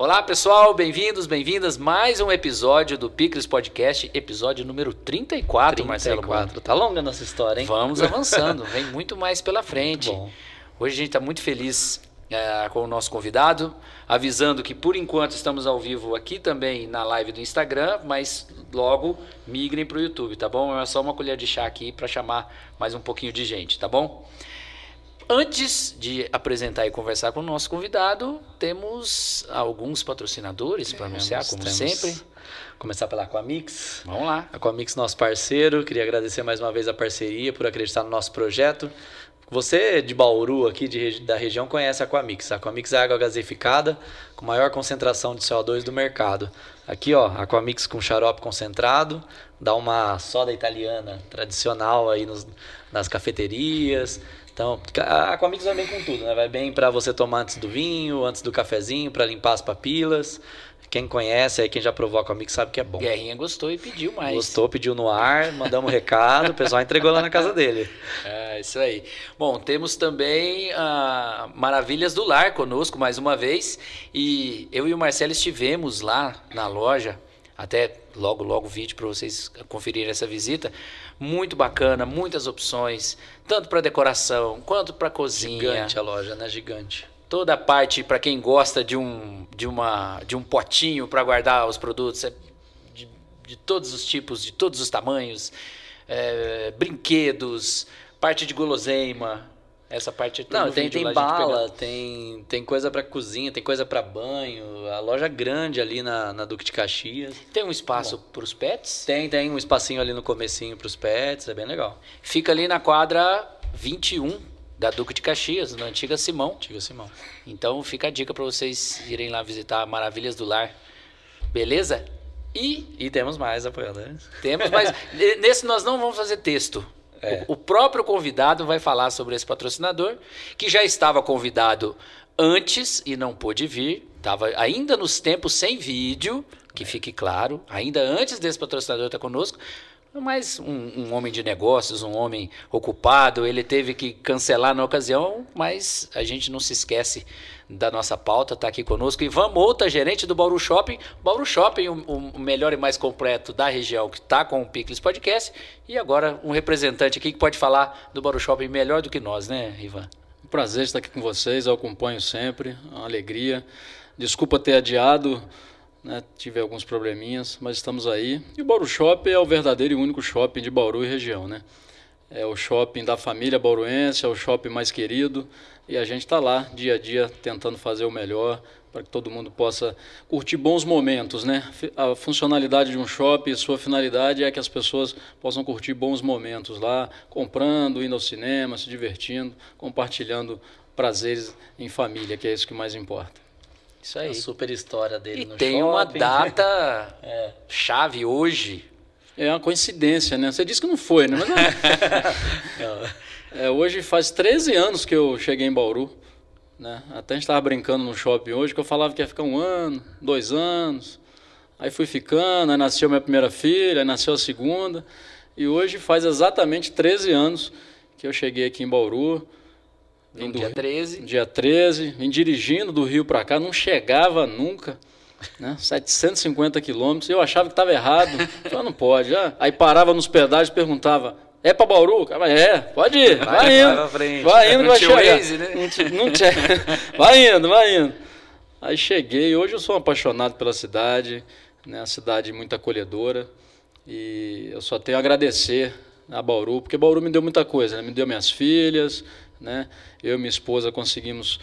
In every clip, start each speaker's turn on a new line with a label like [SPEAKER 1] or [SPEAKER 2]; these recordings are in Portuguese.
[SPEAKER 1] Olá pessoal, bem-vindos, bem-vindas. Mais um episódio do Picles Podcast, episódio número 34, 34. Marcelo. 34.
[SPEAKER 2] Tá longa a nossa história, hein?
[SPEAKER 1] Vamos avançando, vem muito mais pela frente. Hoje a gente está muito feliz é, com o nosso convidado, avisando que por enquanto estamos ao vivo aqui também na live do Instagram, mas logo migrem para o YouTube, tá bom? É só uma colher de chá aqui para chamar mais um pouquinho de gente, tá bom? Antes de apresentar e conversar com o nosso convidado, temos alguns patrocinadores para anunciar, como sempre.
[SPEAKER 2] Começar pela Aquamix.
[SPEAKER 1] Vamos lá.
[SPEAKER 2] Aquamix, nosso parceiro. Queria agradecer mais uma vez a parceria por acreditar no nosso projeto. Você de Bauru, aqui de, da região, conhece a Aquamix. A Aquamix é água gasificada com maior concentração de CO2 do mercado. Aqui, ó, Aquamix com xarope concentrado, dá uma soda italiana tradicional aí nos, nas cafeterias. Então, a Aquamix vai bem com tudo, né? Vai bem para você tomar antes do vinho, antes do cafezinho, para limpar as papilas. Quem conhece aí, quem já provou a Aquamix sabe que é bom.
[SPEAKER 1] Guerrinha gostou e pediu mais.
[SPEAKER 2] Gostou, pediu no ar, mandamos um recado, o pessoal entregou lá na casa dele.
[SPEAKER 1] É, isso aí. Bom, temos também a Maravilhas do Lar conosco mais uma vez. E eu e o Marcelo estivemos lá na loja, até logo, logo vídeo para vocês conferirem essa visita. Muito bacana, muitas opções, tanto para decoração quanto para cozinha.
[SPEAKER 2] Gigante a loja, né? Gigante.
[SPEAKER 1] Toda a parte para quem gosta de um, de uma, de um potinho para guardar os produtos, é de, de, todos os tipos, de todos os tamanhos, é, brinquedos, parte de guloseima, essa parte
[SPEAKER 2] Não, tem, tem bala, tem, tem coisa para cozinha, tem coisa para banho. A loja grande ali na, na Duque de Caxias.
[SPEAKER 1] Tem um espaço para os pets?
[SPEAKER 2] Tem, tem um espacinho ali no comecinho para os pets, é bem legal.
[SPEAKER 1] Fica ali na quadra 21 da Duque de Caxias, na antiga Simão.
[SPEAKER 2] Antiga Simão.
[SPEAKER 1] Então fica a dica para vocês irem lá visitar Maravilhas do Lar. Beleza?
[SPEAKER 2] E, e temos mais apoiadores.
[SPEAKER 1] Temos mais. Nesse nós não vamos fazer texto. É. O, o próprio convidado vai falar sobre esse patrocinador, que já estava convidado antes e não pôde vir. Estava ainda nos tempos sem vídeo, que fique claro, ainda antes desse patrocinador estar conosco. Mas um, um, homem de negócios, um homem ocupado, ele teve que cancelar na ocasião, mas a gente não se esquece da nossa pauta, está aqui conosco. Ivan Mouta, gerente do Bauru Shopping. Bauru Shopping, o, o melhor e mais completo da região, que está com o Picles Podcast. E agora um representante aqui que pode falar do Bauru Shopping melhor do que nós, né, Ivan?
[SPEAKER 3] Um prazer estar aqui com vocês, eu acompanho sempre, uma alegria. Desculpa ter adiado, né, tive alguns probleminhas, mas estamos aí. E o Bauru Shopping é o verdadeiro e único shopping de Bauru e região, né? É o shopping da família bauruense, é o shopping mais querido, e a gente está lá dia a dia tentando fazer o melhor para que todo mundo possa curtir bons momentos, né? A funcionalidade de um shopping, sua finalidade é que as pessoas possam curtir bons momentos lá, comprando, indo ao cinema, se divertindo, compartilhando prazeres em família, que é isso que mais importa.
[SPEAKER 2] Isso aí. A super história dele
[SPEAKER 1] e
[SPEAKER 2] no
[SPEAKER 1] tem
[SPEAKER 2] shopping.
[SPEAKER 1] uma data é. chave hoje.
[SPEAKER 3] É uma coincidência, né? Você disse que não foi, né? Mas não. É, hoje faz 13 anos que eu cheguei em Bauru. Né? Até a gente estava brincando no shopping hoje que eu falava que ia ficar um ano, dois anos. Aí fui ficando, aí nasceu minha primeira filha, aí nasceu a segunda. E hoje faz exatamente 13 anos que eu cheguei aqui em Bauru.
[SPEAKER 1] Vim dia 13.
[SPEAKER 3] Dia 13, vim dirigindo do Rio para cá, não chegava nunca. Né? 750 quilômetros. Eu achava que estava errado. Falei, não pode. Ah, aí parava nos pedágios e perguntava: é para Bauru? É, pode ir, vai, vai indo. Vai, vai indo, vai chegar. Waze, né? Não, não vai indo, vai indo. Aí cheguei, hoje eu sou um apaixonado pela cidade, né? A cidade muito acolhedora. E eu só tenho a agradecer a Bauru, porque Bauru me deu muita coisa, né? me deu minhas filhas, né? Eu e minha esposa conseguimos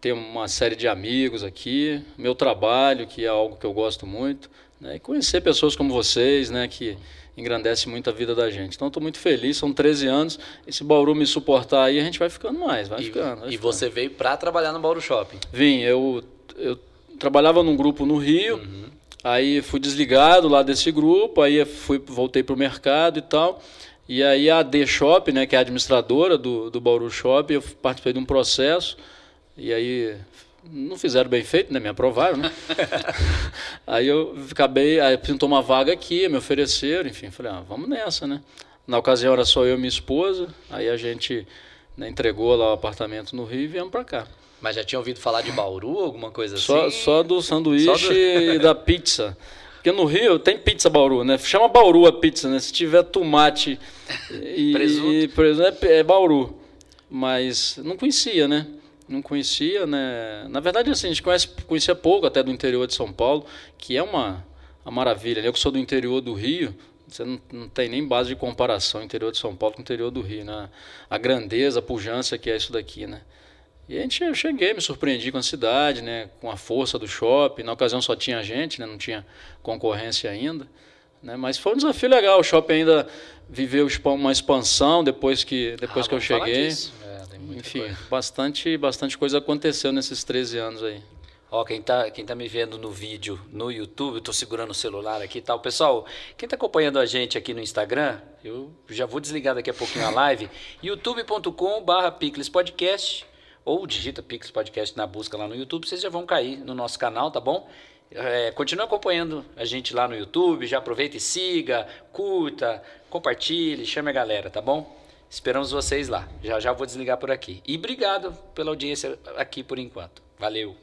[SPEAKER 3] ter uma série de amigos aqui, meu trabalho, que é algo que eu gosto muito, né? e conhecer pessoas como vocês, né? que engrandece muito a vida da gente. Então estou muito feliz, são 13 anos, esse Bauru me suportar aí, a gente vai ficando mais, vai
[SPEAKER 2] e,
[SPEAKER 3] ficando. Vai
[SPEAKER 2] e
[SPEAKER 3] ficando.
[SPEAKER 2] você veio para trabalhar no Bauru Shopping?
[SPEAKER 3] Vim, eu, eu trabalhava num grupo no Rio, uhum. aí fui desligado lá desse grupo, aí fui, voltei para o mercado e tal, e aí a D Shop, né, que é a administradora do, do Bauru Shopping, eu participei de um processo, e aí não fizeram bem feito, né? Me aprovaram, né? aí eu acabei, aí pintou uma vaga aqui, me ofereceram, enfim, falei, ah, vamos nessa, né? Na ocasião era só eu e minha esposa, aí a gente né, entregou lá o apartamento no Rio e viemos para cá.
[SPEAKER 2] Mas já tinha ouvido falar de Bauru, alguma coisa
[SPEAKER 3] Só,
[SPEAKER 2] assim?
[SPEAKER 3] só do sanduíche
[SPEAKER 2] Só do-
[SPEAKER 3] e da pizza. Porque no Rio tem pizza Bauru, né? Chama Bauru a pizza, né? Se tiver tomate e
[SPEAKER 1] Presunto.
[SPEAKER 3] e presunto, é, é Bauru. Mas não conhecia, né? Não conhecia, né? Na verdade, assim, a gente conhece, conhecia pouco até do interior de São Paulo, que é uma, uma maravilha. né? Eu que sou do interior do Rio, você não, não tem nem base de comparação interior de São Paulo com o interior do Rio, né? A grandeza, a pujança que é isso daqui, né? E a gente, eu cheguei, me surpreendi com a cidade, né, com a força do shopping. Na ocasião só tinha gente, né, não tinha concorrência ainda. Né, mas foi um desafio legal. O shopping ainda viveu uma expansão depois que, depois
[SPEAKER 1] Ah,
[SPEAKER 3] que eu cheguei.
[SPEAKER 2] É,
[SPEAKER 3] Enfim,
[SPEAKER 2] coisa.
[SPEAKER 3] bastante, bastante coisa aconteceu nesses 13 anos aí.
[SPEAKER 1] Ó, quem tá, quem tá me vendo no vídeo no YouTube, tô segurando o celular aqui e tal. Pessoal, quem tá acompanhando a gente aqui no Instagram, eu já vou desligar daqui a pouquinho a live. youtube.com/barra Picles Podcast ou digita Picles Podcast na busca lá no YouTube, vocês já vão cair no nosso canal, tá bom? É, continue acompanhando a gente lá no YouTube, já aproveita e siga, curta, compartilhe, chame a galera, tá bom? Esperamos vocês lá. Já já vou desligar por aqui. E obrigado pela audiência aqui por enquanto. Valeu.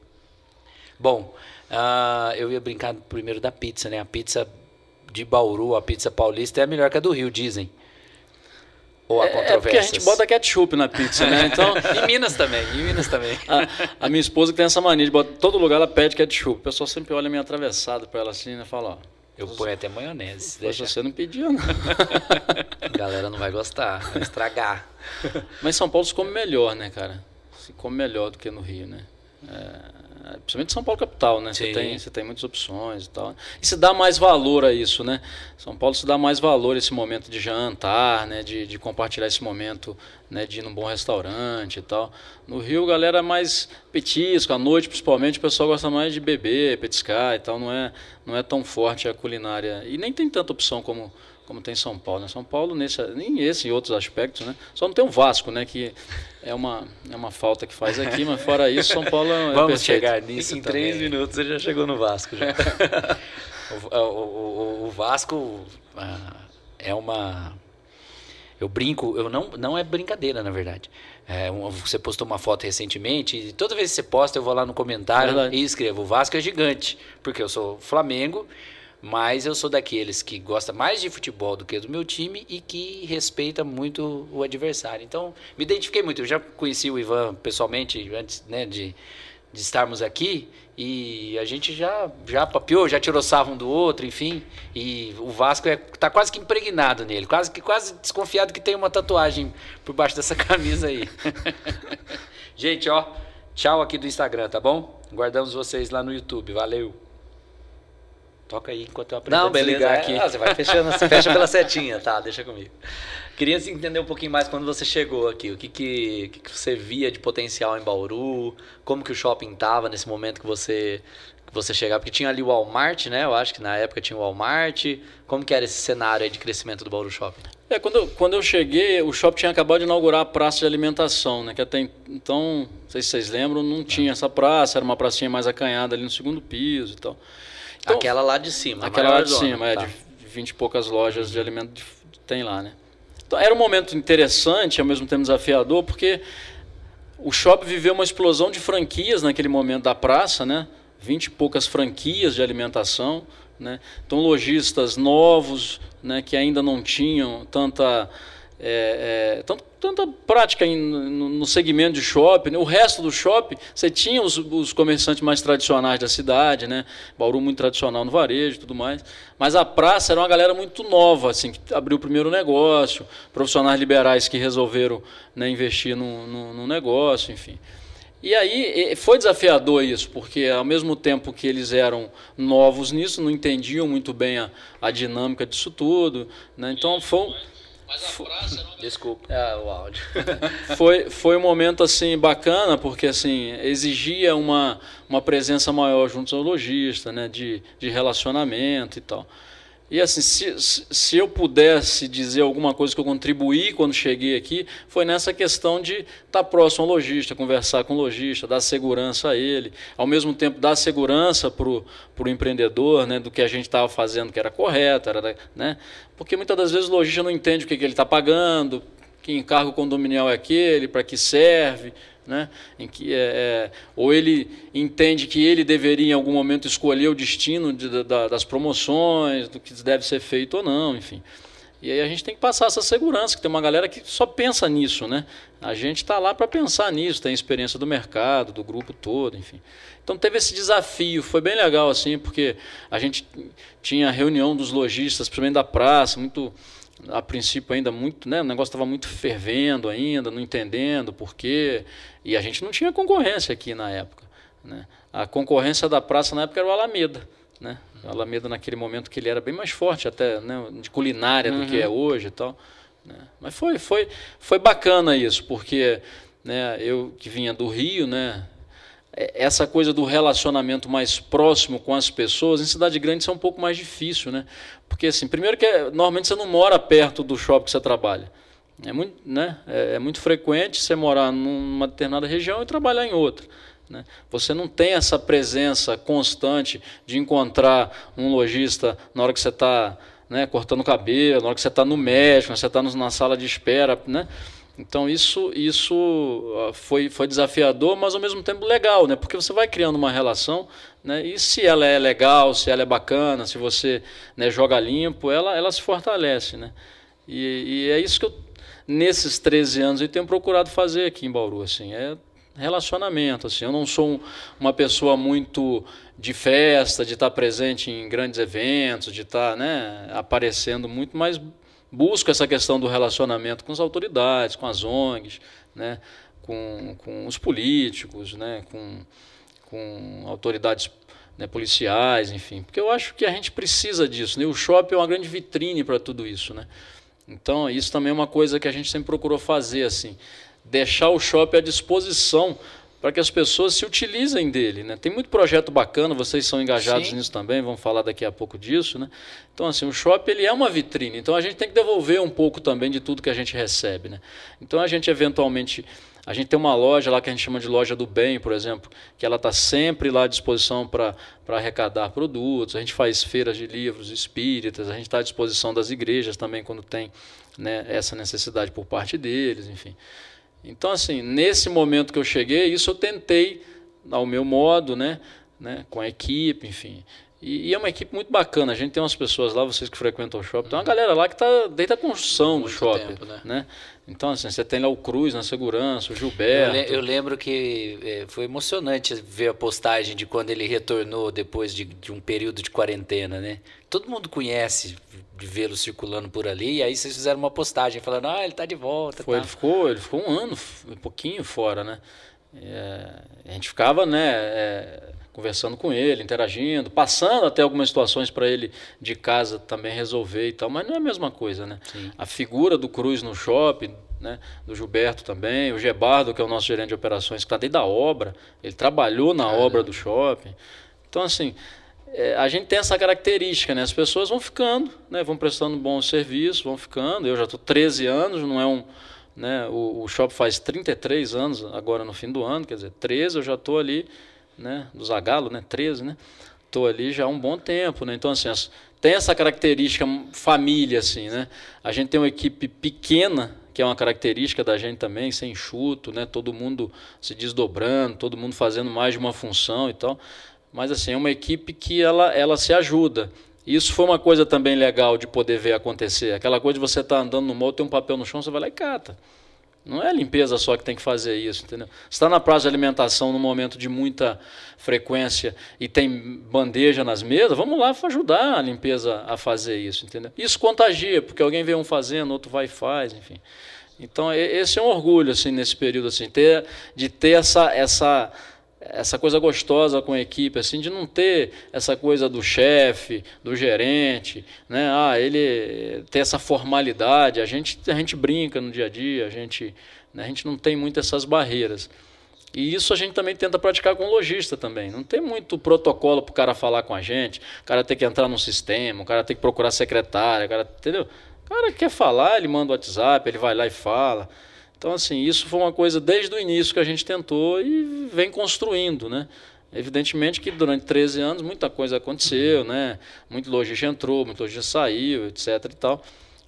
[SPEAKER 1] Bom, ah, eu ia brincar primeiro da pizza, né? A pizza de Bauru, a pizza paulista é a melhor que a do Rio, dizem. Ou há
[SPEAKER 3] É, é porque a gente bota ketchup na pizza, né? Então,
[SPEAKER 1] Em Minas também, em Minas também.
[SPEAKER 3] a, a minha esposa que tem essa mania de botar todo lugar ela pede ketchup. O pessoal sempre olha meio atravessado para ela assim, né? Fala, ó,
[SPEAKER 1] Eu ponho até maionese.
[SPEAKER 3] "Poxa,
[SPEAKER 1] Deixa.
[SPEAKER 3] você não pediu, não.
[SPEAKER 2] A galera não vai gostar, vai estragar.
[SPEAKER 3] Mas São Paulo se come melhor, né, cara? Se come melhor do que no Rio, né? É, principalmente São Paulo capital, né? Você tem, você tem muitas opções e tal. E se dá mais valor a isso, né? São Paulo se dá mais valor a esse momento de jantar, né? De, de compartilhar esse momento, né? De ir num bom restaurante e tal. No Rio, galera é mais petisco, à noite principalmente, o pessoal gosta mais de beber, petiscar e tal. Não é, não é tão forte a culinária. E nem tem tanta opção como como tem São Paulo. Né? São Paulo, nesse, nem esse e outros aspectos, né? Só não tem o Vasco, né? Que é uma, é uma falta que faz aqui, mas fora isso, São Paulo é
[SPEAKER 1] Vamos
[SPEAKER 3] perfeito.
[SPEAKER 1] chegar nisso
[SPEAKER 2] em
[SPEAKER 1] também.
[SPEAKER 2] três minutos você já chegou no Vasco. Já.
[SPEAKER 1] O, o- o- o Vasco ah, é uma. Eu brinco, eu não, não é brincadeira, na verdade. É, um- você postou uma foto recentemente e toda vez que você posta, eu vou lá no comentário
[SPEAKER 3] Verdade.
[SPEAKER 1] e escrevo: o Vasco é gigante, porque eu sou Flamengo, mas eu sou daqueles que gosta mais de futebol do que do meu time e que respeita muito o adversário. Então, me identifiquei muito. Eu já conheci o Ivan pessoalmente antes né, de, de estarmos aqui e a gente já já papiou, já tirou sarro um do outro, enfim. E o Vasco é, tá quase que impregnado nele, quase que quase desconfiado que tem uma tatuagem por baixo dessa camisa aí. gente, ó, tchau aqui do Instagram, tá bom? Guardamos vocês lá no YouTube. Valeu. Toca aí enquanto eu aprendo
[SPEAKER 2] Não,
[SPEAKER 1] a
[SPEAKER 2] beleza.
[SPEAKER 1] desligar
[SPEAKER 2] É,
[SPEAKER 1] aqui.
[SPEAKER 2] ah, você vai fechando, você fecha pela setinha, tá? Deixa comigo. Queria assim, entender um pouquinho mais quando você chegou aqui. O que, que, que, que você via de potencial em Bauru? Como que o shopping tava nesse momento que você que você chegava? Porque tinha ali o Walmart, né? Eu acho que na época tinha o Walmart. Como que era esse cenário aí de crescimento do Bauru Shopping?
[SPEAKER 3] É, quando eu, quando eu cheguei, o shopping tinha acabado de inaugurar a praça de alimentação, né? Que até en- então, não sei se vocês lembram, não tinha essa praça, era uma pracinha mais acanhada ali no segundo piso e tal. Então,
[SPEAKER 2] Aquela lá de cima.
[SPEAKER 3] Aquela lá de
[SPEAKER 2] zona,
[SPEAKER 3] cima, é,
[SPEAKER 2] tá.
[SPEAKER 3] de 20 e poucas lojas de alimento de- tem lá, né? Então, era um momento interessante, ao mesmo tempo desafiador, porque o shopping viveu uma explosão de franquias naquele momento da praça, né? 20 e poucas franquias de alimentação, né? Então, lojistas novos, né, que ainda não tinham tanta, é, é, tant- tanta prática em- no, no segmento de shopping. né? O resto do shopping, você tinha os, os comerciantes mais tradicionais da cidade, né? Bauru muito tradicional no varejo e tudo mais. Mas a praça era uma galera muito nova, assim, que abriu o primeiro negócio, profissionais liberais que resolveram né, investir no, no, no negócio, enfim. E aí foi desafiador isso, porque ao mesmo tempo que eles eram novos nisso, não entendiam muito bem a, a dinâmica disso tudo. Né? Então foi,
[SPEAKER 1] Desculpa.
[SPEAKER 2] É, o áudio.
[SPEAKER 3] foi, foi um momento assim bacana, porque assim exigia uma, uma presença maior junto ao lojista, né? de, de relacionamento e tal. E assim, se, se eu pudesse dizer alguma coisa que eu contribuí quando cheguei aqui, foi nessa questão de estar próximo ao lojista, conversar com o lojista, dar segurança a ele, ao mesmo tempo dar segurança para o empreendedor, né, do que a gente estava fazendo que era correto, era, né, porque muitas das vezes o lojista não entende o que, que ele está pagando, que encargo condominial é aquele, para que serve, né? Em que é, é, ou ele entende que ele deveria em algum momento escolher o destino de, da, das promoções, do que deve ser feito ou não, enfim. E aí a gente tem que passar essa segurança, que tem uma galera que só pensa nisso, né? A gente está lá para pensar nisso, tem experiência do mercado, do grupo todo, enfim. Então teve esse desafio, foi bem legal assim, porque a gente tinha reunião dos lojistas, principalmente da praça, muito a princípio ainda muito, né, o negócio estava muito fervendo ainda, não entendendo por quê, e a gente não tinha concorrência aqui na época, né? A concorrência da praça na época era o Alameda, né? O Alameda naquele momento que ele era bem mais forte até, né, de culinária uhum. do que é uhum. hoje e tal. Né? Mas foi, foi, foi bacana isso, porque né, eu que vinha do Rio, né, essa coisa do relacionamento mais próximo com as pessoas, em cidade grande isso é um pouco mais difícil, né? Porque assim, primeiro que é, normalmente você não mora perto do shopping que você trabalha. É muito, né? é, é muito frequente você morar numa determinada região e trabalhar em outra. Né? Você não tem essa presença constante de encontrar um lojista na hora que você está né, cortando o cabelo, na hora que você está no médico, você está na sala de espera. Né? Então isso, isso foi, foi desafiador, mas ao mesmo tempo legal, né? porque você vai criando uma relação né? e se ela é legal, se ela é bacana, se você né, joga limpo, ela, ela se fortalece. Né? E, e é isso que eu, nesses 13 anos, eu tenho procurado fazer aqui em Bauru. Assim, é relacionamento. Assim. Eu não sou uma pessoa muito de festa, de estar presente em grandes eventos, de estar né, aparecendo muito, mas busco essa questão do relacionamento com as autoridades, com as ONGs, né, com, com os políticos, né, com, com autoridades né, policiais, enfim. Porque eu acho que a gente precisa disso. Né? O shopping é uma grande vitrine para tudo isso. Né? Então, isso também é uma coisa que a gente sempre procurou fazer. assim deixar o shopping à disposição para que as pessoas se utilizem dele. Né? Tem muito projeto bacana, vocês são engajados Sim. nisso também, vamos falar daqui a pouco disso. Né? Então, assim, o shopping ele é uma vitrine, então a gente tem que devolver um pouco também de tudo que a gente recebe. Né? Então, a gente eventualmente. A gente tem uma loja lá que a gente chama de loja do bem, por exemplo, que ela está sempre lá à disposição para arrecadar produtos. A gente faz feiras de livros espíritas, a gente está à disposição das igrejas também quando tem né, essa necessidade por parte deles, enfim. Então, assim, nesse momento que eu cheguei, isso eu tentei, ao meu modo, né, né com a equipe, enfim. E, e, é uma equipe muito bacana. A gente tem umas pessoas lá, vocês que frequentam o shopping, tem uma galera lá que está desde a construção do shopping. Tempo, né? né? Então, assim, você tem lá o Cruz na segurança, o Gilberto.
[SPEAKER 1] Eu, le eu lembro que é, foi emocionante ver a postagem de quando ele retornou depois de, de um período de quarentena, né? Todo mundo conhece de vê-lo circulando por ali, e aí vocês fizeram uma postagem falando, ah, ele está de volta.
[SPEAKER 3] Foi,
[SPEAKER 1] tá.
[SPEAKER 3] ele, ficou, ele ficou um ano, um pouquinho fora, né? É, a gente ficava, né, é, conversando com ele, interagindo, passando até algumas situações para ele de casa também resolver e tal, mas não é a mesma coisa, né? Sim. A figura do Cruz no shopping, né, do Gilberto também, o Gebardo, que é o nosso gerente de operações, que está dentro da obra, ele trabalhou na obra do shopping. Então, assim, é, a gente tem essa característica, né? As pessoas vão ficando, né? Vão prestando bons serviços, vão ficando. Eu já estou 13 anos, não é um, né? O, o shopping faz 33 anos agora no fim do ano, quer dizer, 13 eu já estou ali, né? Do Zagalo, né? 13, né? Estou ali já há um bom tempo, né? Então assim, as, tem essa característica família, assim, né? A gente tem uma equipe pequena que é uma característica da gente também, sem enxuto, né? Todo mundo se desdobrando, todo mundo fazendo mais de uma função e tal. Mas assim, é uma equipe que ela, ela se ajuda. Isso foi uma coisa também legal de poder ver acontecer. Aquela coisa de você estar tá andando no mall, tem um papel no chão, você vai lá e cata. Não é a limpeza só que tem que fazer isso, entendeu? Você está na praça de alimentação num momento de muita frequência e tem bandeja nas mesas, vamos lá ajudar a limpeza a fazer isso, entendeu? Isso contagia, porque alguém vê um fazendo, outro vai e faz, enfim. Então, esse é um orgulho, assim, nesse período, assim, ter, de ter essa, essa essa coisa gostosa com a equipe, assim, de não ter essa coisa do chefe, do gerente, né? Ah, ele tem essa formalidade. A gente, a gente brinca no dia a dia, a gente, né? a gente não tem muito essas barreiras. E isso a gente também tenta praticar com o lojista também. Não tem muito protocolo para o cara falar com a gente, o cara tem que entrar no sistema, o cara tem que procurar secretária, o cara, entendeu? O cara quer falar, ele manda o WhatsApp, ele vai lá e fala. Então, assim, isso foi uma coisa desde o início que a gente tentou e vem construindo, né? Evidentemente que durante 13 anos muita coisa aconteceu, né? Muito lojista entrou, muito lojista saiu, etc e tal.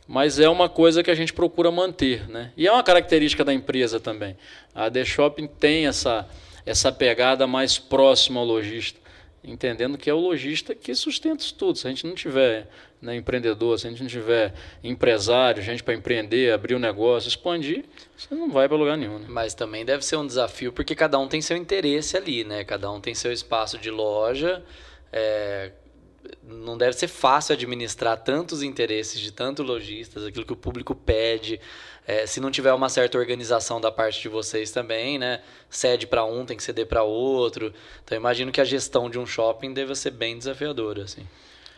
[SPEAKER 3] mas é uma coisa que a gente procura manter. Né? E é uma característica da empresa também. A The Shopping tem essa, essa pegada mais próxima ao lojista, entendendo que é o lojista que sustenta isso tudo. Se a gente não tiver né, empreendedor, se a gente não tiver empresário, gente para empreender, abrir um negócio, expandir, você não vai para lugar nenhum. Né?
[SPEAKER 2] Mas também deve ser um desafio, porque cada um tem seu interesse ali, né? Cada um tem seu espaço de loja. É, não deve ser fácil administrar tantos interesses de tantos lojistas, aquilo que o público pede. É, se não tiver uma certa organização da parte de vocês também, né? Cede para um, tem que ceder para outro. Então, imagino que a gestão de um shopping deve ser bem desafiadora, assim.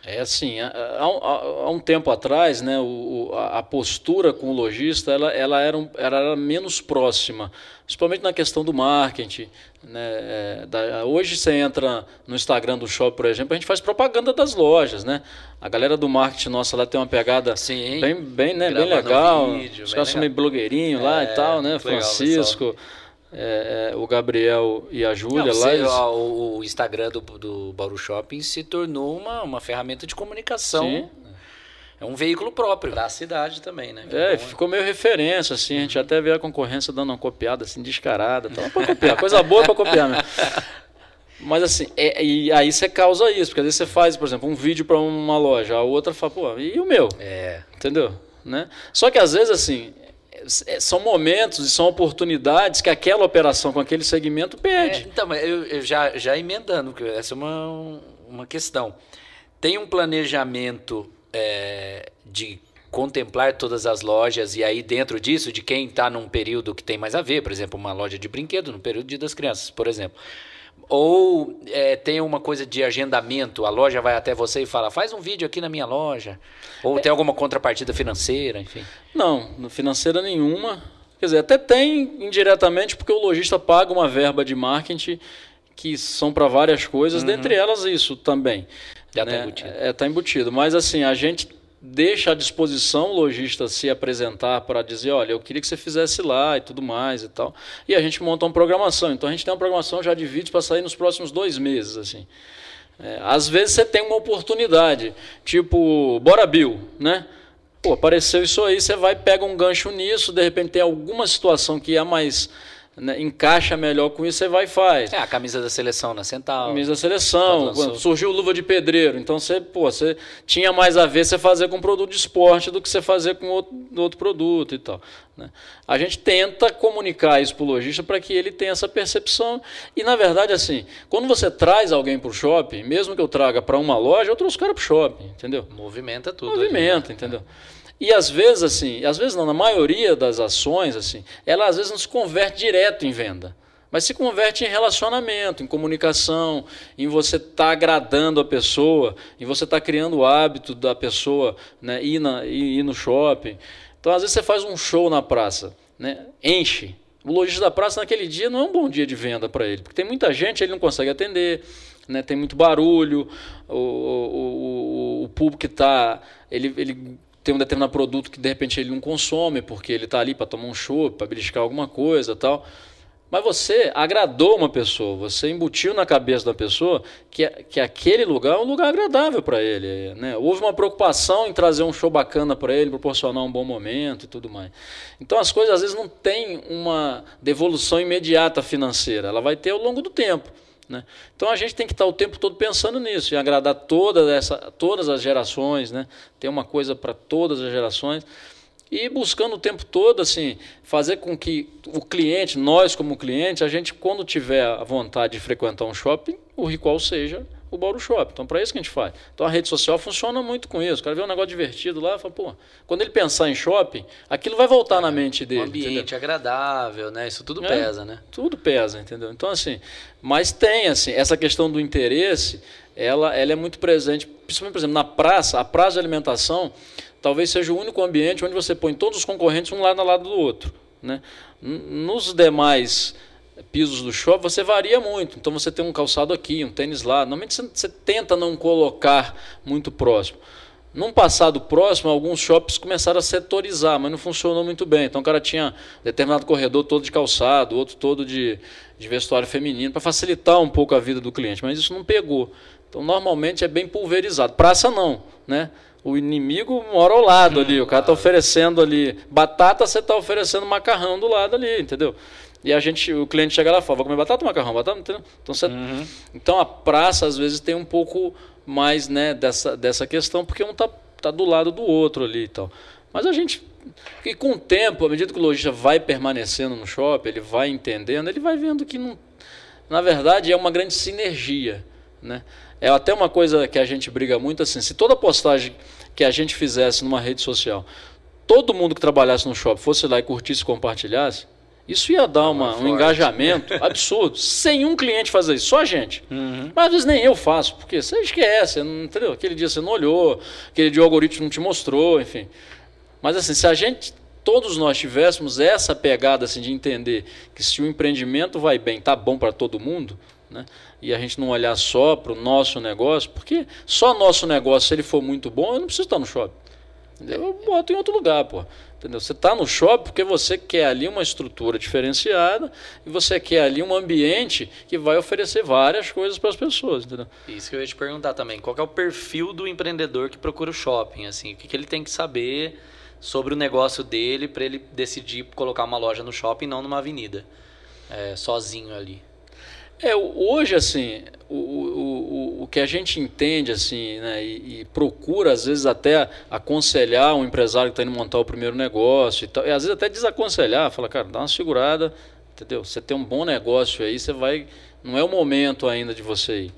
[SPEAKER 3] É assim, há, há, há, um tempo atrás, né, o, a, postura com o lojista ela, ela, era, um, era menos próxima, principalmente na questão do marketing. Né, é, da, hoje você entra no Instagram do shopping, por exemplo, a gente faz propaganda das lojas. Né? A galera do marketing nossa lá tem uma pegada Sim, bem, bem, né, bem legal. Vídeo, Os caras são meio blogueirinho é, lá e tal, né? Francisco. Legal, é, é, o Gabriel e a Júlia lá. Eles...
[SPEAKER 1] O, o, Instagram do, do Bauru Shopping se tornou uma, uma ferramenta de comunicação. Sim. É um veículo próprio.
[SPEAKER 2] Da cidade também, né?
[SPEAKER 3] é, ficou meio referência, assim. A gente até vê a concorrência dando uma copiada, assim, descarada. Então, pra copiar. Coisa boa para copiar mesmo. Mas assim, é, e aí você causa isso, porque às vezes você faz, por exemplo, um vídeo para uma loja, a outra fala, pô, e o meu?
[SPEAKER 1] É.
[SPEAKER 3] Entendeu? Né? Só que às vezes, assim, são momentos e são oportunidades que aquela operação com aquele segmento perde.
[SPEAKER 1] É, então, eu, eu, já, já emendando, essa é uma, uma questão. Tem um planejamento é, de contemplar todas as lojas e aí dentro disso, de quem está num período que tem mais a ver, por exemplo, uma loja de brinquedo no período de das crianças, por exemplo. Ou é, tem uma coisa de agendamento, a loja vai até você e fala, faz um vídeo aqui na minha loja. Ou é. tem alguma contrapartida financeira, enfim.
[SPEAKER 3] Não, financeira nenhuma. Quer dizer, até tem indiretamente, porque o lojista paga uma verba de marketing que são para várias coisas, uhum. dentre elas isso também.
[SPEAKER 1] Já está né? embutido.
[SPEAKER 3] É, está embutido. Mas assim, a gente deixa à disposição o lojista se apresentar para dizer, olha, eu queria que você fizesse lá e tudo mais e tal. E a gente monta uma programação. Então a gente tem uma programação já de vídeos para sair nos próximos dois meses, assim. É, às vezes você tem uma oportunidade, tipo, bora Bill, né? Pô, apareceu isso aí, você vai, pega um gancho nisso, de repente tem alguma situação que é mais né, encaixa melhor com isso, você vai e faz.
[SPEAKER 1] É, a camisa da seleção na Central.
[SPEAKER 3] Camisa da seleção, quando surgiu luva de pedreiro. Então você, pô, você tinha mais a ver você fazer com produto de esporte do que você fazer com outro, outro produto e tal. Né? A gente tenta comunicar isso para o lojista para que ele tenha essa percepção. E na verdade, assim, quando você traz alguém para o shopping, mesmo que eu traga para uma loja, eu trouxe o cara para o shopping, entendeu?
[SPEAKER 1] Movimenta tudo.
[SPEAKER 3] Movimenta, ali, né? entendeu? É. E às vezes, assim, às vezes não, na maioria das ações, assim, ela às vezes não se converte direto em venda. Mas se converte em relacionamento, em comunicação, em você estar tá agradando a pessoa, em você estar tá criando o hábito da pessoa né, ir, na, ir, ir no shopping. Então, às vezes, você faz um show na praça, né, enche. O lojista da praça naquele dia não é um bom dia de venda para ele, porque tem muita gente, ele não consegue atender, né, tem muito barulho, o, o, o, o público está. Ele, ele tem um determinado produto que de repente ele não consome porque ele está ali para tomar um chopp, para beliscar alguma coisa tal. Mas você agradou uma pessoa, você embutiu na cabeça da pessoa que, que aquele lugar é um lugar agradável para ele. Né? Houve uma preocupação em trazer um show bacana para ele, proporcionar um bom momento e tudo mais. Então as coisas às vezes não têm uma devolução imediata financeira, ela vai ter ao longo do tempo. Né? Então a gente tem que estar o tempo todo pensando nisso, em agradar toda essa, todas as gerações, né? ter uma coisa para todas as gerações e buscando o tempo todo assim fazer com que o cliente, nós como cliente, a gente quando tiver a vontade de frequentar um shopping, o ritual seja o Bauru Shop. Então, para isso que a gente faz. Então, a rede social funciona muito com isso. O cara vê um negócio divertido lá, fala, pô, quando ele pensar em shopping, aquilo vai voltar é, na mente dele. Um
[SPEAKER 2] ambiente entendeu? agradável, né? Isso tudo é, pesa, né?
[SPEAKER 3] Tudo pesa, entendeu? Então, assim, mas tem, assim, essa questão do interesse, ela, ela é muito presente, principalmente, por exemplo, na praça, a praça de alimentação talvez seja o único ambiente onde você põe todos os concorrentes um lado ao lado do outro. Né? Nos demais pisos do shopping, você varia muito. Então você tem um calçado aqui, um tênis lá. Normalmente você, tenta não colocar muito próximo. Num passado próximo, alguns shoppings começaram a setorizar, mas não funcionou muito bem. Então o cara tinha determinado corredor todo de calçado, outro todo de, de vestuário feminino, para facilitar um pouco a vida do cliente, mas isso não pegou. Então normalmente é bem pulverizado. Praça não, né? o inimigo mora ao lado ali. O cara tá oferecendo ali batata, você tá oferecendo macarrão do lado ali, entendeu? E a gente, o cliente chega lá e fala, vou comer batata ou macarrão? Batata, entendeu? Então, você, uhum. então a praça às vezes tem um pouco mais né, dessa, dessa questão, porque um tá, tá do lado do outro ali e tal. Mas a gente, e com o tempo, à medida que o lojista vai permanecendo no shopping, ele vai entendendo, ele vai vendo que não, na verdade é uma grande sinergia, né? É até uma coisa que a gente briga muito assim, se toda postagem que a gente fizesse numa rede social, todo mundo que trabalhasse no shopping fosse lá e curtisse e compartilhasse, isso ia dar uma, um engajamento absurdo. Sem um cliente fazer isso, só a gente. Uhum. Mas às vezes nem eu faço, porque você esquece, entendeu? Aquele dia você não olhou, aquele dia o algoritmo não te mostrou, enfim. Mas assim, se a gente, todos nós tivéssemos essa pegada assim, de entender que se o empreendimento vai bem, tá bom para todo mundo, né? e a gente não olhar só para o nosso negócio, porque só nosso negócio, se ele for muito bom, eu não preciso estar no shopping. Eu boto em outro lugar, pô. Entendeu? Você está no shopping porque você quer ali uma estrutura diferenciada e você quer ali um ambiente que vai oferecer várias coisas para as pessoas. Entendeu?
[SPEAKER 2] Isso que eu ia te perguntar também. Qual é o perfil do empreendedor que procura o shopping? Assim, o que, que ele tem que saber sobre o negócio dele para ele decidir colocar uma loja no shopping e não numa avenida, é, sozinho ali?
[SPEAKER 3] É, hoje, assim, o, o, o que a gente entende, assim, né, e, e procura, às vezes, até aconselhar um empresário que está indo montar o primeiro negócio e tal, e às vezes até desaconselhar, fala, cara, dá uma segurada, entendeu? Você tem um bom negócio aí, você vai. Não é o momento ainda de você ir.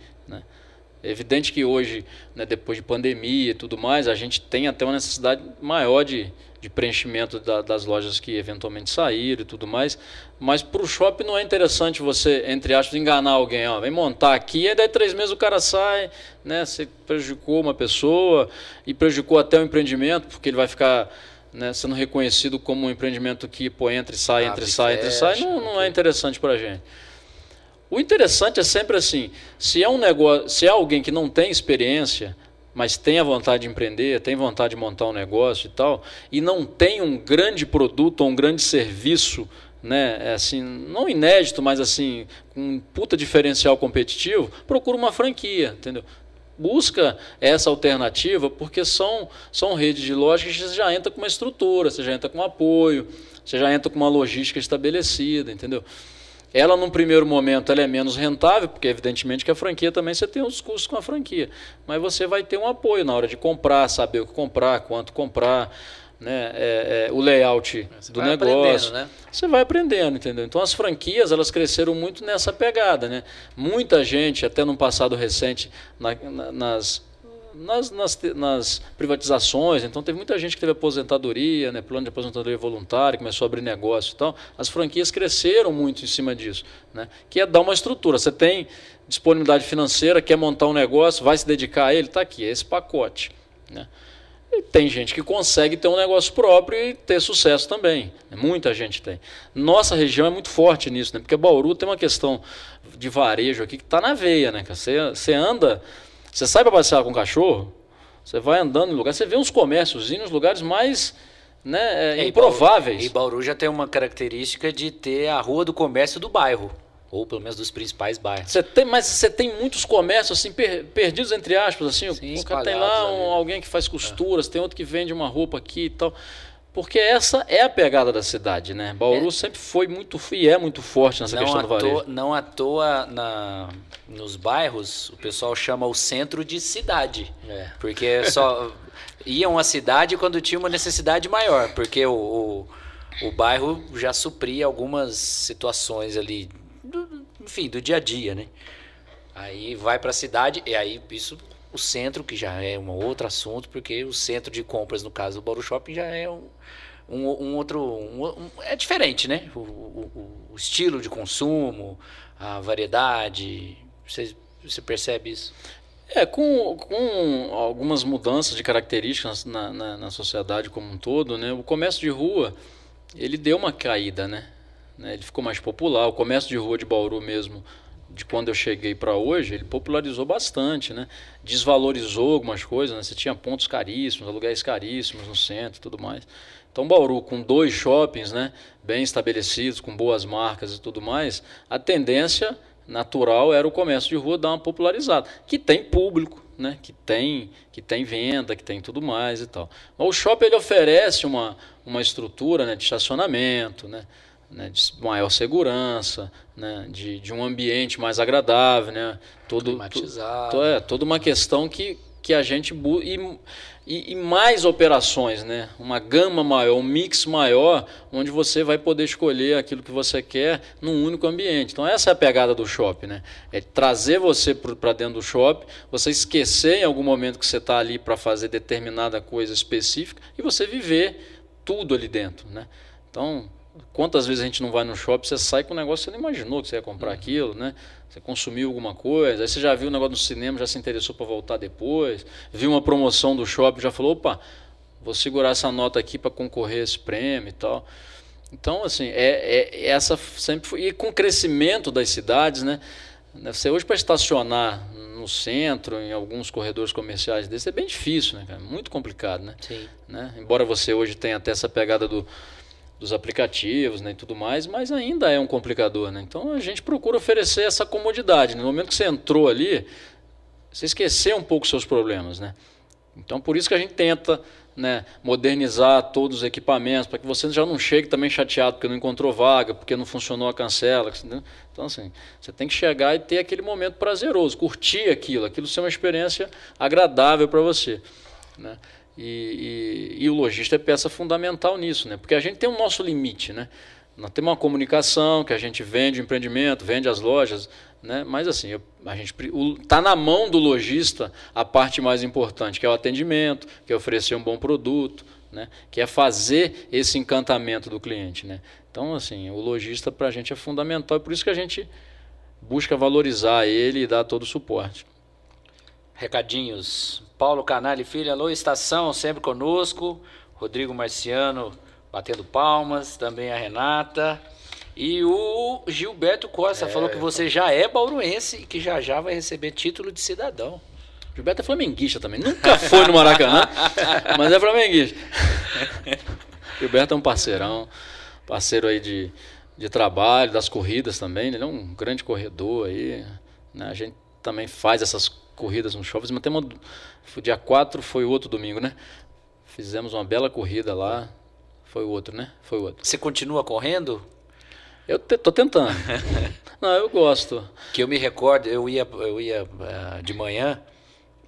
[SPEAKER 3] É evidente que hoje, né, depois de pandemia e tudo mais, a gente tem até uma necessidade maior de, de preenchimento da, das lojas que eventualmente saíram e tudo mais. Mas para o shopping não é interessante você, entre aspas, enganar alguém. Ó, vem montar aqui, e daí três meses o cara sai, né? Você prejudicou uma pessoa e prejudicou até o empreendimento, porque ele vai ficar né, sendo reconhecido como um empreendimento que pô, entra e sai, entra e sai, entra e sai. Não, não é interessante para a gente. O interessante é sempre assim, se é um negócio, se é alguém que não tem experiência, mas tem a vontade de empreender, tem vontade de montar um negócio e tal, e não tem um grande produto ou um grande serviço, né, é assim, não inédito, mas assim, com um puta diferencial competitivo, procura uma franquia, entendeu? Busca essa alternativa porque são, são redes de lojas que você já entra com uma estrutura, você já entra com apoio, você já entra com uma logística estabelecida, entendeu? Ela, num primeiro momento, ela é menos rentável, porque evidentemente que a franquia também você tem os custos com a franquia. Mas você vai ter um apoio na hora de comprar, saber o que comprar, quanto comprar, né? É, é, o layout você do negócio. Né? Você vai aprendendo, entendeu? Então as franquias elas cresceram muito nessa pegada. Né? Muita gente, até no passado recente, na, na, nas nas, nas, nas, privatizações, então teve muita gente que teve aposentadoria, né, plano de aposentadoria voluntária, começou a abrir negócio e tal. As franquias cresceram muito em cima disso, né, que é dar uma estrutura. Você tem disponibilidade financeira, quer montar um negócio, vai se dedicar a ele, está aqui, é esse pacote. Né. E tem gente que consegue ter um negócio próprio e ter sucesso também. Né, muita gente tem. Nossa região é muito forte nisso, né? Porque Bauru tem uma questão de varejo aqui que está na veia, né? Você, você anda você sai para passear com o cachorro, você vai andando em lugares, você vê uns comércios nos lugares mais né, é, improváveis.
[SPEAKER 1] E Bauru já tem uma característica de ter a rua do comércio do bairro. Ou pelo menos dos principais bairros.
[SPEAKER 3] Você tem, mas você tem muitos comércios assim per, perdidos entre aspas assim. Sim, o cara tem lá um, alguém que faz costuras, é. tem outro que vende uma roupa aqui e tal. Porque essa é a pegada da cidade, né? Bauru é. sempre foi muito e é muito forte nessa não questão do varejo.
[SPEAKER 1] Toa, não à toa na, nos bairros o pessoal chama o centro de cidade. É. Porque só iam à cidade quando tinha uma necessidade maior. Porque o, o, o bairro já supria algumas situações ali, do, enfim, do dia a dia, né? Aí vai para a cidade e aí isso o centro, que já é um outro assunto, porque o centro de compras, no caso do Bauru Shopping, já é um, um, um outro. Um, é diferente, né? O, o, o, estilo de consumo, a variedade. Você, você percebe isso?
[SPEAKER 3] É, com, com algumas mudanças de características na, na, na, sociedade como um todo, né? O comércio de rua, ele deu uma caída, né? né ele ficou mais popular. O comércio de rua de Bauru mesmo de quando eu cheguei para hoje, ele popularizou bastante, né? Desvalorizou algumas coisas, né? Você tinha pontos caríssimos, aluguéis caríssimos no centro e tudo mais. Então, Bauru, com dois shoppings, né? Bem estabelecidos, com boas marcas e tudo mais, a tendência natural era o comércio de rua dar uma popularizada, que tem público, né? que, tem, que tem venda, que tem tudo mais e tal. Mas o shopping ele oferece uma, uma estrutura né, de estacionamento, né? Né, de maior segurança, né, de, de um ambiente mais agradável, né, todo. To, é, toda uma questão que, que a gente e, e, e, mais operações, né, uma gama maior, um mix maior, onde você vai poder escolher aquilo que você quer num único ambiente. Então essa é a pegada do shopping, né, é trazer você para dentro do shopping, você esquecer em algum momento que você está ali para fazer determinada coisa específica e você viver tudo ali dentro, né. Então Quantas vezes a gente não vai no shopping, você sai com um negócio que você não imaginou que você ia comprar uhum. aquilo, né? Você consumiu alguma coisa, aí você já viu o negócio no cinema, já se interessou para voltar depois, viu uma promoção do shopping, já falou, opa, vou segurar essa nota aqui para concorrer a esse prêmio e tal. Então, assim, é, é essa sempre foi, e com o crescimento das cidades, né? Você hoje para estacionar no centro, em alguns corredores comerciais desses, é bem difícil, né, cara? Muito complicado, né?
[SPEAKER 1] Sim.
[SPEAKER 3] Né? Embora você hoje tenha até essa pegada do dos aplicativos né, e tudo mais, mas ainda é um complicador. Né? Então a gente procura oferecer essa comodidade. No momento que você entrou ali, você esqueceu um pouco seus problemas. Né? Então por isso que a gente tenta né, modernizar todos os equipamentos, para que você já não chegue também chateado porque não encontrou vaga, porque não funcionou a cancela. Né? Então, assim, você tem que chegar e ter aquele momento prazeroso, curtir aquilo, aquilo ser uma experiência agradável para você. Né? E, e, e, o lojista é peça fundamental nisso, né? porque a gente tem o nosso limite. Né? Nós temos uma comunicação que a gente vende o empreendimento, vende as lojas, né? mas assim, a gente está na mão do lojista a parte mais importante, que é o atendimento, que é oferecer um bom produto, né? que é fazer esse encantamento do cliente. Né? Então, assim, o lojista para a gente é fundamental, e por isso que a gente busca valorizar ele e dar todo o suporte.
[SPEAKER 1] Recadinhos. Paulo Canali Filho, alô, estação, sempre conosco. Rodrigo Marciano batendo palmas, também a Renata. E o Gilberto Costa é, falou que você já é bauruense e que já já vai receber título de cidadão.
[SPEAKER 3] Gilberto é flamenguista também. Nunca foi no Maracanã, mas é flamenguista. Gilberto é um parceirão, parceiro aí de, de trabalho, das corridas também. Ele é um grande corredor aí. Né? A gente também faz essas corridas nos shoppings, mas tem uma, dia 4 foi o outro domingo, né? Fizemos uma bela corrida lá. Foi o outro, né? Foi o outro.
[SPEAKER 1] Você continua correndo?
[SPEAKER 3] Eu te, tô tentando. Não, eu gosto.
[SPEAKER 1] Que eu me recordo, eu ia, eu ia uh, de manhã,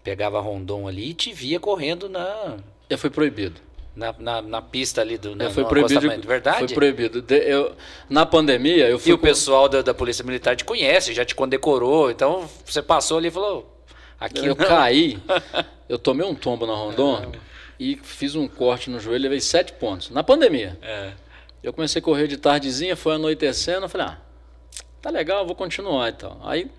[SPEAKER 1] pegava Rondon ali e te via correndo na.
[SPEAKER 3] Eu fui proibido.
[SPEAKER 1] Na, na, na, pista ali do
[SPEAKER 3] é, foi proibido de,
[SPEAKER 1] verdade
[SPEAKER 3] foi proibido de, eu, na pandemia eu fui
[SPEAKER 1] e o pessoal da, da polícia militar te conhece já te condecorou então você passou ali e falou
[SPEAKER 3] Aqui eu caí, eu tomei um tombo na Rondon é. e fiz um corte no joelho, levei sete pontos. Na pandemia.
[SPEAKER 1] É.
[SPEAKER 3] Eu comecei a correr de tardezinha, foi anoitecendo, eu falei, ah, tá legal, vou continuar e tal. Aí,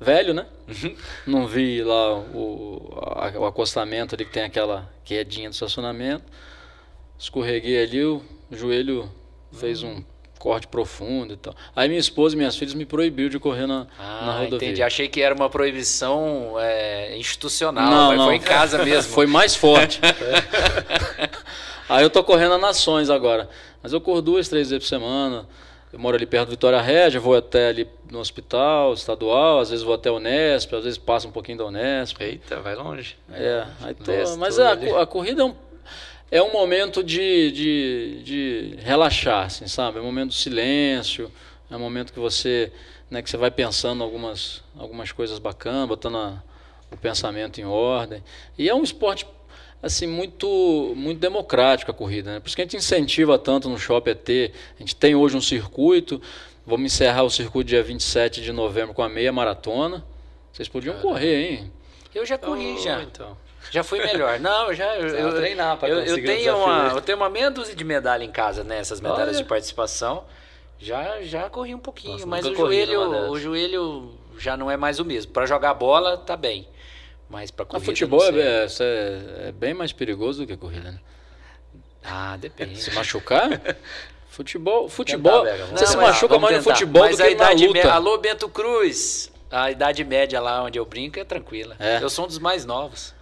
[SPEAKER 3] velho, né? Uhum. Não vi lá o, a, o acostamento ali que tem aquela quedinha do estacionamento. Escorreguei ali, o joelho fez um corte profundo e tal. Aí minha esposa e minhas filhas me proibiu de correr na,
[SPEAKER 1] ah,
[SPEAKER 3] na rodovia.
[SPEAKER 1] entendi. Achei que era uma proibição é, institucional, não, mas não. foi em casa mesmo.
[SPEAKER 3] foi mais forte. Aí eu tô correndo a Nações agora. Mas eu corro duas, três vezes por semana. Eu moro ali perto do Vitória Régia, vou até ali no hospital estadual, às vezes vou até o Unesp, às vezes passo um pouquinho da Unesp.
[SPEAKER 1] Eita, vai longe.
[SPEAKER 3] É, aí tô, mas a, a corrida é um é um momento de, de, de relaxar, assim, sabe? É um momento de silêncio, é um momento que você, né, que você vai pensando algumas, algumas coisas bacanas, botando a, o pensamento em ordem. E é um esporte assim muito muito democrático a corrida, né? Por isso que a gente incentiva tanto no Shopping ET. A gente tem hoje um circuito, vamos encerrar o circuito dia 27 de novembro com a meia maratona. Vocês podiam Caramba. correr, hein?
[SPEAKER 1] Eu já corri oh, já. Então. Já fui melhor. Não, já. Eu,
[SPEAKER 2] eu, treinar pra
[SPEAKER 1] eu, eu tenho uma, Eu tenho uma meia dúzia de medalha em casa, né? Essas medalhas Olha. de participação. Já, já corri um pouquinho, Nossa, mas o joelho, o joelho já não é mais o mesmo. Para jogar bola, tá bem. Mas para corrida.
[SPEAKER 3] A futebol é, é, é, bem mais perigoso do que a corrida, né?
[SPEAKER 1] Ah, depende.
[SPEAKER 3] Se machucar? Futebol, futebol. Tentar, você não, se machuca mais no futebol
[SPEAKER 1] mas
[SPEAKER 3] do que na luta.
[SPEAKER 1] Alô, Bento Cruz. A idade média lá onde eu brinco é tranquila. É. Eu sou um dos mais novos.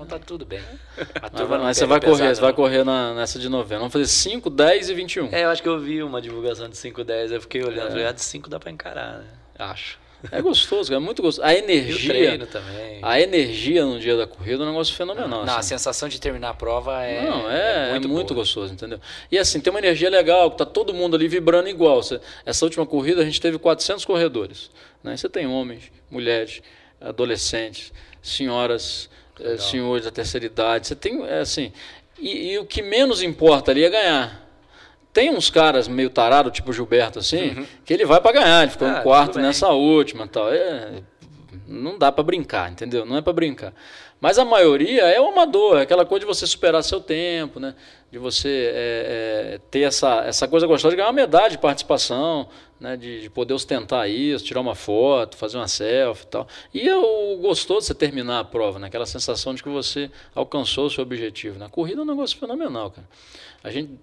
[SPEAKER 1] Então tá tudo bem.
[SPEAKER 3] A turma mas, mas você vai correr, você vai correr na, nessa de novembro. Vamos fazer 5, 10 e 21.
[SPEAKER 2] É, eu acho que eu vi uma divulgação de 5, 10. Eu fiquei olhando, é. ah, de 5 dá pra encarar, né? Acho.
[SPEAKER 3] É gostoso, é muito gostoso. A energia.
[SPEAKER 1] E o treino também.
[SPEAKER 3] A energia no dia da corrida é um negócio fenomenal.
[SPEAKER 1] Não,
[SPEAKER 3] assim.
[SPEAKER 1] a sensação de terminar a prova é.
[SPEAKER 3] Não, é,
[SPEAKER 1] é muito,
[SPEAKER 3] é muito gostoso, entendeu? E assim, tem uma energia legal, que tá todo mundo ali vibrando igual. Essa última corrida a gente teve 400 corredores. Né? Você tem homens, mulheres, adolescentes, senhoras, eh, senhores da terceira idade. Você tem, é, assim. E, e o que menos importa ali é ganhar. Tem uns caras meio tarado, tipo Gilberto, assim, que ele vai para ganhar, ele ficou
[SPEAKER 1] Uhum. Ah,
[SPEAKER 3] em quarto nessa última tal. É, não dá para brincar, entendeu? Não é para brincar. Mas a maioria é o amador, é aquela coisa de você superar seu tempo, né? De você é, é, ter essa, essa coisa gostosa de ganhar uma medalha de participação, né? De, de poder ostentar isso, tirar uma foto, fazer uma selfie e tal. E é o gostoso de você terminar a prova, né? Aquela sensação de que você alcançou o seu objetivo. Né? A corrida é um negócio fenomenal, cara. A gente,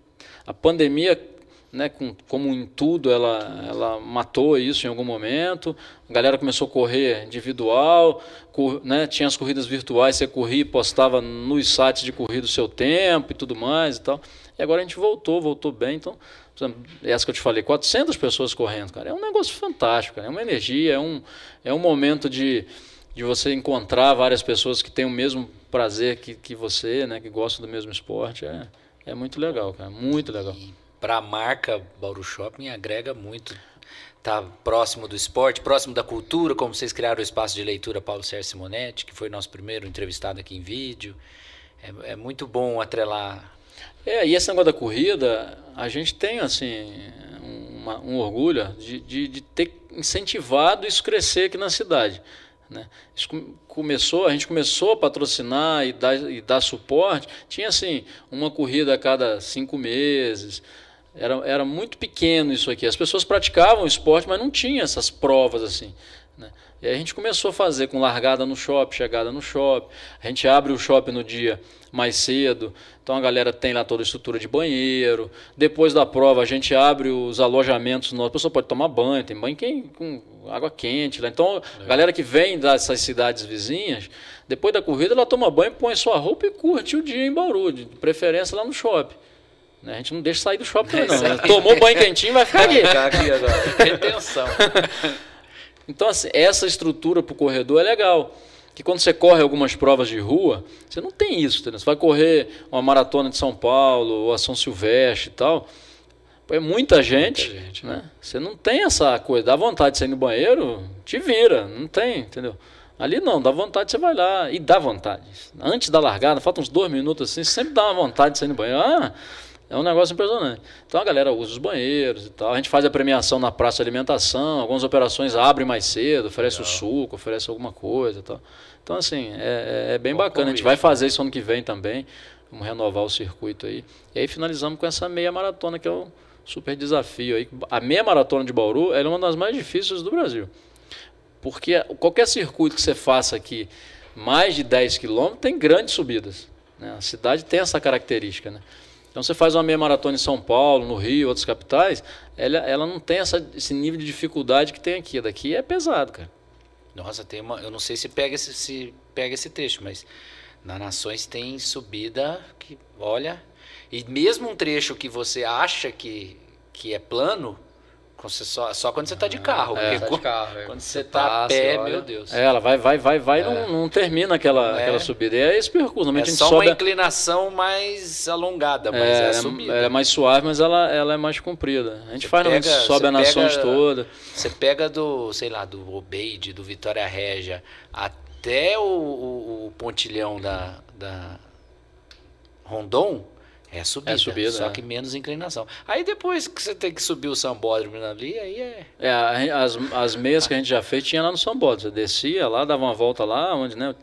[SPEAKER 3] a pandemia né, com, como em tudo, ela, ela matou isso em algum momento. A galera começou a correr individual, cor, né, tinha as corridas virtuais, você corria e postava nos sites de corrida o seu tempo e tudo mais e tal. E agora a gente voltou, voltou bem. Então, exemplo, essa que eu te falei, 400 pessoas correndo, cara. É um negócio fantástico, cara. é uma energia, é um, é um momento de, de você encontrar várias pessoas que têm o mesmo prazer que, que você, né, que gostam do mesmo esporte. É, é muito legal, cara, muito legal.
[SPEAKER 1] Para a marca Bauru Shopping agrega muito. Tá próximo do esporte, próximo da cultura, como vocês criaram o espaço de leitura Paulo Sérgio Simonetti, que foi nosso primeiro entrevistado aqui em vídeo. É, é muito bom atrelar.
[SPEAKER 3] É, e esse negócio da corrida, a gente tem assim uma- um orgulho de, de, de ter incentivado isso crescer aqui na cidade. Né? Isso com- começou, a gente começou a patrocinar e dar, e dar suporte. Tinha assim uma corrida a cada cinco meses. Era, era muito pequeno isso aqui. As pessoas praticavam o esporte, mas não tinha essas provas assim. Né? E aí a gente começou a fazer com largada no shopping, chegada no shopping. A gente abre o shopping no dia mais cedo. Então a galera tem lá toda a estrutura de banheiro. Depois da prova a gente abre os alojamentos. nossos. A pessoa pode tomar banho, tem banho quem- com água quente. Lá. Então a galera que vem dessas cidades vizinhas, depois da corrida ela toma banho, põe sua roupa e curte o dia em Bauru, de preferência lá no shopping. Né? A gente não deixa sair do shopping também, não. né? Tomou banho quentinho, vai ficar aqui.
[SPEAKER 2] Ficar aqui agora.
[SPEAKER 1] Retenção.
[SPEAKER 3] Então, assim, essa estrutura para o corredor é legal. Que quando você corre algumas provas de rua, você não tem isso. Entendeu? Você vai correr uma maratona de São Paulo, ou a São Silvestre e tal. É muita gente,
[SPEAKER 1] Muita gente,
[SPEAKER 3] né? Você não tem essa coisa. Dá vontade de sair no banheiro, te vira. Não tem, entendeu? Ali não, dá vontade, você vai lá. E dá vontade. Antes da largada, faltam uns dois minutos assim, sempre dá uma vontade de sair no banheiro. Ah, é um negócio impressionante. Então a galera usa os banheiros e tal. A gente faz a premiação na praça de alimentação. Algumas operações abrem mais cedo, oferece o suco, oferece alguma coisa e tal. Então, assim, é, é- é bem
[SPEAKER 1] Bom
[SPEAKER 3] bacana. A gente
[SPEAKER 1] convite.
[SPEAKER 3] vai fazer isso ano que vem também. Vamos renovar o circuito aí. E aí finalizamos com essa meia maratona, que é o super desafio aí. A meia maratona de Bauru é uma das mais difíceis do Brasil. Porque qualquer circuito que você faça aqui, mais de 10 quilômetros, tem grandes subidas. né? A cidade tem essa característica. Né? Então você faz uma meia maratona em São Paulo, no Rio, outras capitais, ela, ela não tem essa, esse nível de dificuldade que tem aqui. Daqui é pesado, cara.
[SPEAKER 1] Nossa, tem uma. Eu não sei se pega esse, se pega esse trecho, mas na Nações tem subida que, olha. E mesmo um trecho que você acha que, que é plano, só, só quando você está de carro.
[SPEAKER 2] É,
[SPEAKER 1] porque
[SPEAKER 2] tá de
[SPEAKER 1] quando-
[SPEAKER 2] carro, é.
[SPEAKER 1] quando
[SPEAKER 2] Você
[SPEAKER 1] você está a pé,
[SPEAKER 2] olha.
[SPEAKER 1] meu Deus.
[SPEAKER 3] É, ela vai, vai, vai, vai, não, não termina aquela,
[SPEAKER 1] É.
[SPEAKER 3] aquela subida. E é esse percurso.
[SPEAKER 1] É
[SPEAKER 3] Normalmente a gente
[SPEAKER 1] só
[SPEAKER 3] sobe.
[SPEAKER 1] uma inclinação mais alongada, mas é,
[SPEAKER 3] é,
[SPEAKER 1] a subida.
[SPEAKER 3] ela é mais suave, mas ela, ela é mais comprida. A gente
[SPEAKER 1] Você
[SPEAKER 3] faz,
[SPEAKER 1] pega-
[SPEAKER 3] sobe
[SPEAKER 1] você
[SPEAKER 3] a Nações
[SPEAKER 1] pega-
[SPEAKER 3] toda.
[SPEAKER 1] Você pega do, sei lá, do Obeide, do Vitória Régia, até o, o- o pontilhão da, da Rondon, é subida,
[SPEAKER 3] É subida,
[SPEAKER 1] só
[SPEAKER 3] é.
[SPEAKER 1] que menos inclinação. Aí depois que você tem que subir o sambódromo ali, aí é...
[SPEAKER 3] É, as, as meias que a gente já fez tinha lá no São Bode. Você descia lá, dava uma volta lá, onde né,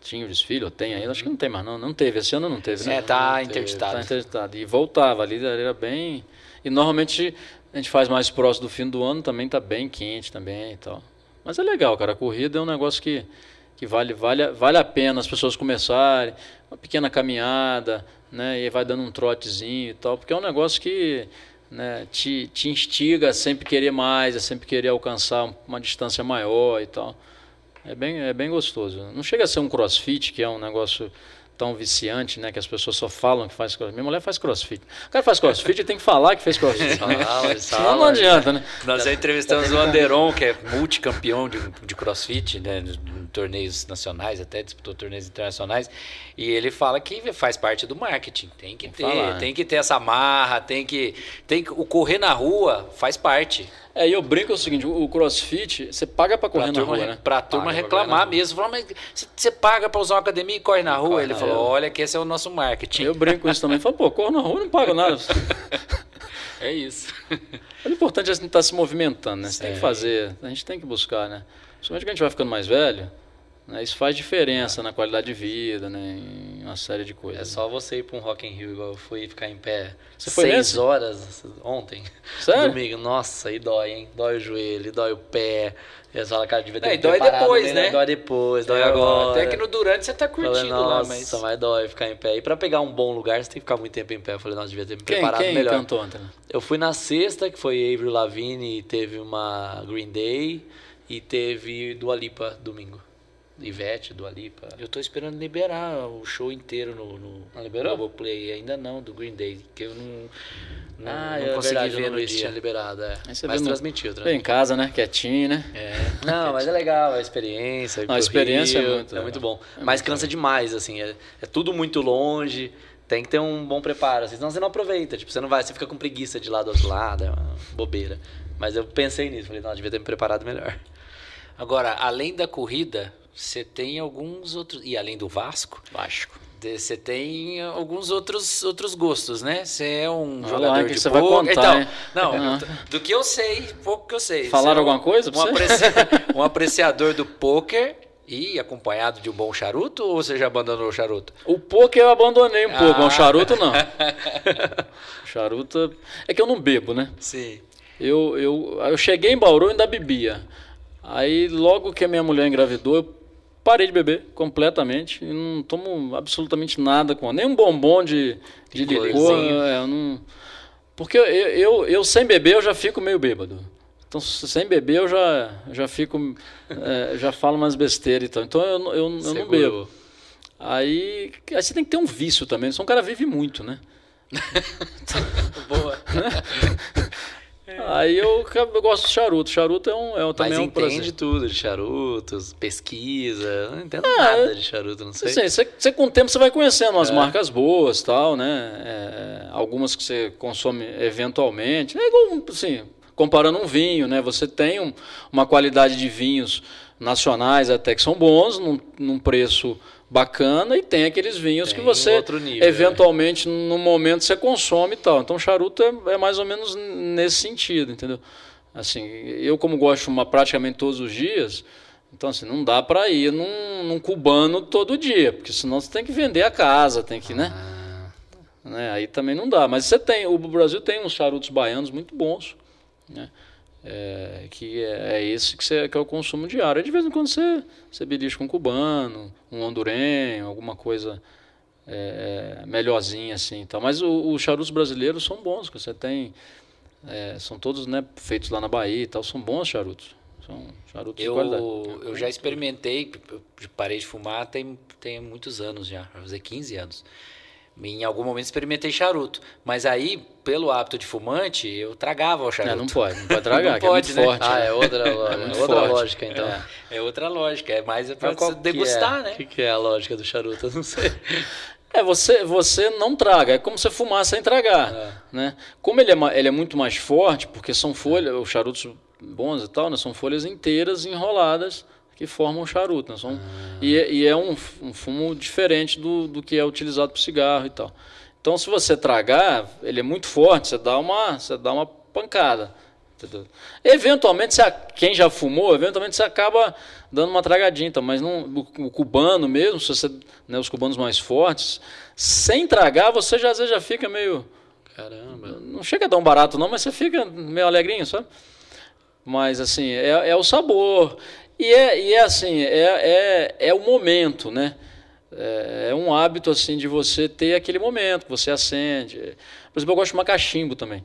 [SPEAKER 3] tinha o desfile, ou tem ainda. Acho que não tem mais, não. Não teve. Esse ano não teve, né?
[SPEAKER 1] É, tá
[SPEAKER 3] Não
[SPEAKER 1] interditado.
[SPEAKER 3] Tá interditado. E voltava ali, era bem. E normalmente a gente faz mais próximo do fim do ano, também tá bem quente também e tal. Mas é legal, cara. A corrida é um negócio que, que vale, vale, vale a pena as pessoas começarem. Uma pequena caminhada, né? E vai dando um trotezinho e tal, porque é um negócio que né, te, te instiga a sempre querer mais, a sempre querer alcançar um- uma distância maior e tal. É bem, é bem gostoso. Não chega a ser um crossfit, que é um negócio tão viciante, né? Que as pessoas só falam que faz crossfit. Minha mulher faz crossfit. O cara faz crossfit e tem que falar que fez crossfit.
[SPEAKER 2] Fala,
[SPEAKER 3] Senão não adianta, né?
[SPEAKER 1] Nós já entrevistamos o Anderon, que é multicampeão de, de crossfit, né, em torneios nacionais, até disputou torneios internacionais, e ele fala que faz parte do marketing. Tem que ter,
[SPEAKER 3] falar, né?
[SPEAKER 1] tem que ter essa marra, tem que, tem que o correr na rua faz parte.
[SPEAKER 3] É, e eu brinco é o seguinte, o crossfit, você paga pra correr
[SPEAKER 1] Pra
[SPEAKER 3] na
[SPEAKER 1] turma,
[SPEAKER 3] rua, né?
[SPEAKER 1] pra turma
[SPEAKER 2] Paga
[SPEAKER 1] reclamar mesmo. Falar, mas você- paga pra usar uma academia e corre na rua?
[SPEAKER 3] Corre
[SPEAKER 1] ele
[SPEAKER 3] na
[SPEAKER 1] falou,
[SPEAKER 3] rua.
[SPEAKER 1] olha que esse é o nosso marketing.
[SPEAKER 3] Eu brinco com isso também. Falo, pô, corro na rua e não pago nada.
[SPEAKER 1] É isso.
[SPEAKER 3] O importante é a gente estar se movimentando, né? Você tem que
[SPEAKER 1] É.
[SPEAKER 3] fazer, a gente tem que buscar, né? Principalmente que a gente vai ficando mais velho? Isso faz diferença na qualidade de vida, né? Em uma série de coisas.
[SPEAKER 2] É só você ir pra um Rock in Rio igual eu fui ficar em pé
[SPEAKER 3] Você foi
[SPEAKER 2] seis
[SPEAKER 3] nesse?
[SPEAKER 2] horas ontem.
[SPEAKER 3] Sério?
[SPEAKER 2] Domingo. Nossa, aí dói, hein? Dói o joelho, dói o pé. E sala, cara, devia ter
[SPEAKER 1] É, e dói depois,
[SPEAKER 2] bem,
[SPEAKER 1] né?
[SPEAKER 2] Dói depois, dói
[SPEAKER 1] É,
[SPEAKER 2] agora.
[SPEAKER 1] Até que no Durante você tá
[SPEAKER 2] Falei,
[SPEAKER 1] curtindo
[SPEAKER 2] nossa,
[SPEAKER 1] lá, mas...
[SPEAKER 2] mas dói ficar em pé. E pra pegar um bom lugar, você tem que ficar muito tempo em pé. Eu falei, nossa, devia ter me
[SPEAKER 3] Quem,
[SPEAKER 2] preparado
[SPEAKER 3] quem
[SPEAKER 2] melhor.
[SPEAKER 3] cantou ontem? né?
[SPEAKER 2] Eu fui na sexta, que foi Avril Lavigne, e teve uma Green Day, e teve Dua Lipa domingo. Ivete, Dua Lipa.
[SPEAKER 1] Eu tô esperando liberar o show inteiro no, no
[SPEAKER 2] Ah, liberou?
[SPEAKER 1] Globoplay. Ainda não, do Green Day, que eu não, não,
[SPEAKER 2] Ah,
[SPEAKER 1] não
[SPEAKER 2] é
[SPEAKER 1] consegui
[SPEAKER 2] verdade,
[SPEAKER 1] ver
[SPEAKER 2] não
[SPEAKER 1] no dia.
[SPEAKER 2] tinha liberado, é. Mas
[SPEAKER 3] no-
[SPEAKER 2] transmitiu,
[SPEAKER 3] Veio em
[SPEAKER 2] transmitiu.
[SPEAKER 3] casa, né? Quietinho, né?
[SPEAKER 1] É.
[SPEAKER 2] Não, mas é legal a experiência.
[SPEAKER 3] Não, a experiência é
[SPEAKER 2] Rio,
[SPEAKER 3] muito
[SPEAKER 2] É
[SPEAKER 3] legal.
[SPEAKER 2] muito bom.
[SPEAKER 3] É
[SPEAKER 2] mas
[SPEAKER 3] muito
[SPEAKER 2] cansa demais, assim. É, é tudo muito longe. Tem que ter um bom preparo, assim, senão você não aproveita. Tipo, você não vai, você fica com preguiça de lá do outro lado, é uma bobeira. Mas eu pensei nisso, falei, não, devia ter me preparado melhor.
[SPEAKER 1] Agora, além da corrida, você tem alguns outros... E além do Vasco,
[SPEAKER 3] Vasco.
[SPEAKER 1] você tem alguns outros, outros gostos, né? Você é um
[SPEAKER 3] Olha
[SPEAKER 1] jogador
[SPEAKER 3] que
[SPEAKER 1] de
[SPEAKER 3] você vai
[SPEAKER 1] pôquer.
[SPEAKER 3] contar,
[SPEAKER 1] então, não,
[SPEAKER 3] Ah.
[SPEAKER 1] do- que eu sei, pouco que eu sei.
[SPEAKER 3] Falaram
[SPEAKER 1] é um-
[SPEAKER 3] alguma coisa
[SPEAKER 1] um,
[SPEAKER 3] você?
[SPEAKER 1] apreci- um apreciador do pôquer e acompanhado de um bom charuto ou você já abandonou o charuto?
[SPEAKER 3] O poker eu abandonei um pouco,
[SPEAKER 1] Ah.
[SPEAKER 3] mas o charuto não. O charuto... É que eu não bebo, né?
[SPEAKER 1] Sim.
[SPEAKER 3] Eu, eu, eu cheguei em Bauru e ainda bebia. Aí, logo que a minha mulher engravidou, eu parei de beber completamente. E não tomo absolutamente nada com nem um bombom de, de licor. É, eu não, porque eu, eu, eu, sem beber, eu já fico meio bêbado. Então, se- sem beber, eu já, já fico. é, já falo umas besteiras e tal. Então, eu, não- eu, eu não bebo. Aí, aí você tem que ter um vício também. Senão o cara vive muito, né?
[SPEAKER 1] Boa.
[SPEAKER 3] Aí eu, eu gosto de charuto. Charuto é, um, é um- também
[SPEAKER 2] Mas
[SPEAKER 3] é um
[SPEAKER 2] entende
[SPEAKER 3] prazer.
[SPEAKER 2] tudo de charutos, pesquisa. Eu não entendo
[SPEAKER 3] Ah,
[SPEAKER 2] nada
[SPEAKER 3] eu-
[SPEAKER 2] de charuto, não sei.
[SPEAKER 3] Assim, você, você com o tempo você vai conhecendo
[SPEAKER 2] É.
[SPEAKER 3] umas marcas boas tal, né? É, algumas que você consome eventualmente. É igual, assim, comparando um vinho, né? Você tem um- uma qualidade de vinhos nacionais até que são bons, num, num preço bacana, e tem aqueles vinhos
[SPEAKER 2] Tem
[SPEAKER 3] que você,
[SPEAKER 2] nível,
[SPEAKER 3] eventualmente, no momento, você consome e tal. Então, charuto é, é mais ou menos nesse sentido, entendeu? Assim, eu como gosto de fumar praticamente todos os dias, então assim, não dá para ir num, num cubano todo dia, porque senão você tem que vender a casa, tem que, né?
[SPEAKER 2] Ah,
[SPEAKER 3] né? Aí também não dá. Mas você tem, o Brasil tem uns charutos baianos muito bons, né? É, que é, é esse que, você, que é o consumo diário. De vez em quando você, você belisca um cubano, um hondurenho, alguma coisa é, é, melhorzinha assim. Então. Mas os charutos brasileiros são bons, que você tem. é, são todos né, feitos lá na Bahia e tal, são bons charutos. São charutos de qualidade.
[SPEAKER 1] Eu, eu já experimentei, eu parei de fumar tem, tem muitos anos já, vai fazer 15 anos. Em algum momento experimentei charuto, mas aí, pelo hábito de fumante, eu tragava o charuto.
[SPEAKER 3] É, não pode, não pode tragar,
[SPEAKER 1] Não
[SPEAKER 3] é
[SPEAKER 1] pode,
[SPEAKER 3] muito
[SPEAKER 1] né?
[SPEAKER 3] forte.
[SPEAKER 2] Ah,
[SPEAKER 3] né?
[SPEAKER 2] é outra, é
[SPEAKER 3] muito
[SPEAKER 2] outra lógica, então.
[SPEAKER 3] É.
[SPEAKER 1] É outra lógica, é mais
[SPEAKER 2] qual
[SPEAKER 1] você degustar,
[SPEAKER 2] é?
[SPEAKER 1] né?
[SPEAKER 2] O que, que é a lógica do charuto? Eu não sei.
[SPEAKER 3] É, você, você não traga, é como você fumar sem tragar.
[SPEAKER 2] É.
[SPEAKER 3] Né? Como ele é, ele é muito mais forte, porque são folhas, os charutos bons e tal, né? são folhas inteiras enroladas que formam charuto. Né? São, e, é- e é um, um fumo diferente do, do que é utilizado para cigarro e tal. Então, se você tragar, ele é muito forte, você dá uma, você dá uma pancada. entendeu? Eventualmente, você, quem já fumou, eventualmente você acaba dando uma tragadinha, então, mas não, o, o cubano mesmo, você, né, os cubanos mais fortes, sem tragar, você já, às vezes já fica meio.
[SPEAKER 2] Caramba.
[SPEAKER 3] Não chega a dar um barato, não, mas você fica meio alegrinho, sabe? Mas assim, é, é o sabor. E é, e é assim, é, é, é o momento, né? É, é um hábito assim de você ter aquele momento que você acende. Por exemplo, eu gosto de fumar cachimbo também.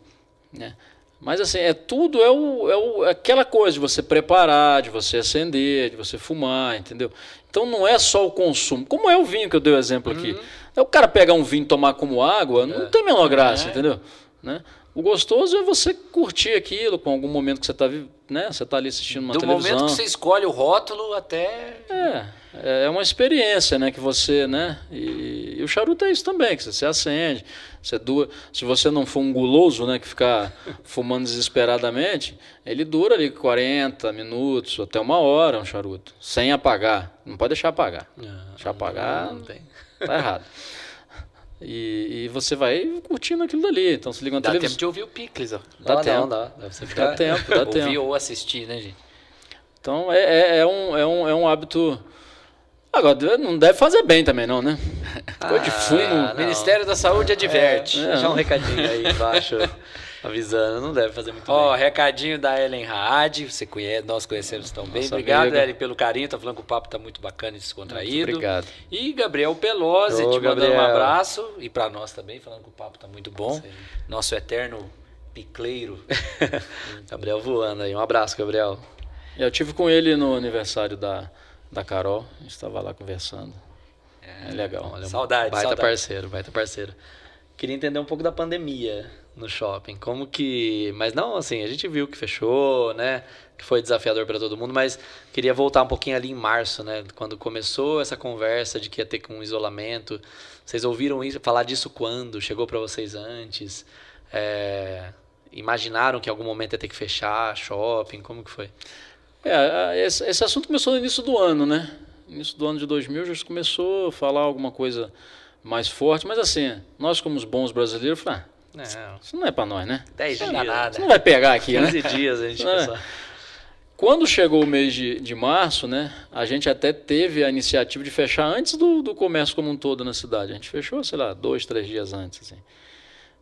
[SPEAKER 3] Né? Mas assim, é tudo é, o, é, o, é aquela coisa de você preparar, de você acender, de você fumar, entendeu? Então não é só o consumo, como é o vinho que eu dei o exemplo aqui. Uhum. O cara pegar um vinho e tomar como água, não é. tem a menor graça, é. entendeu? Né? O gostoso é você curtir aquilo com algum momento que você está né? Você tá ali assistindo uma
[SPEAKER 1] Do
[SPEAKER 3] televisão.
[SPEAKER 1] Do momento que você escolhe o rótulo até.
[SPEAKER 3] É, é uma experiência, né? Que você, né? E, e o charuto é isso também, que você, acende. Você dura, se você não for um guloso, né? Que ficar fumando desesperadamente, ele dura ali 40 minutos, até uma hora um charuto. Sem apagar. Não pode deixar apagar. Não, deixar apagar. Não, não tem. Tá errado. E, e, você vai curtindo aquilo dali. Então você liga na
[SPEAKER 1] dá
[SPEAKER 3] televisão.
[SPEAKER 1] Dá tempo de ouvir o Picles, ó.
[SPEAKER 3] Dá
[SPEAKER 1] não,
[SPEAKER 3] tempo.
[SPEAKER 1] Não,
[SPEAKER 3] dá. Deve dá tempo, dá tempo.
[SPEAKER 1] Ouvir ou assistir, né, gente?
[SPEAKER 3] Então é, é, é, um, é, um, é um hábito. Agora, não deve fazer bem também, não, né?
[SPEAKER 1] Coisa de fumo. Ministério da Saúde adverte.
[SPEAKER 2] É, deixar um recadinho aí embaixo. avisando, não deve fazer muito
[SPEAKER 1] Ó,
[SPEAKER 2] bem.
[SPEAKER 1] recadinho da Ellen Raad, você conhece, nós conhecemos tão bem. Obrigado, amiga. Ellen, pelo carinho, tá falando que o papo tá muito bacana e descontraído. Muito
[SPEAKER 3] obrigado.
[SPEAKER 1] E Gabriel Pelosi, Ô, te mandando um abraço, e para nós também, falando que o papo tá muito bom. Sim. Nosso eterno picleiro.
[SPEAKER 2] Gabriel voando aí, um abraço, Gabriel.
[SPEAKER 3] Eu tive com ele no aniversário da, da Carol, a gente estava lá conversando. É, é legal.
[SPEAKER 1] Olha, saudade,
[SPEAKER 2] baita
[SPEAKER 1] saudade.
[SPEAKER 2] parceiro, baita parceiro. Queria entender um pouco da pandemia no shopping. Como que. Mas não, assim, a gente viu que fechou, né? Que foi desafiador para todo mundo, mas queria voltar um pouquinho ali em março, né? Quando começou essa conversa de que ia ter um isolamento. Vocês ouviram isso, falar disso quando? Chegou para vocês antes? É, imaginaram que em algum momento ia ter que fechar shopping? Como que foi?
[SPEAKER 3] É, esse, assunto começou no início do ano, né? No início do ano de 2000 já começou a falar alguma coisa mais forte, mas assim, nós como os bons brasileiros, falamos, ah, isso não é para nós, né?
[SPEAKER 2] 10 dias. Nada.
[SPEAKER 3] Isso não vai pegar aqui,
[SPEAKER 2] 15
[SPEAKER 3] né?
[SPEAKER 2] dias a gente é.
[SPEAKER 3] Quando chegou o mês de, de março, né, a gente até teve a iniciativa de fechar antes do, do comércio como um todo na cidade. A gente fechou, sei lá, dois, três dias antes. Assim.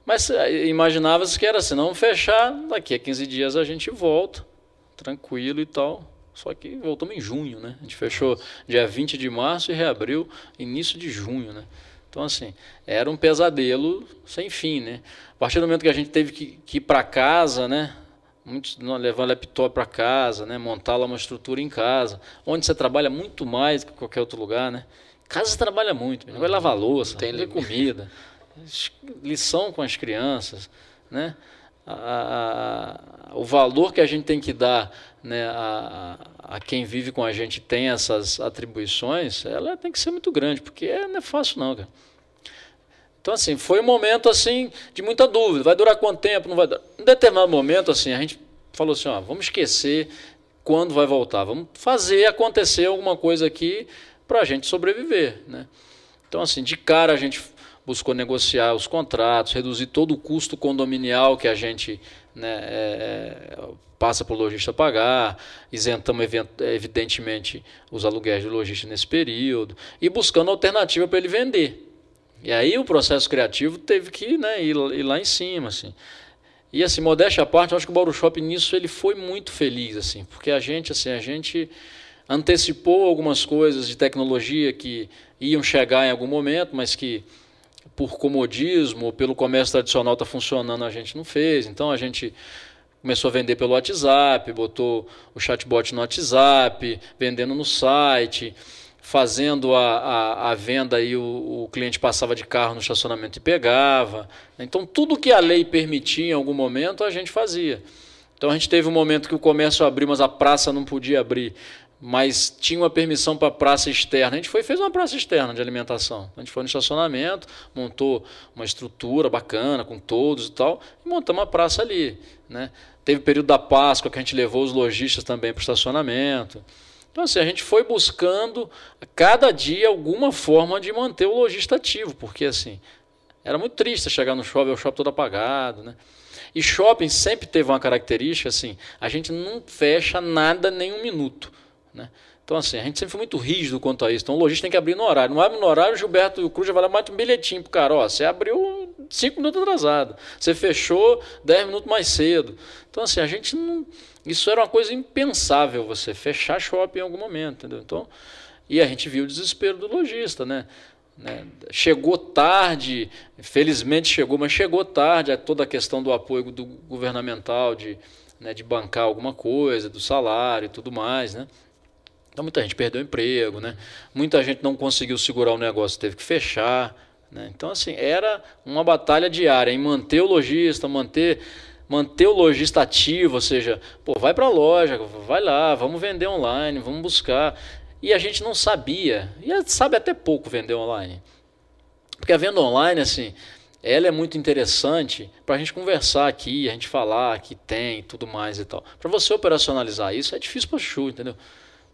[SPEAKER 3] Mas eh, imaginava-se que era assim, não fechar, daqui a 15 dias a gente volta tranquilo e tal. Só que voltamos em junho, né? A gente fechou dia 20 de março e reabriu início de junho, né? Então, assim, era um pesadelo sem fim, né? A partir do momento que a gente teve que, que ir para casa, né? Muitos levar laptop para casa, né? Montar lá uma estrutura em casa, onde você trabalha muito mais que qualquer outro lugar, né? Casa você trabalha muito, vai lavar louça, tem comida, lição com as crianças, né? a, a, o valor que a gente tem que dar né, a, a, quem vive com a gente tem essas atribuições, ela tem que ser muito grande, porque não é fácil não, cara. Então, assim, foi um momento, assim, de muita dúvida. Vai durar quanto tempo? Não vai durar. Em determinado momento, assim, a gente falou assim, ó, vamos esquecer quando vai voltar. Vamos fazer acontecer alguma coisa aqui para a gente sobreviver, né? Então, assim, de cara a gente buscou negociar os contratos, reduzir todo o custo condominial que a gente né, é, é passa para o lojista pagar, isentamos evidentemente os aluguéis de lojista nesse período e buscando alternativa para ele vender. E aí o processo criativo teve que né, ir, ir lá em cima, assim. E assim, modéstia à parte, eu acho que o Bauru Shopping nisso ele foi muito feliz, assim, porque a gente, assim, a gente antecipou algumas coisas de tecnologia que iam chegar em algum momento, mas que por comodismo, pelo comércio tradicional está funcionando, a gente não fez. Então a gente começou a vender pelo WhatsApp, botou o chatbot no WhatsApp, vendendo no site, fazendo a, a, a venda e o, o, cliente passava de carro no estacionamento e pegava. Então tudo que a lei permitia em algum momento a gente fazia. Então a gente teve um momento que o comércio abriu, mas a praça não podia abrir mas tinha uma permissão para praça externa. A gente foi fez uma praça externa de alimentação. A gente foi no estacionamento, montou uma estrutura bacana com todos e tal, e montamos uma praça ali. Né? Teve o período da Páscoa que a gente levou os lojistas também para o estacionamento. Então, assim, a gente foi buscando cada dia alguma forma de manter o lojista ativo, porque assim, era muito triste chegar no shopping, o shopping todo apagado, né? E shopping sempre teve uma característica assim, a gente não fecha nada nem um minuto. Né? Então, assim, a gente sempre foi muito rígido quanto a isso. Então, o lojista tem que abrir no horário. Não abre no horário, o Gilberto e o Cruz já vai lá mais um bilhetinho pro cara. Ó, você abriu cinco minutos atrasado. Você fechou dez minutos mais cedo. Então, assim, a gente não... Isso era uma coisa impensável, você fechar shopping em algum momento, entendeu? Então, e a gente viu o desespero do lojista, né? né? Chegou tarde, felizmente chegou, mas chegou tarde a toda a questão do apoio do governamental, de, né, de bancar alguma coisa, do salário e tudo mais, né? Então muita gente perdeu emprego, né? Muita gente não conseguiu segurar o negócio, teve que fechar. Né? Então, assim, era uma batalha diária em manter o lojista, manter, manter o lojista ativo, ou seja, pô, vai para a loja, vai lá, vamos vender online, vamos buscar. E a gente não sabia, e sabe até pouco vender online. Porque a venda online, assim, ela é muito interessante para a gente conversar aqui, a gente falar que tem tudo mais e tal. Para você operacionalizar isso é difícil para chu, entendeu?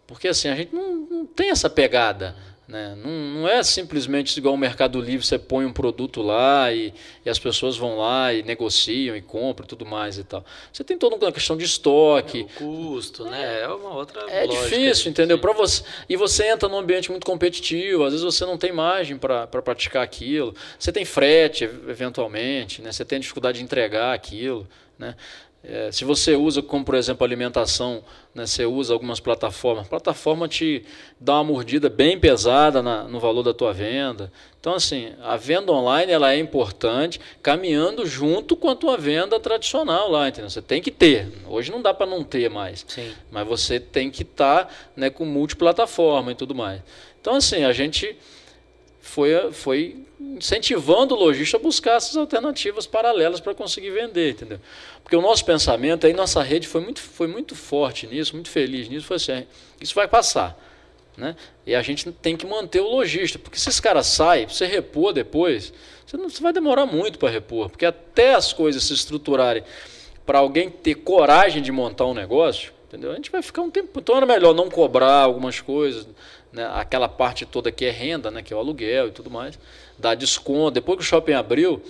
[SPEAKER 3] Porque assim, a gente não, não tem essa pegada. Né? Não, não, é simplesmente igual o Mercado Livre, você põe um produto lá e, e, as pessoas vão lá e negociam e compram e tudo mais e tal. Você tem toda uma questão de estoque. É,
[SPEAKER 2] custo, né? É uma outra
[SPEAKER 3] É difícil, entendeu? Para você E você entra num ambiente muito competitivo, às vezes você não tem margem para praticar aquilo. Você tem frete, eventualmente, né? Você tem dificuldade de entregar aquilo, né? É, se você usa, como por exemplo, alimentação, né, você usa algumas plataformas, a plataforma te dá uma mordida bem pesada na, no valor da tua venda. Então, assim, a venda online ela é importante, caminhando junto com a tua venda tradicional lá, entendeu? Você tem que ter. Hoje não dá para não ter mais.
[SPEAKER 2] Sim.
[SPEAKER 3] Mas você tem que estar tá, né, com multiplataforma e tudo mais. Então, assim, a gente foi, foi incentivando o lojista a buscar essas alternativas paralelas para conseguir vender, entendeu? Porque o nosso pensamento, aí nossa rede foi muito, foi muito forte nisso, muito feliz nisso, foi assim, isso vai passar. Né? E a gente tem que manter o lojista, porque se esse cara sai, você repor depois, você, não, você vai demorar muito para repor, porque até as coisas se estruturarem para alguém ter coragem de montar um negócio, entendeu? A gente vai ficar um tempo. Então era melhor não cobrar algumas coisas, né? aquela parte toda que é renda, né? que é o aluguel e tudo mais, dar desconto. Depois que o shopping abriu,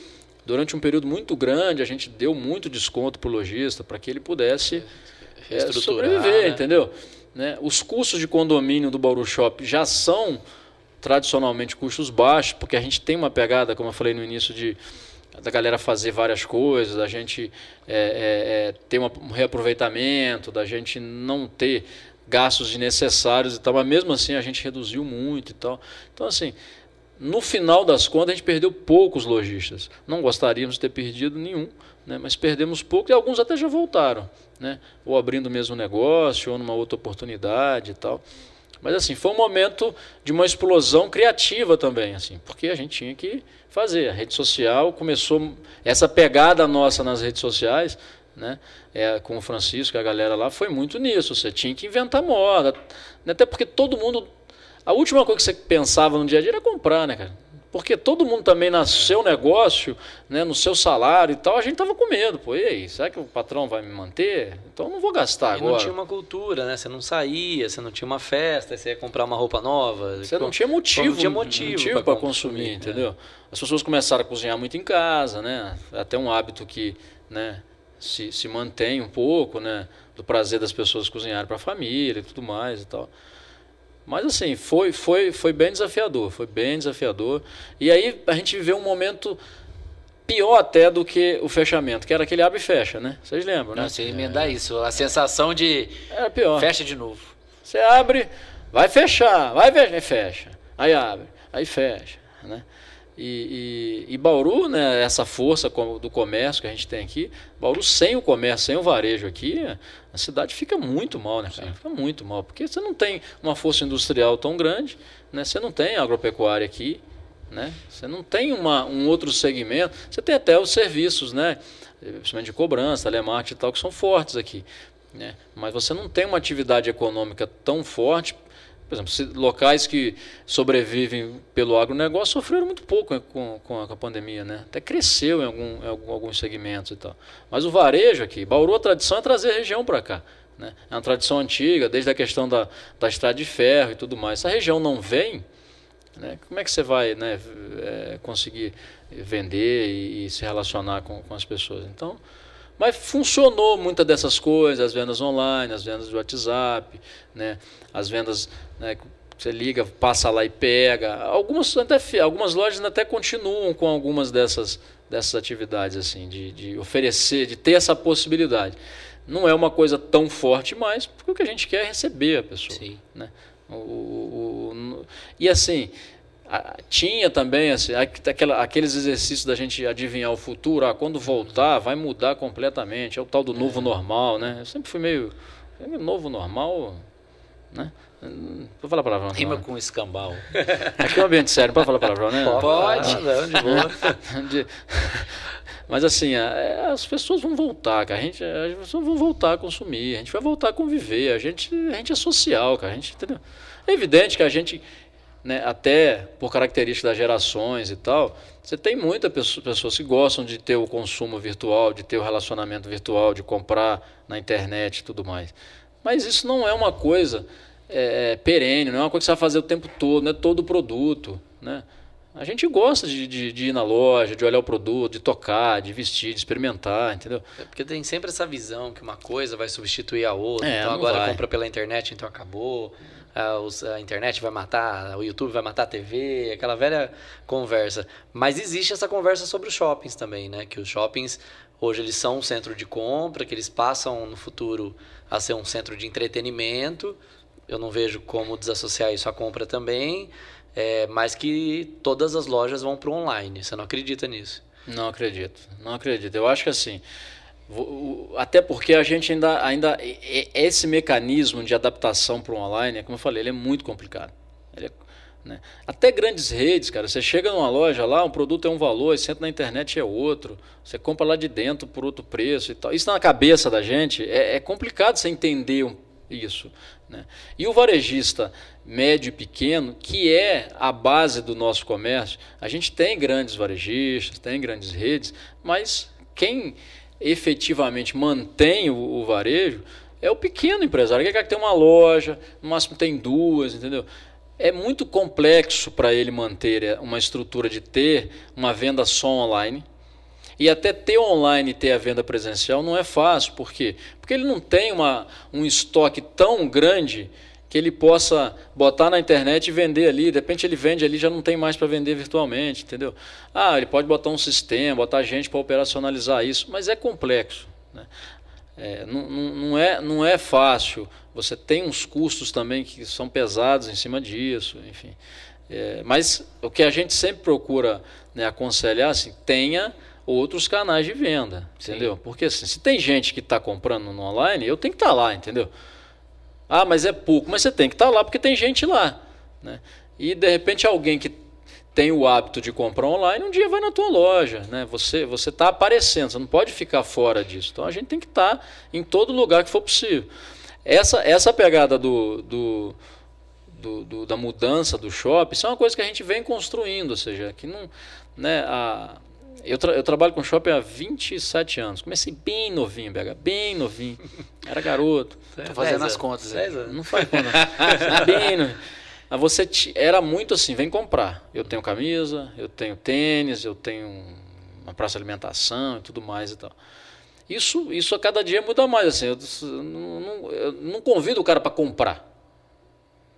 [SPEAKER 3] durante um período muito grande, a gente deu muito desconto para o lojista para que ele pudesse é, sobreviver, né? entendeu? Né? Os custos de condomínio do Bauru Shop já são tradicionalmente custos baixos, porque a gente tem uma pegada, como eu falei no início, de da galera fazer várias coisas, da gente é, é, é ter um reaproveitamento, da gente não ter gastos desnecessários e tal, mas mesmo assim a gente reduziu muito e tal. Então, assim, no final das contas, a gente perdeu poucos lojistas. Não gostaríamos de ter perdido nenhum, né? mas perdemos poucos e alguns até já voltaram, né? ou abrindo o mesmo negócio, ou numa outra oportunidade e tal. Mas assim, foi um momento de uma explosão criativa também, assim, porque a gente tinha que fazer. A rede social começou essa pegada nossa nas redes sociais né? É, com o Francisco a galera lá, foi muito nisso. Você tinha que inventar moda. Né? Até porque todo mundo. A última coisa que você pensava no dia a dia era comprar, né, cara? Porque todo mundo também no seu negócio, né, no seu salário e tal, a gente tava com medo. Pô, e aí, será que o patrão vai me manter? Então eu não vou gastar
[SPEAKER 2] e
[SPEAKER 3] agora.
[SPEAKER 2] não tinha uma cultura, né? Você não saía, você não tinha uma festa, você ia comprar uma roupa nova.
[SPEAKER 3] Você não tinha motivo. Não tinha motivo, motivo para consumir, consumir, entendeu? É. As pessoas começaram a cozinhar muito em casa, né? Até um hábito que, né, se, se mantém um pouco, né? Do prazer das pessoas cozinharem para a família e tudo mais e tal. Mas assim, foi, foi, foi bem desafiador, foi bem desafiador. E aí a gente viveu um momento pior até do que o fechamento, que era aquele abre e fecha, né? Vocês lembram,
[SPEAKER 1] Não,
[SPEAKER 3] né?
[SPEAKER 1] Você emendar é. isso, a sensação de
[SPEAKER 3] era pior.
[SPEAKER 1] fecha de novo.
[SPEAKER 3] Você abre, vai fechar, vai fechar, fecha. Aí abre, aí fecha, né? E, e, e, Bauru, né, essa força do comércio que a gente tem aqui, Bauru sem o comércio, sem o varejo aqui, a cidade fica muito mal, né, cara? Fica muito mal, porque você não tem uma força industrial tão grande, né? Você não tem agropecuária aqui, né? Você não tem uma, um outro segmento. Você tem até os serviços, né? Principalmente de cobrança, telemarketing e tal, que são fortes aqui. Né? Mas você não tem uma atividade econômica tão forte por exemplo, locais que sobrevivem pelo agronegócio sofreram muito pouco com, com, a, pandemia, né? Até cresceu em, algum, em alguns segmentos e tal. Mas o varejo aqui, Bauru, a tradição é trazer a região para cá. Né? É uma tradição antiga, desde a questão da, da estrada de ferro e tudo mais. Se a região não vem, né, como é que você vai né, é, conseguir vender e, e, se relacionar com, com as pessoas? Então, mas funcionou muitas dessas coisas, as vendas online, as vendas do WhatsApp, né? as vendas né, você liga, passa lá e pega. Algumas, até, algumas lojas até continuam com algumas dessas, dessas atividades, assim, de, de oferecer, de ter essa possibilidade. Não é uma coisa tão forte mais, porque o que a gente quer é receber a pessoa.
[SPEAKER 1] Sim.
[SPEAKER 3] Né? O, o, o, e assim, tinha também assim, aquela, aqueles exercícios da gente adivinhar o futuro, ah, quando voltar vai mudar completamente, é o tal do novo é. normal, né? Eu sempre fui meio, novo normal, né? Vou falar palavrão.
[SPEAKER 1] Rima com escambau.
[SPEAKER 3] Aqui é um ambiente sério, pode falar palavrão, né?
[SPEAKER 1] Pode.
[SPEAKER 2] Não, de boa.
[SPEAKER 3] De- Mas assim, é, as pessoas vão voltar, cara. A gente, as pessoas vão voltar a consumir, a gente vai voltar a conviver, a gente, a gente é social, cara. A gente, entendeu? É evidente que a gente, né, até por característica das gerações e tal, você tem muitas pessoas que gostam de ter o consumo virtual, de ter o relacionamento virtual, de comprar na internet e tudo mais. Mas isso não é uma coisa é, perene, não é uma coisa que você vai fazer o tempo todo, não é todo produto, né? A gente gosta de, de, de ir na loja, de olhar o produto, de tocar, de vestir, de experimentar, entendeu?
[SPEAKER 2] É porque tem sempre essa visão que uma coisa vai substituir a outra.
[SPEAKER 3] É,
[SPEAKER 2] então agora
[SPEAKER 3] vai.
[SPEAKER 2] compra pela internet, então acabou. Ah, os- A internet vai matar, o YouTube vai matar a TV, aquela velha conversa. Mas existe essa conversa sobre os shoppings também, né? Que os shoppings hoje eles são um centro de compra, que eles passam no futuro a ser um centro de entretenimento. Eu não vejo como desassociar isso à compra também. É, mas que todas as lojas vão para o online. Você não acredita nisso?
[SPEAKER 3] Não acredito, não acredito. Eu acho que assim, até porque a gente ainda, ainda esse mecanismo de adaptação para o online, como eu falei, ele é muito complicado. É, né? Até grandes redes, cara, você chega numa loja lá, um produto é um valor, você entra na internet é outro, você compra lá de dentro por outro preço e tal. Isso na cabeça da gente é, é complicado você entender isso. Né? E o varejista médio e pequeno, que é a base do nosso comércio, a gente tem grandes varejistas, tem grandes redes, mas quem efetivamente mantém o, o varejo é o pequeno empresário, que quer ter uma loja, no máximo tem duas, entendeu? É muito complexo para ele manter é, uma estrutura de ter uma venda só online. E até ter online e ter a venda presencial não é fácil. Por quê? Porque ele não tem uma, um estoque tão grande que ele possa botar na internet e vender ali. De repente ele vende ali já não tem mais para vender virtualmente, entendeu? Ah, ele pode botar um sistema, botar gente para operacionalizar isso, mas é complexo. Né? É, não, não, é, não é fácil. Você tem uns custos também que são pesados em cima disso, enfim. É, mas o que a gente sempre procura né, aconselhar, assim, tenha outros canais de venda, entendeu? Porque assim, se tem gente que está comprando no online, eu tenho que estar lá, entendeu? Ah, mas é pouco, mas você tem que estar lá porque tem gente lá, né? E de repente alguém que tem o hábito de comprar online, um dia vai na tua loja, né? Você você está aparecendo, você não pode ficar fora disso. Então a gente tem que estar em todo lugar que for possível. Essa essa pegada do, do do, do, da mudança do shopping, isso é uma coisa que a gente vem construindo, ou seja, que não, né, a, eu, tra eu trabalho com shopping há 27 anos. Comecei bem novinho, BH, bem novinho. Era garoto.
[SPEAKER 1] Tô fazendo as contas
[SPEAKER 2] anos.
[SPEAKER 3] Não faz conta. bem novinho. Mas você era muito assim, vem comprar. Eu tenho camisa, eu tenho tênis, eu tenho uma praça de alimentação e tudo mais e tal. Isso, isso a cada dia muda mais. Assim, eu, não, não- eu não convido o cara para comprar.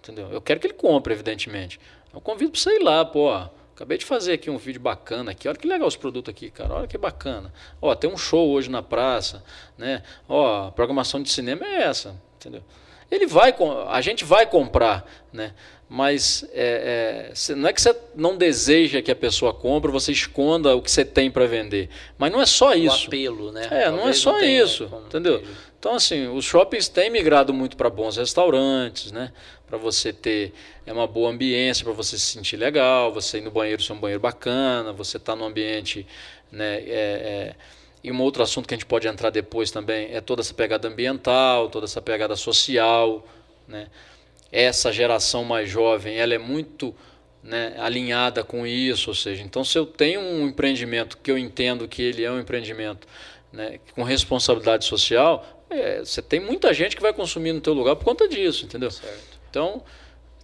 [SPEAKER 3] Entendeu? Eu quero que ele compre, evidentemente. Eu convido para você ir lá, pô. Acabei de fazer aqui um vídeo bacana aqui. Olha que legal os produtos aqui, cara. Olha que bacana. Ó, tem um show hoje na praça, né? Ó, a programação de cinema é essa, entendeu? Ele vai, a gente vai comprar, né? Mas é, é, não é que você não deseja que a pessoa compre, você esconda o que você tem para vender. Mas não é só
[SPEAKER 2] O
[SPEAKER 3] isso.
[SPEAKER 2] apelo, né?
[SPEAKER 3] É, não é
[SPEAKER 2] Talvez
[SPEAKER 3] só
[SPEAKER 2] tenha
[SPEAKER 3] isso, entendeu? Então, assim, os shoppings têm migrado muito para bons restaurantes, né? Para você ter é uma boa ambiência, para você se sentir legal, você ir no banheiro ser um banheiro bacana, você estar num ambiente, né? é- é- E um outro assunto que a gente pode entrar depois também é toda essa pegada ambiental, toda essa pegada social, né? Essa geração mais jovem, ela é muito né, alinhada com isso, ou seja, então se eu tenho um empreendimento que eu entendo que ele é um empreendimento né, com responsabilidade social, é, você tem muita gente que vai consumir no teu lugar por conta disso, entendeu? Então,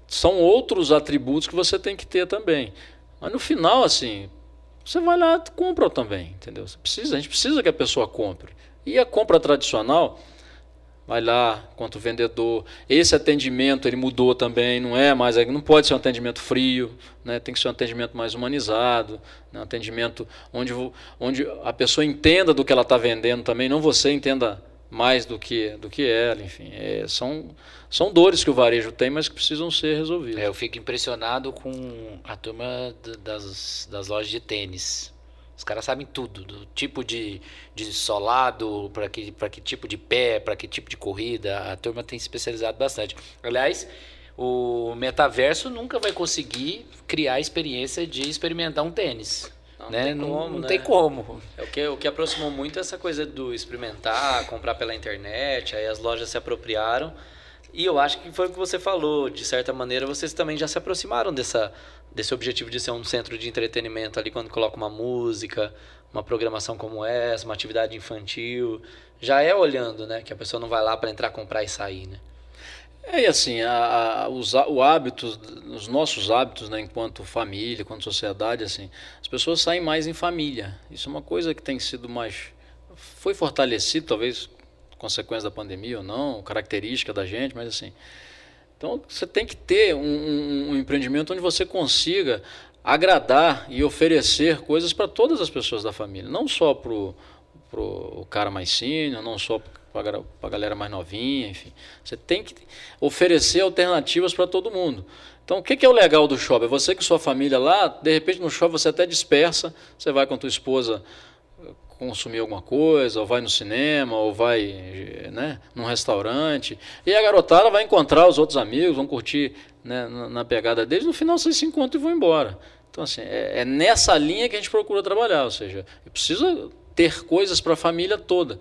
[SPEAKER 3] são outros atributos que você tem que ter também. Mas no final, assim, você vai lá e compra também, entendeu? Você precisa, a gente precisa que a pessoa compre. E a compra tradicional, vai lá quanto vendedor. Esse atendimento ele mudou também, não é mais, não pode ser um atendimento frio, né? Tem que ser um atendimento mais humanizado, né? um atendimento onde, onde a pessoa entenda do que ela está vendendo também, não você entenda mais do que do que ela, enfim, É, são são dores que o varejo tem, mas que precisam ser resolvidas.
[SPEAKER 1] É, eu fico impressionado com a turma das, das lojas de tênis. Os caras sabem tudo, do tipo de, de solado, para que, pra que tipo de pé, para que tipo de corrida. A turma tem se especializado bastante. Aliás, o metaverso nunca vai conseguir criar a experiência de experimentar um tênis. Não, né?
[SPEAKER 2] não, tem, como,
[SPEAKER 1] não
[SPEAKER 2] né?
[SPEAKER 1] tem como.
[SPEAKER 2] É o, que, o que aproximou muito essa coisa do experimentar, comprar pela internet, aí as lojas se apropriaram. E eu acho que foi o que você falou, de certa maneira vocês também já se aproximaram dessa, desse objetivo de ser um centro de entretenimento ali quando coloca uma música, uma programação como essa, uma atividade infantil. Já é olhando, né? Que a pessoa não vai lá para entrar, comprar e sair, né?
[SPEAKER 3] É, assim, a, a, os, o hábito, os nossos hábitos, né, enquanto família, enquanto sociedade, assim, as pessoas saem mais em família. Isso é uma coisa que tem sido mais. Foi fortalecido, talvez, consequência da pandemia ou não, característica da gente, mas assim. Então, você tem que ter um, um, um empreendimento onde você consiga agradar e oferecer coisas para todas as pessoas da família, não só para o cara mais sênior, não só para a galera mais novinha, enfim. Você tem que oferecer alternativas para todo mundo. Então, o que, que é o legal do shopping? É você que sua família lá, de repente no shopping você até dispersa, você vai com a tua esposa consumir alguma coisa, ou vai no cinema, ou vai né, num restaurante, e a garotada vai encontrar os outros amigos, vão curtir né, na, pegada deles, no final vocês se encontram e vão embora. Então, assim, é, é nessa linha que a gente procura trabalhar, ou seja, precisa ter coisas para a família toda.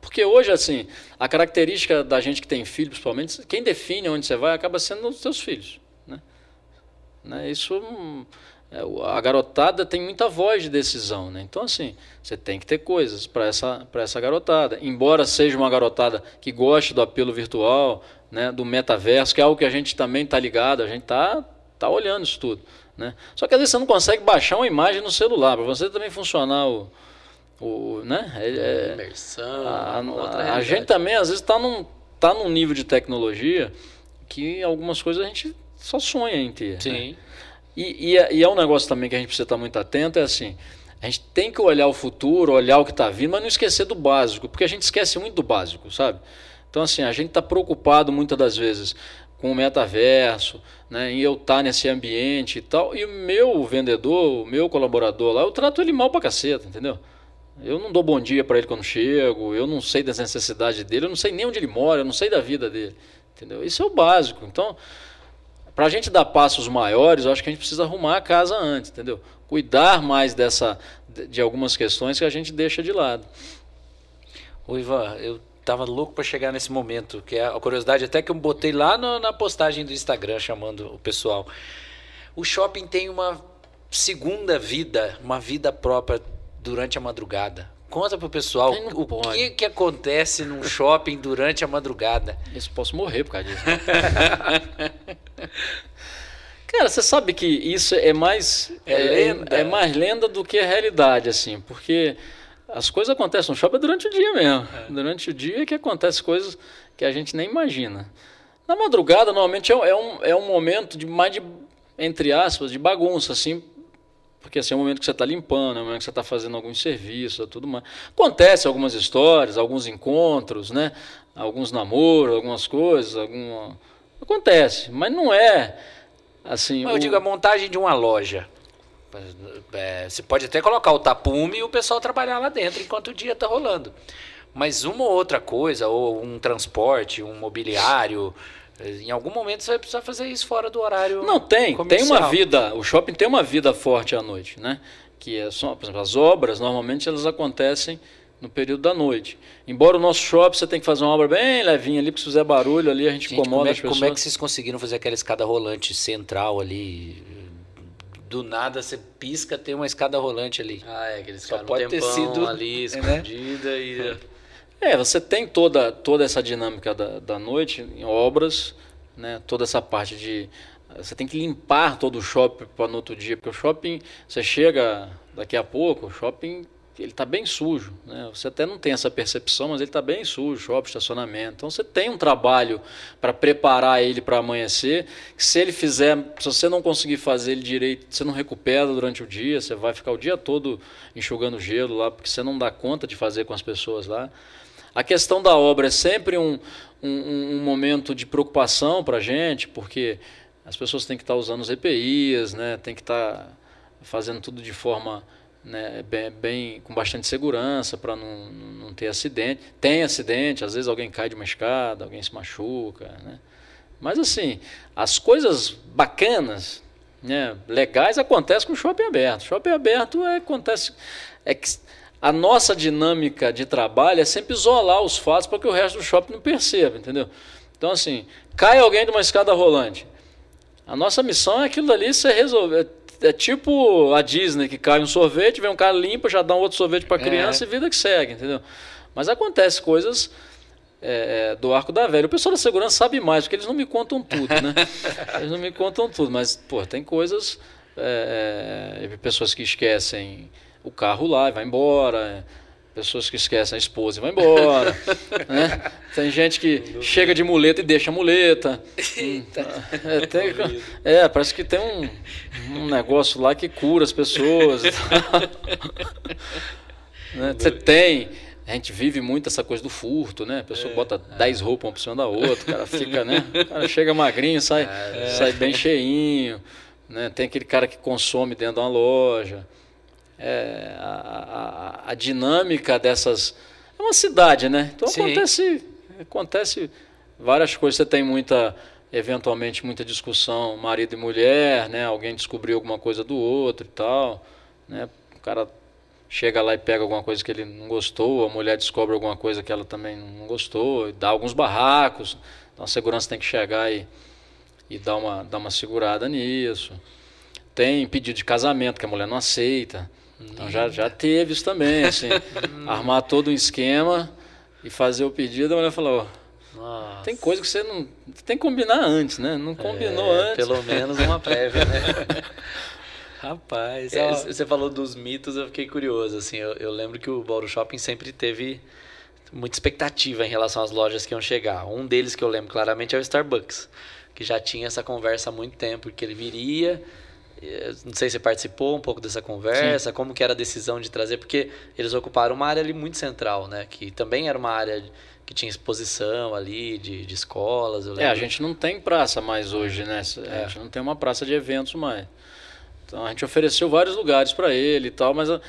[SPEAKER 3] Porque hoje, assim, a característica da gente que tem filho, principalmente, quem define onde você vai acaba sendo os seus filhos. Né? né? Isso, é, a garotada tem muita voz de decisão. Né? Então, assim, você tem que ter coisas para essa, essa garotada. Embora seja uma garotada que goste do apelo virtual, né, do metaverso, que é algo que a gente também está ligado, a gente está tá olhando isso tudo. Né? Só que às vezes você não consegue baixar uma imagem no celular. Para você também funcionar o o, né? É,
[SPEAKER 2] é Imersão,
[SPEAKER 3] a, a, a gente também às vezes está num, tá num nível de tecnologia que algumas coisas a gente só sonha em ter. Né?
[SPEAKER 1] Sim.
[SPEAKER 3] Né? E, e, é, e, é um negócio também que a gente precisa estar muito atento, é assim, a gente tem que olhar o futuro, olhar o que está vindo, mas não esquecer do básico, porque a gente esquece muito do básico, sabe? Então, assim, a gente está preocupado muitas das vezes com o metaverso, né, em eu estar tá nesse ambiente e tal, e o meu vendedor, o meu colaborador lá, eu trato ele mal pra caceta, entendeu? Eu não dou bom dia para ele quando chego, eu não sei das necessidades dele, eu não sei nem onde ele mora, eu não sei da vida dele. Entendeu? Isso é o básico. Então, para a gente dar passos maiores, eu acho que a gente precisa arrumar a casa antes, entendeu? Cuidar mais dessa de algumas questões que a gente deixa de lado.
[SPEAKER 1] O Ivan, eu tava louco para chegar nesse momento, que é a curiosidade até que eu botei lá no, na postagem do Instagram chamando o pessoal. O shopping tem uma segunda vida, uma vida própria durante a madrugada. Conta pro pessoal o que, que acontece num shopping durante a madrugada.
[SPEAKER 3] Isso posso morrer por causa disso. Cara, você sabe que isso é mais
[SPEAKER 1] é, é, lenda.
[SPEAKER 3] é mais lenda do que a realidade, assim, porque as coisas acontecem no shopping durante o dia mesmo. É. Durante o dia que acontecem coisas que a gente nem imagina. Na madrugada, normalmente é, é um, é um momento de mais de, entre aspas, de bagunça, assim, porque assim, é o momento que você está limpando, é o momento que você está fazendo algum serviço, tudo mais. Acontece algumas histórias, alguns encontros, né? Alguns namoros, algumas coisas, alguma... Acontece, mas não é assim.
[SPEAKER 1] Mas eu o... digo, a montagem de uma loja. É, você pode até colocar o tapume e o pessoal trabalhar lá dentro enquanto o dia está rolando. Mas uma ou outra coisa, ou um transporte, um mobiliário, em algum momento você vai precisar fazer isso fora do horário.
[SPEAKER 3] Não tem, comercial. tem uma vida. O shopping tem uma vida forte à noite, né? Que é só, por exemplo, as obras normalmente elas acontecem no período da noite. Embora o nosso shopping você tem que fazer uma obra bem levinha ali, porque se fizer barulho ali a gente, gente incomoda
[SPEAKER 1] como é,
[SPEAKER 3] as pessoas.
[SPEAKER 1] Como é que vocês conseguiram fazer aquela escada rolante central ali? Do nada você pisca, tem uma escada rolante ali.
[SPEAKER 2] Ah, é, aquele Só pode ter sido ali escondida é, né? e
[SPEAKER 3] É, você tem toda, toda essa dinâmica da, da noite em obras, né? toda essa parte de. Você tem que limpar todo o shopping para no outro dia, porque o shopping, você chega daqui a pouco, o shopping ele está bem sujo. Né? Você até não tem essa percepção, mas ele está bem sujo, shopping, estacionamento. Então você tem um trabalho para preparar ele para amanhecer. Se ele fizer, se você não conseguir fazer ele direito, você não recupera durante o dia, você vai ficar o dia todo enxugando gelo lá, porque você não dá conta de fazer com as pessoas lá. A questão da obra é sempre um, um, um momento de preocupação para a gente, porque as pessoas têm que estar tá usando os EPIs, né? tem que estar tá fazendo tudo de forma né, bem, bem, com bastante segurança para não, não ter acidente. Tem acidente, às vezes alguém cai de uma escada, alguém se machuca. Né? Mas assim, as coisas bacanas, né, legais acontecem com o shopping aberto. Shopping aberto é, acontece. É que a nossa dinâmica de trabalho é sempre isolar os fatos para que o resto do shopping não perceba, entendeu? Então, assim, cai alguém de uma escada rolante. A nossa missão é aquilo dali ser resolver. É, é tipo a Disney, que cai um sorvete, vem um cara limpa, já dá um outro sorvete para a criança é. e vida que segue, entendeu? Mas acontece coisas é, é, do arco da velha. O pessoal da segurança sabe mais, porque eles não me contam tudo, né? eles não me contam tudo, mas, pô, tem coisas. É, é pessoas que esquecem o carro lá e vai embora. Pessoas que esquecem a esposa e vai embora. né? Tem gente que chega de muleta e deixa a muleta. Eita. É, tem, é, parece que tem um, um negócio lá que cura as pessoas. né? Você tem a gente vive muito essa coisa do furto, né? A pessoa é, bota 10 é. roupas uma por cima da outra, o cara fica, né? O cara chega magrinho, sai, é, sai bem cheinho, né? Tem aquele cara que consome dentro de uma loja. É, a, a, a, dinâmica dessas. É uma cidade, né? Então Sim. acontece, acontece várias coisas. Você tem muita, eventualmente, muita discussão, marido e mulher, né? Alguém descobriu alguma coisa do outro e tal. Né? O cara chega lá e pega alguma coisa que ele não gostou, a mulher descobre alguma coisa que ela também não gostou, dá alguns barracos. Então a segurança tem que chegar e, e dar, uma, dar uma segurada nisso. Tem pedido de casamento que a mulher não aceita. Então já, já teve isso também, assim, armar todo um esquema e fazer o pedido, a mulher falou, Nossa. tem coisa que você não. Tem que combinar antes, né? Não combinou é, antes.
[SPEAKER 2] Pelo menos uma prévia, né? Rapaz, é, você falou dos mitos, eu fiquei curioso. Assim, eu, eu, lembro que o Bauru Shopping sempre teve muita expectativa em relação às lojas que iam chegar. Um deles que eu lembro claramente é o Starbucks, que já tinha essa conversa há muito tempo, que ele viria. Eh, não sei se você participou um pouco dessa conversa, Sim. como que era a decisão de trazer, porque eles ocuparam uma área ali muito central, né? Que também era uma área que tinha exposição ali de, de escolas.
[SPEAKER 3] É, a gente não tem praça mais hoje, né? A é. gente não tem uma praça de eventos mais. Então a gente ofereceu vários lugares para ele e tal, mas ah,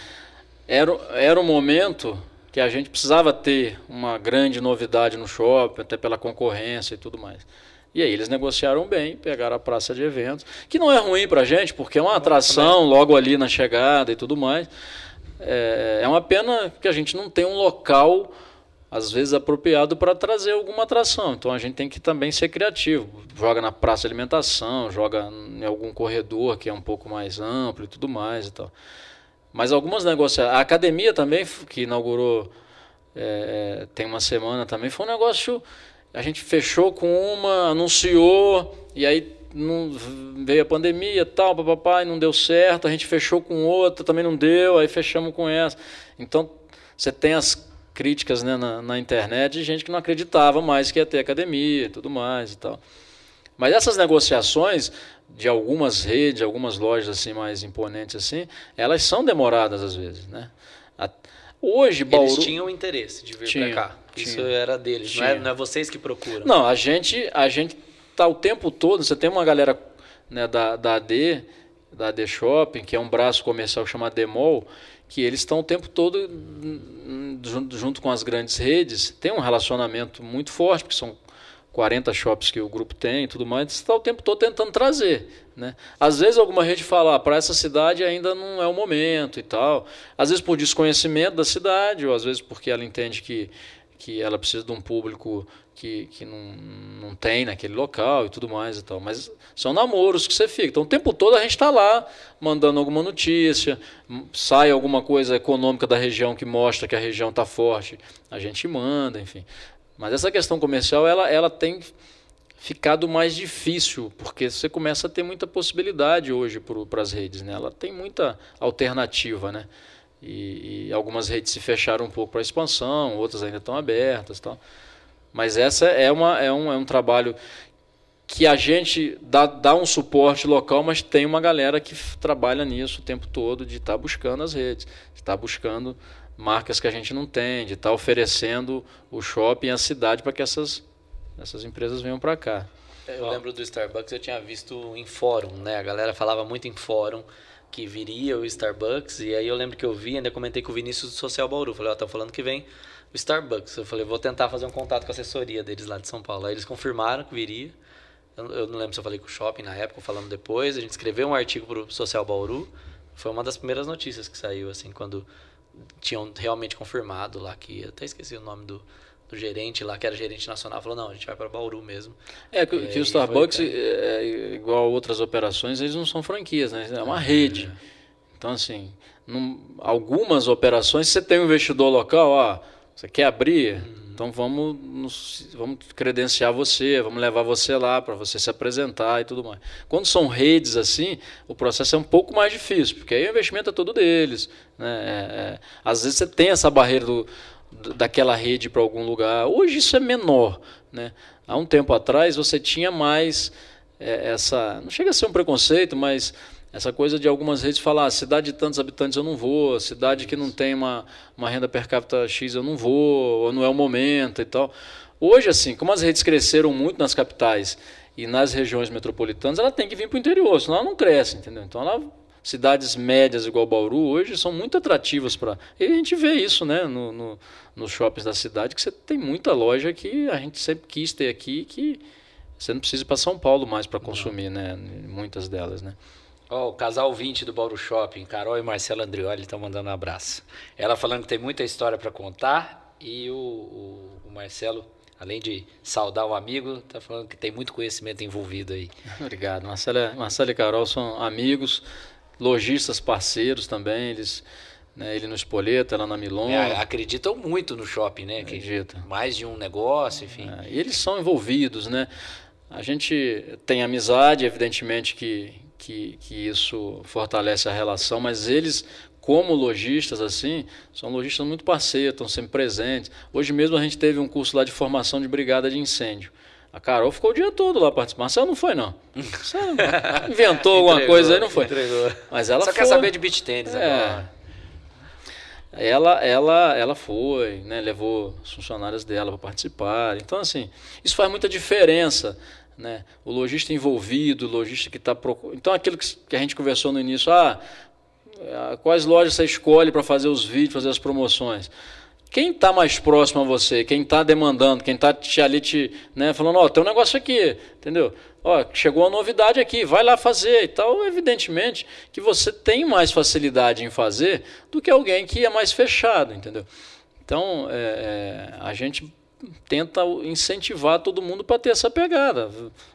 [SPEAKER 3] era, era um momento que a gente precisava ter uma grande novidade no shopping, até pela concorrência e tudo mais. E aí eles negociaram bem, pegaram a praça de eventos, que não é ruim para a gente, porque é uma atração logo ali na chegada e tudo mais. É, é uma pena que a gente não tem um local às vezes apropriado para trazer alguma atração. Então a gente tem que também ser criativo. Joga na praça de alimentação, joga em algum corredor que é um pouco mais amplo e tudo mais e tal. Mas algumas negócios. A academia também, que inaugurou é, é, tem uma semana também, foi um negócio. A gente fechou com uma, anunciou, e aí não, veio a pandemia tal, papai, não deu certo. A gente fechou com outra, também não deu, aí fechamos com essa. Então você tem as críticas né, na, na, internet de gente que não acreditava mais que ia ter academia e tudo mais e tal. Mas essas negociações de algumas redes, algumas lojas assim mais imponentes assim, elas são demoradas às vezes, né? Hoje Bauru
[SPEAKER 2] eles tinham interesse de vir para cá. Tinha, Isso era deles, não é, não é vocês que procuram.
[SPEAKER 3] Não, a gente a gente tá o tempo todo, você tem uma galera né, da, da AD, da AD Shopping, que é um braço comercial chamado Demol, que eles estão o tempo todo junto, junto com as grandes redes, tem um relacionamento muito forte, porque são 40 shops que o grupo tem e tudo mais, você está o tempo todo tentando trazer. Né? Às vezes alguma rede fala, ah, para essa cidade ainda não é o momento e tal. Às vezes por desconhecimento da cidade, ou às vezes porque ela entende que que ela precisa de um público que, que não, não tem naquele local e tudo mais e tal. Mas são namoros que você fica. Então o tempo todo a gente está lá mandando alguma notícia, sai alguma coisa econômica da região que mostra que a região está forte, a gente manda, enfim. Mas essa questão comercial ela, ela tem ficado mais difícil, porque você começa a ter muita possibilidade hoje para as redes. Né? Ela tem muita alternativa, né? E, e, algumas redes se fecharam um pouco para expansão, outras ainda estão abertas. Tal. Mas essa é, uma, é, um, é um trabalho que a gente dá, dá um suporte local, mas tem uma galera que trabalha nisso o tempo todo, de estar tá buscando as redes, de estar tá buscando marcas que a gente não tem, de estar tá oferecendo o shopping a cidade para que essas, essas empresas venham para cá.
[SPEAKER 2] Eu lembro do Starbucks, eu tinha visto em fórum, né? A galera falava muito em fórum que viria o Starbucks. E aí eu lembro que eu vi, ainda comentei com o Vinícius do Social Bauru. Falei, ó, oh, tá falando que vem o Starbucks. Eu falei, vou tentar fazer um contato com a assessoria deles lá de São Paulo. Aí eles confirmaram que viria. Eu, eu, não lembro se eu falei com o shopping na época, falando depois. A gente escreveu um artigo para o Social Bauru. Foi uma das primeiras notícias que saiu, assim, quando tinham realmente confirmado lá que até esqueci o nome do, do gerente lá, que era gerente nacional, falou, não, a gente vai para Bauru mesmo.
[SPEAKER 3] É, que, que o Starbucks, foi, é, igual outras operações, eles não são franquias, né? É uma rede. Então, assim, num, algumas operações você tem um investidor local, ó, você quer abrir, uhum. então vamos, nos, vamos credenciar você, vamos levar você lá para você se apresentar e tudo mais. Quando são redes assim, o processo é um pouco mais difícil, porque aí o investimento é todo deles. Né? É, é, às vezes você tem essa barreira do, daquela rede para algum lugar. Hoje isso é menor. Né? Há um tempo atrás você tinha mais é, essa. Não chega a ser um preconceito, mas essa coisa de algumas redes falar, ah, cidade de tantos habitantes eu não vou, cidade que não tem uma, uma renda per capita X eu não vou, ou não é o momento e tal. Hoje, assim, como as redes cresceram muito nas capitais e nas regiões metropolitanas, ela tem que vir para o interior, senão ela não cresce, entendeu? Então ela cidades médias igual Bauru hoje são muito atrativas para. E a gente vê isso né, no, no, nos shoppings da cidade, que você tem muita loja que a gente sempre quis ter aqui, que você não precisa ir para São Paulo mais para consumir, né? Muitas delas, né?
[SPEAKER 1] Oh, o casal 20 do Bauru Shopping, Carol e Marcelo Andrioli estão mandando um abraço. Ela falando que tem muita história para contar e o, o, o, Marcelo, além de saudar o amigo, está falando que tem muito conhecimento envolvido aí.
[SPEAKER 3] Obrigado. Marcelo, Marcelo e Carol são amigos, lojistas parceiros também, eles né, ele no Espoleta, ela na Milon. É,
[SPEAKER 1] acreditam muito no shopping, né?
[SPEAKER 3] Acredita.
[SPEAKER 1] Mais de um negócio, enfim.
[SPEAKER 3] É, e eles são envolvidos, né? A gente tem amizade, evidentemente que, que, que isso fortalece a relação, mas eles, como lojistas, assim, são lojistas muito parceiros, estão sempre presentes. Hoje mesmo a gente teve um curso lá de formação de brigada de incêndio. A Carol ficou o dia todo lá participando. Marcelo não foi, não. Você inventou alguma entregou, coisa aí, não foi.
[SPEAKER 1] Entregou.
[SPEAKER 3] Mas ela
[SPEAKER 1] Só
[SPEAKER 3] foi.
[SPEAKER 1] quer saber de beat tênis
[SPEAKER 3] é. agora. Ela, ela, ela foi, né, levou os funcionários dela para participar. Então, assim, isso faz muita diferença né? O lojista envolvido, o lojista que está procurando. Então, aquilo que a gente conversou no início, ah, é, quais lojas você escolhe para fazer os vídeos, fazer as promoções? Quem está mais próximo a você, quem está demandando, quem está te, ali te, né, falando, ó, oh, tem um negócio aqui, entendeu? Ó, chegou uma novidade aqui, vai lá fazer e tal. Evidentemente que você tem mais facilidade em fazer do que alguém que é mais fechado, entendeu? Então, é, é, a gente tenta incentivar todo mundo para ter essa pegada.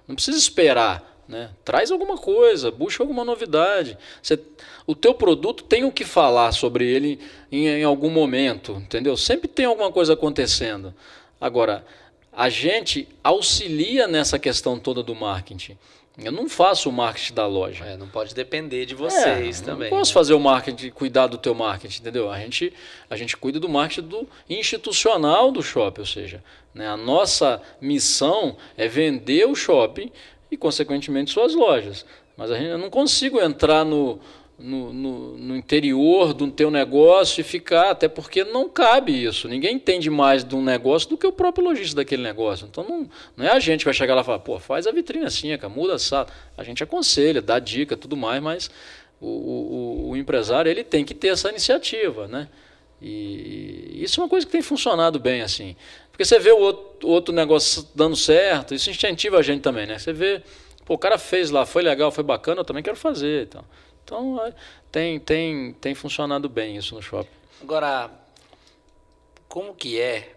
[SPEAKER 3] Não precisa esperar. Né? Traz alguma coisa, busca alguma novidade. Você, o teu produto tem o que falar sobre ele em, em algum momento, entendeu? Sempre tem alguma coisa acontecendo. Agora, a gente auxilia nessa questão toda do marketing. Eu não faço o marketing da loja.
[SPEAKER 2] É, não pode depender de vocês é, também.
[SPEAKER 3] Não posso né? fazer o marketing, cuidar do teu marketing, entendeu? A gente, a gente cuida do marketing do institucional do shopping, ou seja, né, a nossa missão é vender o shopping e, consequentemente, suas lojas. Mas a gente, eu não consigo entrar no, no, no, no, interior do teu negócio e ficar, até porque não cabe isso. Ninguém entende mais de um negócio do que o próprio lojista daquele negócio. Então não, não é a gente que vai chegar lá e falar, pô, faz a vitrine assim, muda a sala. A gente aconselha, dá dica, tudo mais, mas o, o, o empresário ele tem que ter essa iniciativa, né? E isso é uma coisa que tem funcionado bem assim. Porque você vê o outro, outro negócio dando certo, isso incentiva a gente também, né? Você vê, pô, o cara fez lá, foi legal, foi bacana, eu também quero fazer. Então. Então tem, tem, tem funcionado bem isso no shopping.
[SPEAKER 1] Agora, como que é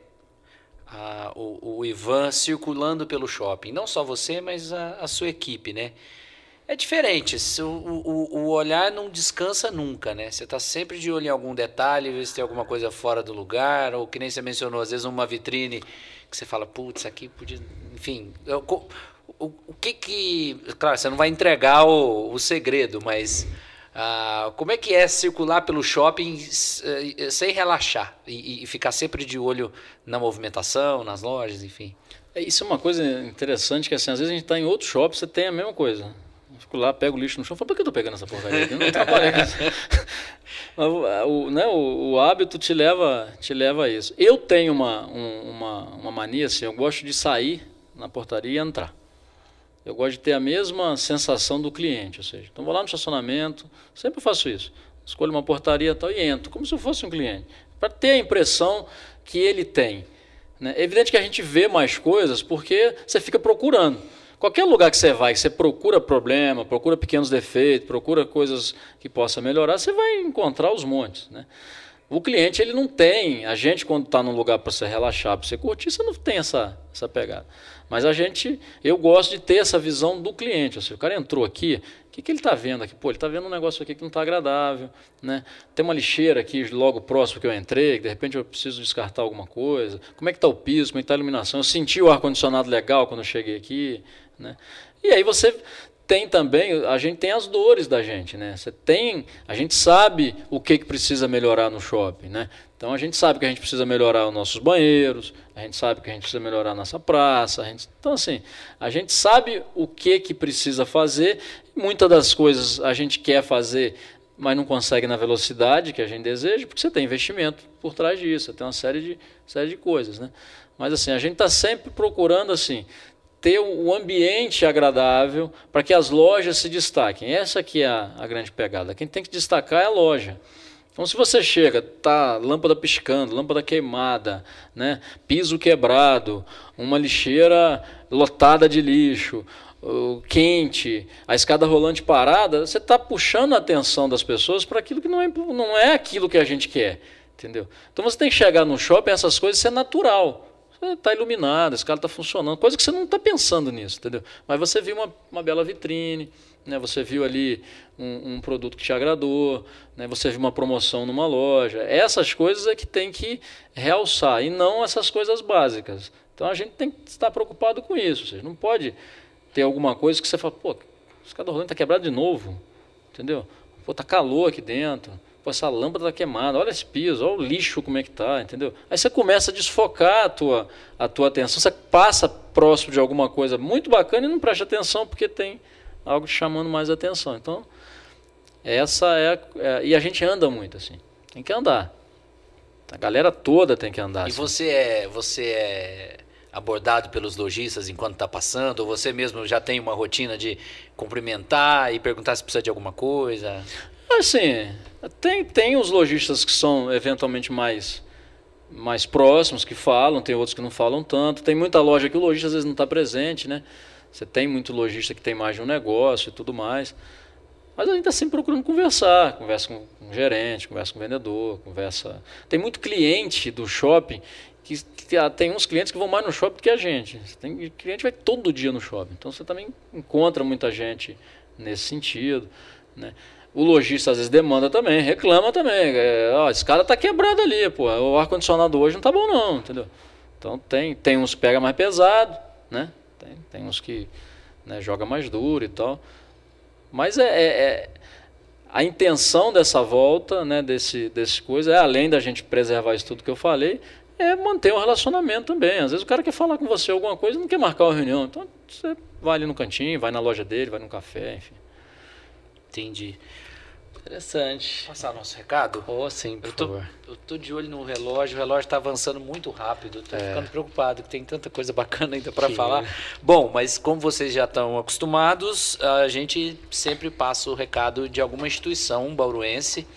[SPEAKER 1] a, o, o, Ivan circulando pelo shopping? Não só você, mas a, a sua equipe, né? É diferente, o, o, o, olhar não descansa nunca, né? Você está sempre de olho em algum detalhe, ver se tem alguma coisa fora do lugar, ou que nem você mencionou, às vezes uma vitrine que você fala, putz, aqui podia. Enfim, eu, o, o que que. Claro, você não vai entregar o, o segredo, mas. Ah, como é que é circular pelo shopping eh, sem relaxar e, e, ficar sempre de olho na movimentação, nas lojas, enfim?
[SPEAKER 3] É, isso é uma coisa interessante que assim, às vezes a gente está em outro shopping, você tem a mesma coisa. Fico lá, pego o lixo no chão, falo, por que eu tô pegando essa porcaria aqui? Não trabalho o, o, né, o, o, hábito te leva, te leva a isso. Eu tenho uma, um, uma, uma mania assim, eu gosto de sair na portaria e entrar. Eu gosto de ter a mesma sensação do cliente, ou seja, então vou lá no estacionamento, sempre faço isso. Escolho uma portaria tal, e entro, como se eu fosse um cliente, para ter a impressão que ele tem. Né? É evidente que a gente vê mais coisas porque você fica procurando. Qualquer lugar que você vai, que você procura problema, procura pequenos defeitos, procura coisas que possa melhorar, você vai encontrar os montes. Né? O cliente ele não tem, a gente quando está num lugar para você relaxar, para você curtir, você não tem essa, essa pegada. Mas a gente, eu gosto de ter essa visão do cliente. Seja, o cara entrou aqui, o que, que ele está vendo aqui? Pô, ele está vendo um negócio aqui que não está agradável. Né? Tem uma lixeira aqui logo próximo que eu entrei, que de repente eu preciso descartar alguma coisa. Como é que está o piso? Como é está a iluminação? Eu senti o ar-condicionado legal quando eu cheguei aqui. Né? E aí você tem também, a gente tem as dores da gente, né? Você tem, a gente sabe o que, que precisa melhorar no shopping, né? Então a gente sabe que a gente precisa melhorar os nossos banheiros, a gente sabe que a gente precisa melhorar a nossa praça, a gente, então assim, a gente sabe o que que precisa fazer. Muitas das coisas a gente quer fazer, mas não consegue na velocidade que a gente deseja, porque você tem investimento por trás disso, você tem uma série de série de coisas, né? Mas assim, a gente está sempre procurando assim ter um ambiente agradável para que as lojas se destaquem. Essa aqui é a, a, grande pegada. Quem tem que destacar é a loja. Então, se você chega, tá lâmpada piscando, lâmpada queimada, né, piso quebrado, uma lixeira lotada de lixo, quente, a escada rolante parada, você está puxando a atenção das pessoas para aquilo que não é, não é aquilo que a gente quer, entendeu? Então você tem que chegar no shopping essas coisas ser natural está iluminado, esse cara está funcionando, coisa que você não está pensando nisso, entendeu? Mas você viu uma, uma bela vitrine, né? você viu ali um, um, produto que te agradou, né? você viu uma promoção numa loja. Essas coisas é que tem que realçar, e não essas coisas básicas. Então a gente tem que estar preocupado com isso. Você não pode ter alguma coisa que você fala, pô, esse cara rolando está quebrado de novo, entendeu? Pô, tá calor aqui dentro. Pô, essa lâmpada está queimada, olha esse piso, olha o lixo como é que tá, entendeu? Aí você começa a desfocar a tua, a tua atenção, você passa próximo de alguma coisa muito bacana e não presta atenção porque tem algo te chamando mais atenção. Então, essa é, é, e a gente anda muito assim, tem que andar. A galera toda tem que andar.
[SPEAKER 1] E assim. você é, você é abordado pelos lojistas enquanto está passando? Ou você mesmo já tem uma rotina de cumprimentar e perguntar se precisa de alguma coisa?
[SPEAKER 3] Assim, tem, tem os lojistas que são eventualmente mais, mais próximos, que falam, tem outros que não falam tanto. Tem muita loja que o lojista às vezes não está presente, né? Você tem muito lojista que tem mais de um negócio e tudo mais. Mas a gente está sempre procurando conversar. Conversa com, o gerente, conversa com o vendedor, conversa. Tem muito cliente do shopping que, que, tem uns clientes que vão mais no shopping do que a gente. Tem cliente vai todo dia no shopping. Então você também encontra muita gente nesse sentido. Né? O lojista às vezes demanda também, reclama também. É, ó, esse cara tá quebrado ali, pô. O ar-condicionado hoje não tá bom não, entendeu? Então tem, tem uns pega mais pesado, né? Tem, tem uns que né, joga mais duro e tal. Mas é, é, é, a intenção dessa volta, né, desse, desse coisa, é além da gente preservar isso tudo que eu falei, é manter um relacionamento também. Às vezes o cara quer falar com você alguma coisa não quer marcar uma reunião. Então você vai ali no cantinho, vai na loja dele, vai no café, enfim.
[SPEAKER 1] Entendi.
[SPEAKER 2] Interessante.
[SPEAKER 1] Passar nosso recado?
[SPEAKER 2] Oh, sim, por
[SPEAKER 1] eu tô,
[SPEAKER 2] favor.
[SPEAKER 1] Eu tô de olho no relógio, o relógio está avançando muito rápido. Tô é. ficando preocupado, que tem tanta coisa bacana ainda para falar. Bom, mas como vocês já estão acostumados, a gente sempre passa o recado de alguma instituição bauruense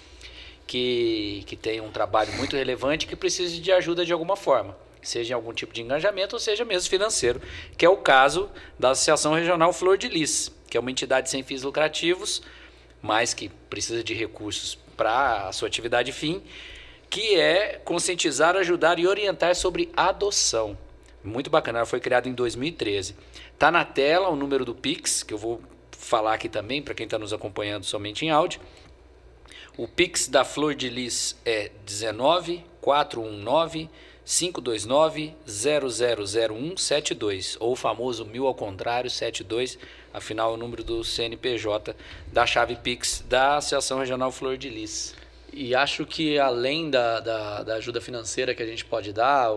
[SPEAKER 1] que, que tem um trabalho muito relevante que precisa de ajuda de alguma forma seja em algum tipo de engajamento ou seja mesmo financeiro, que é o caso da Associação Regional Flor de Lis, que é uma entidade sem fins lucrativos, mas que precisa de recursos para a sua atividade fim, que é conscientizar, ajudar e orientar sobre adoção. Muito bacana, ela foi criada em 2013. Está na tela o número do Pix, que eu vou falar aqui também para quem está nos acompanhando somente em áudio. O Pix da Flor de Lis é 19 419 529 000172 ou o famoso mil ao contrário 72 afinal o número do CNPJ da chave Pix da Associação Regional Flor de Lis.
[SPEAKER 2] E acho que além da, da, da ajuda financeira que a gente pode dar,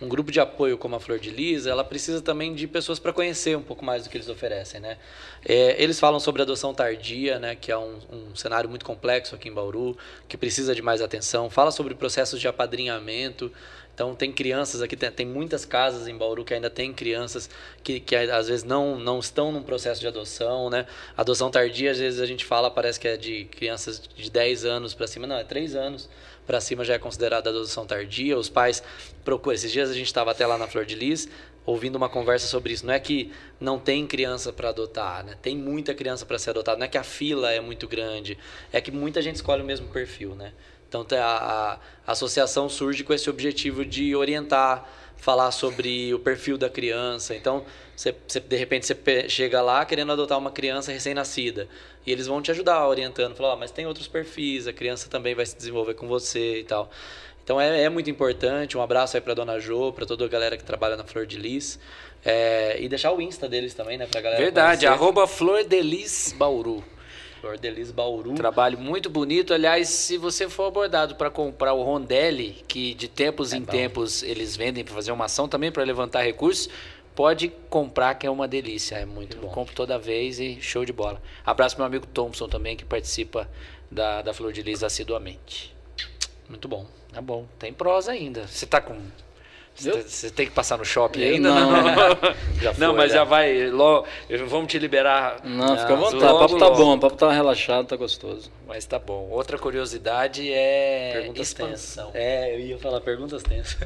[SPEAKER 2] um grupo de apoio como a Flor de Lis, ela precisa também de pessoas para conhecer um pouco mais do que eles oferecem, né? É, eles falam sobre adoção tardia, né, que é um, um, cenário muito complexo aqui em Bauru, que precisa de mais atenção. Fala sobre processos de apadrinhamento. Então tem crianças aqui, tem, tem, muitas casas em Bauru que ainda tem crianças que, que às vezes não, não estão num processo de adoção, né? Adoção tardia, às vezes a gente fala, parece que é de crianças de 10 anos para cima, não, é 3 anos para cima já é considerada adoção tardia. Os pais procuram, esses dias a gente estava até lá na Flor de Lis, ouvindo uma conversa sobre isso. Não é que não tem criança para adotar, né? Tem muita criança para ser adotada. Não é que a fila é muito grande, é que muita gente escolhe o mesmo perfil, né? Então a, a, associação surge com esse objetivo de orientar, falar sobre o perfil da criança. Então, você, você, de repente você chega lá querendo adotar uma criança recém-nascida e eles vão te ajudar orientando, falar, oh, mas tem outros perfis, a criança também vai se desenvolver com você e tal. Então é, é muito importante. Um abraço aí para dona Jo, para toda a galera que trabalha na Flor de Lis. É, e deixar o Insta deles também, né, pra galera
[SPEAKER 1] Verdade, conhecer. arroba Flor de Lis Bauru.
[SPEAKER 2] Flor de Lis Bauru.
[SPEAKER 1] Trabalho muito bonito. Aliás, se você for abordado para comprar o Rondelli, que de tempos é em bom. tempos eles vendem para fazer uma ação também para levantar recursos, pode comprar que é uma delícia. É muito bom. Compro toda vez e show de bola. Abraço meu amigo Thompson também, que participa da, da Flor de Lis assiduamente.
[SPEAKER 2] Muito bom.
[SPEAKER 1] Tá bom. Tem prosa ainda. Você tá com. Você tem que passar no shopping
[SPEAKER 3] eu
[SPEAKER 1] ainda?
[SPEAKER 3] Não,
[SPEAKER 1] não, já foi, não mas já, já vai. Logo, vamos te liberar.
[SPEAKER 3] Não, fica à vontade. o papo tá bom, o papo tá relaxado, tá gostoso.
[SPEAKER 1] Mas tá bom. Outra curiosidade é
[SPEAKER 2] perguntas
[SPEAKER 1] expansão.
[SPEAKER 2] Tensas. É, eu ia falar perguntas tensas.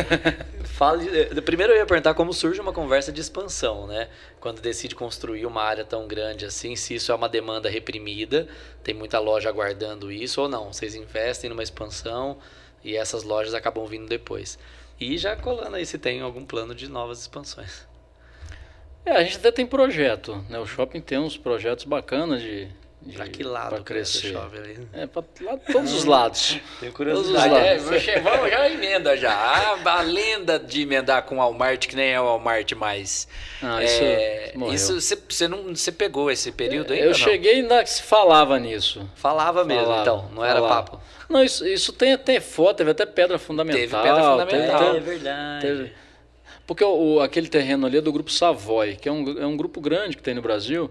[SPEAKER 2] Fale, primeiro eu ia perguntar como surge uma conversa de expansão, né? Quando decide construir uma área tão grande assim, se isso é uma demanda reprimida, tem muita loja aguardando isso ou não. Vocês investem numa expansão e essas lojas acabam vindo depois. E já colando aí se tem algum plano de novas expansões.
[SPEAKER 3] É, a gente até tem projeto, né? O shopping tem uns projetos bacanas de, de
[SPEAKER 2] pra que lado
[SPEAKER 3] pra crescer?
[SPEAKER 2] Shopping ali?
[SPEAKER 3] É, pra lá, todos os lados.
[SPEAKER 2] Tenho curiosidade.
[SPEAKER 1] Todos os é, vamos já emenda já. A, a, lenda de emendar com o Walmart, que nem é o Walmart mais.
[SPEAKER 3] Ah, isso é,
[SPEAKER 1] Isso você não você pegou esse período
[SPEAKER 3] aí?
[SPEAKER 1] Eu
[SPEAKER 3] cheguei ainda que se falava nisso.
[SPEAKER 2] Falava mesmo, falava, então, não era falava. papo.
[SPEAKER 3] Não, isso, isso tem até foto, teve até pedra fundamental.
[SPEAKER 1] Teve pedra fundamental.
[SPEAKER 2] Teve, é verdade. Teve,
[SPEAKER 3] porque o, aquele terreno ali é do grupo Savoy, que é um, é um grupo grande que tem no Brasil,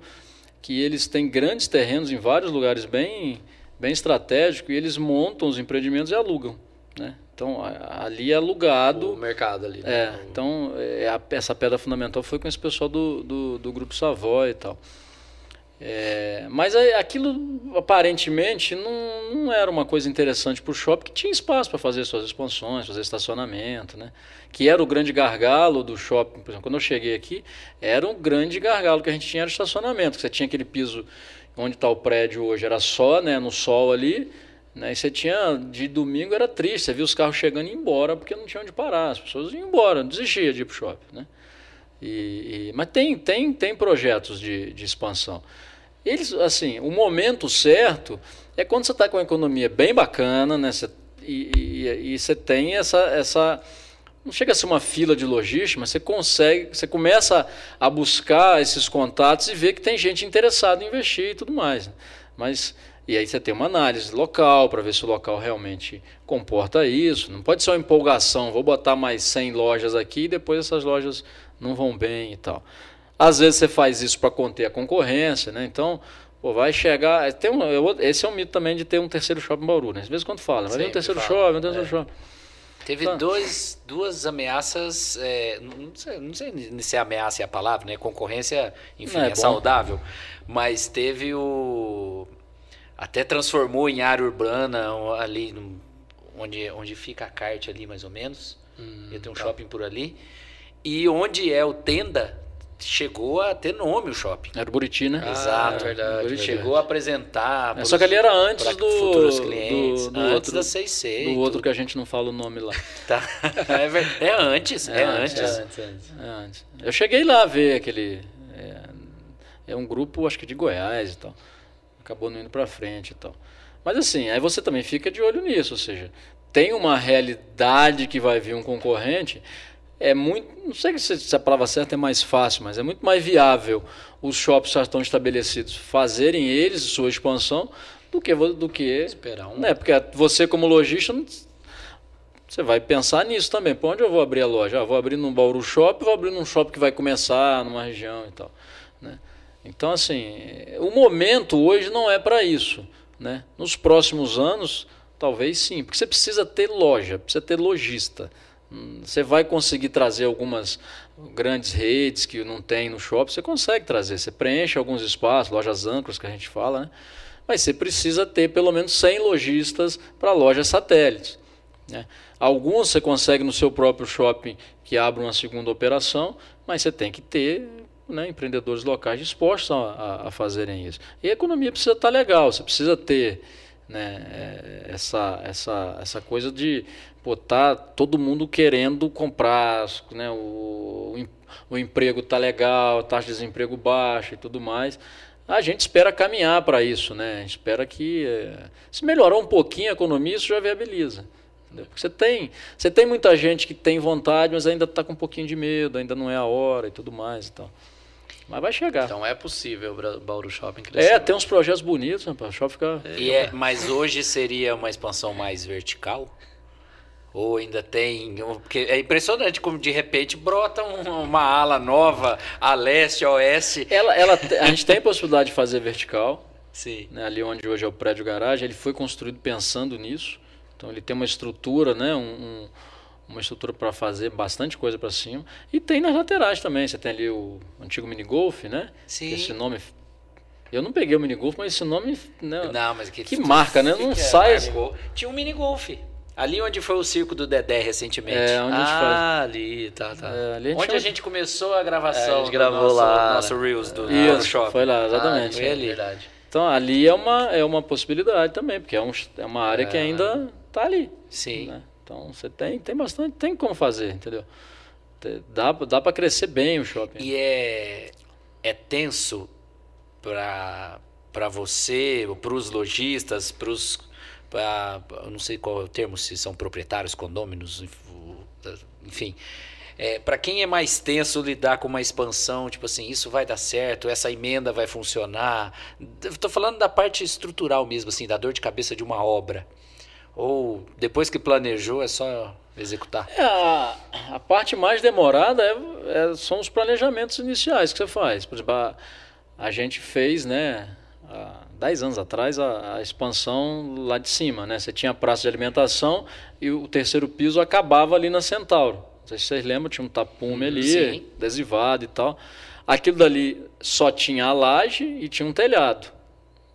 [SPEAKER 3] que eles têm grandes terrenos em vários lugares bem, bem estratégicos, e eles montam os empreendimentos e alugam. Né? Então, ali é alugado.
[SPEAKER 2] O mercado ali.
[SPEAKER 3] Né? É, então, é, a, essa pedra fundamental foi com esse pessoal do, do, do grupo Savoy e tal. É, mas aquilo aparentemente não, não era uma coisa interessante para o shopping, que tinha espaço para fazer suas expansões, fazer estacionamento, né? que era o grande gargalo do shopping. Por exemplo, quando eu cheguei aqui, era um grande gargalo que a gente tinha era estacionamento, que você tinha aquele piso onde está o prédio hoje, era só né, no sol ali, né? E você tinha, de domingo era triste, você via os carros chegando e embora, porque não tinha onde parar, as pessoas iam embora, desistia de ir para o shopping. Né? E, e, mas tem, tem, tem projetos de, de expansão. Eles, assim, o momento certo é quando você está com uma economia bem bacana, né? Você, e, e, e, você tem essa, essa. Não chega a ser uma fila de logística, mas você consegue, você começa a buscar esses contatos e ver que tem gente interessada em investir e tudo mais. Né? Mas e aí você tem uma análise local para ver se o local realmente comporta isso. Não pode ser uma empolgação, vou botar mais 100 lojas aqui e depois essas lojas não vão bem e tal. Às vezes você faz isso para conter a concorrência, né? Então, pô, vai chegar. Tem um, esse é um mito também de ter um terceiro shopping em Bauru, né? Às vezes quando fala, vai ter um terceiro fala. shopping, um terceiro é. shopping.
[SPEAKER 1] Teve tá. dois, duas ameaças, é, não, sei, não sei se é ameaça é a palavra, né? Concorrência, enfim, é, é saudável. Mas teve o. Até transformou em área urbana ali, onde, onde fica a kart ali mais ou menos. Hum, Ia ter um tá. shopping por ali. E onde é o tenda, chegou a ter nome o shopping.
[SPEAKER 3] Era o Buriti, né?
[SPEAKER 1] Ah, Exato. É verdade, Buriti. Chegou a apresentar.
[SPEAKER 3] É, só que ali era antes do,
[SPEAKER 1] futuros clientes,
[SPEAKER 3] do, do
[SPEAKER 1] antes
[SPEAKER 3] outro,
[SPEAKER 1] da 6
[SPEAKER 3] Do outro que a gente não fala o nome lá.
[SPEAKER 1] Tá. É, é antes, é, é antes. antes. É antes,
[SPEAKER 3] é antes. Eu cheguei lá a ver aquele. É, é, um grupo, acho que de Goiás e tal. Acabou não indo pra frente e tal. Mas assim, aí você também fica de olho nisso, ou seja, tem uma realidade que vai vir um concorrente é muito, não sei se a palavra certa é mais fácil, mas é muito mais viável os shoppings já estão estabelecidos fazerem eles sua expansão do que do que
[SPEAKER 2] esperar um.
[SPEAKER 3] Né? Porque você como lojista você vai pensar nisso também. Por onde eu vou abrir a loja? Ah, vou abrir num Bauru Shopping, vou abrir num shopping que vai começar numa região e tal, né? Então assim, o momento hoje não é para isso, né? Nos próximos anos, talvez sim, porque você precisa ter loja, precisa ter lojista. Você vai conseguir trazer algumas grandes redes que não tem no shopping, você consegue trazer. Você preenche alguns espaços, lojas âncoras que a gente fala, né? mas você precisa ter pelo menos 100 lojistas para lojas satélites. Né? Alguns você consegue no seu próprio shopping que abra uma segunda operação, mas você tem que ter né, empreendedores locais dispostos a, a, a, fazerem isso. E a economia precisa estar legal, você precisa ter né, é, essa, essa, essa coisa de pô, tá todo mundo querendo comprar, né, o, o emprego tá legal, taxa de desemprego baixa e tudo mais. A gente espera caminhar para isso, né? espera que é, se melhorar um pouquinho a economia, isso já viabiliza. Entendeu? Porque você tem, você tem muita gente que tem vontade, mas ainda está com um pouquinho de medo, ainda não é a hora e tudo mais. Então. Mas vai chegar.
[SPEAKER 2] Então é possível o Bauru Shopping crescer.
[SPEAKER 3] É, tem uns projetos bonitos, rapaz. O shopping fica...
[SPEAKER 1] E é, mas hoje seria uma expansão mais vertical? Ou ainda tem. Porque é impressionante como de repente brota uma ala nova, a leste, a oeste.
[SPEAKER 3] Ela, ela, a gente tem possibilidade de fazer vertical.
[SPEAKER 1] Sim.
[SPEAKER 3] Né, ali onde hoje é o prédio garagem, ele foi construído pensando nisso. Então ele tem uma estrutura, né? Um, um, uma estrutura para fazer bastante coisa para cima. E tem nas laterais também. Você tem ali o antigo mini golf, né?
[SPEAKER 1] Sim.
[SPEAKER 3] Esse nome eu não peguei o mini golf, mas esse nome. Né,
[SPEAKER 1] não, mas que,
[SPEAKER 3] que marca, né? Não sai.
[SPEAKER 1] Tinha um mini golf. Ali onde foi o circo do Dedé recentemente.
[SPEAKER 3] É, onde
[SPEAKER 2] ah,
[SPEAKER 3] a gente faz.
[SPEAKER 2] ali, tá, tá.
[SPEAKER 1] É, ali a onde a gente começou a gravação. É,
[SPEAKER 2] a gente gravou nosso, lá.
[SPEAKER 1] Nosso Reels do,
[SPEAKER 3] Isso, do shopping. Foi lá, exatamente.
[SPEAKER 1] Ah, foi ali.
[SPEAKER 2] Verdade.
[SPEAKER 3] Então ali é uma, é uma possibilidade também, porque é, um, é uma área é. que ainda tá ali.
[SPEAKER 1] Sim.
[SPEAKER 3] Né? Então você tem, tem bastante, tem como fazer, entendeu? Dá, dá para crescer bem o shopping.
[SPEAKER 1] E é, é tenso para você, para os lojistas, para os não sei qual é o termo, se são proprietários, condôminos, enfim. É, para quem é mais tenso lidar com uma expansão, tipo assim, isso vai dar certo, essa emenda vai funcionar. Estou falando da parte estrutural mesmo, assim, da dor de cabeça de uma obra. Ou depois que planejou é só executar?
[SPEAKER 3] É, a, a, parte mais demorada é, é, são os planejamentos iniciais que você faz. Por exemplo, a, a gente fez, né? A, 10 anos atrás, a, a, expansão lá de cima. Né? Você tinha a praça de alimentação e o terceiro piso acabava ali na Centauro. Não sei se vocês lembram, tinha um tapume ali, Sim. adesivado e tal. Aquilo dali só tinha a laje e tinha um telhado.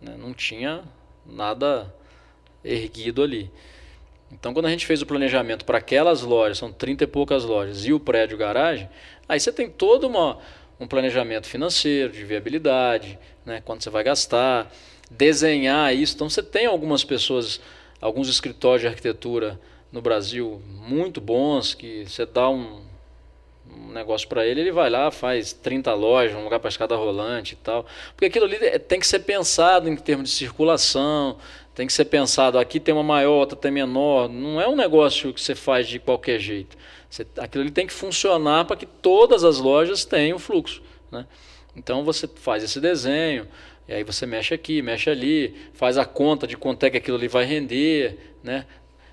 [SPEAKER 3] Né? Não tinha nada erguido ali. Então, quando a gente fez o planejamento para aquelas lojas, são 30 e poucas lojas, e o prédio garagem, aí você tem todo uma, um planejamento financeiro, de viabilidade, né? quanto você vai gastar, desenhar isso. Então você tem algumas pessoas, alguns escritórios de arquitetura no Brasil muito bons que você dá um, um negócio para ele, ele vai lá, faz 30 lojas, um lugar para escada rolante e tal. Porque aquilo ali é, tem que ser pensado em termos de circulação, tem que ser pensado, aqui tem uma maior, outra tem menor. Não é um negócio que você faz de qualquer jeito. Você, aquilo tem que funcionar para que todas as lojas tenham fluxo. Né? Então você faz esse desenho, e aí você mexe aqui, mexe ali, faz a conta de quanto é que aquilo ali vai render, né?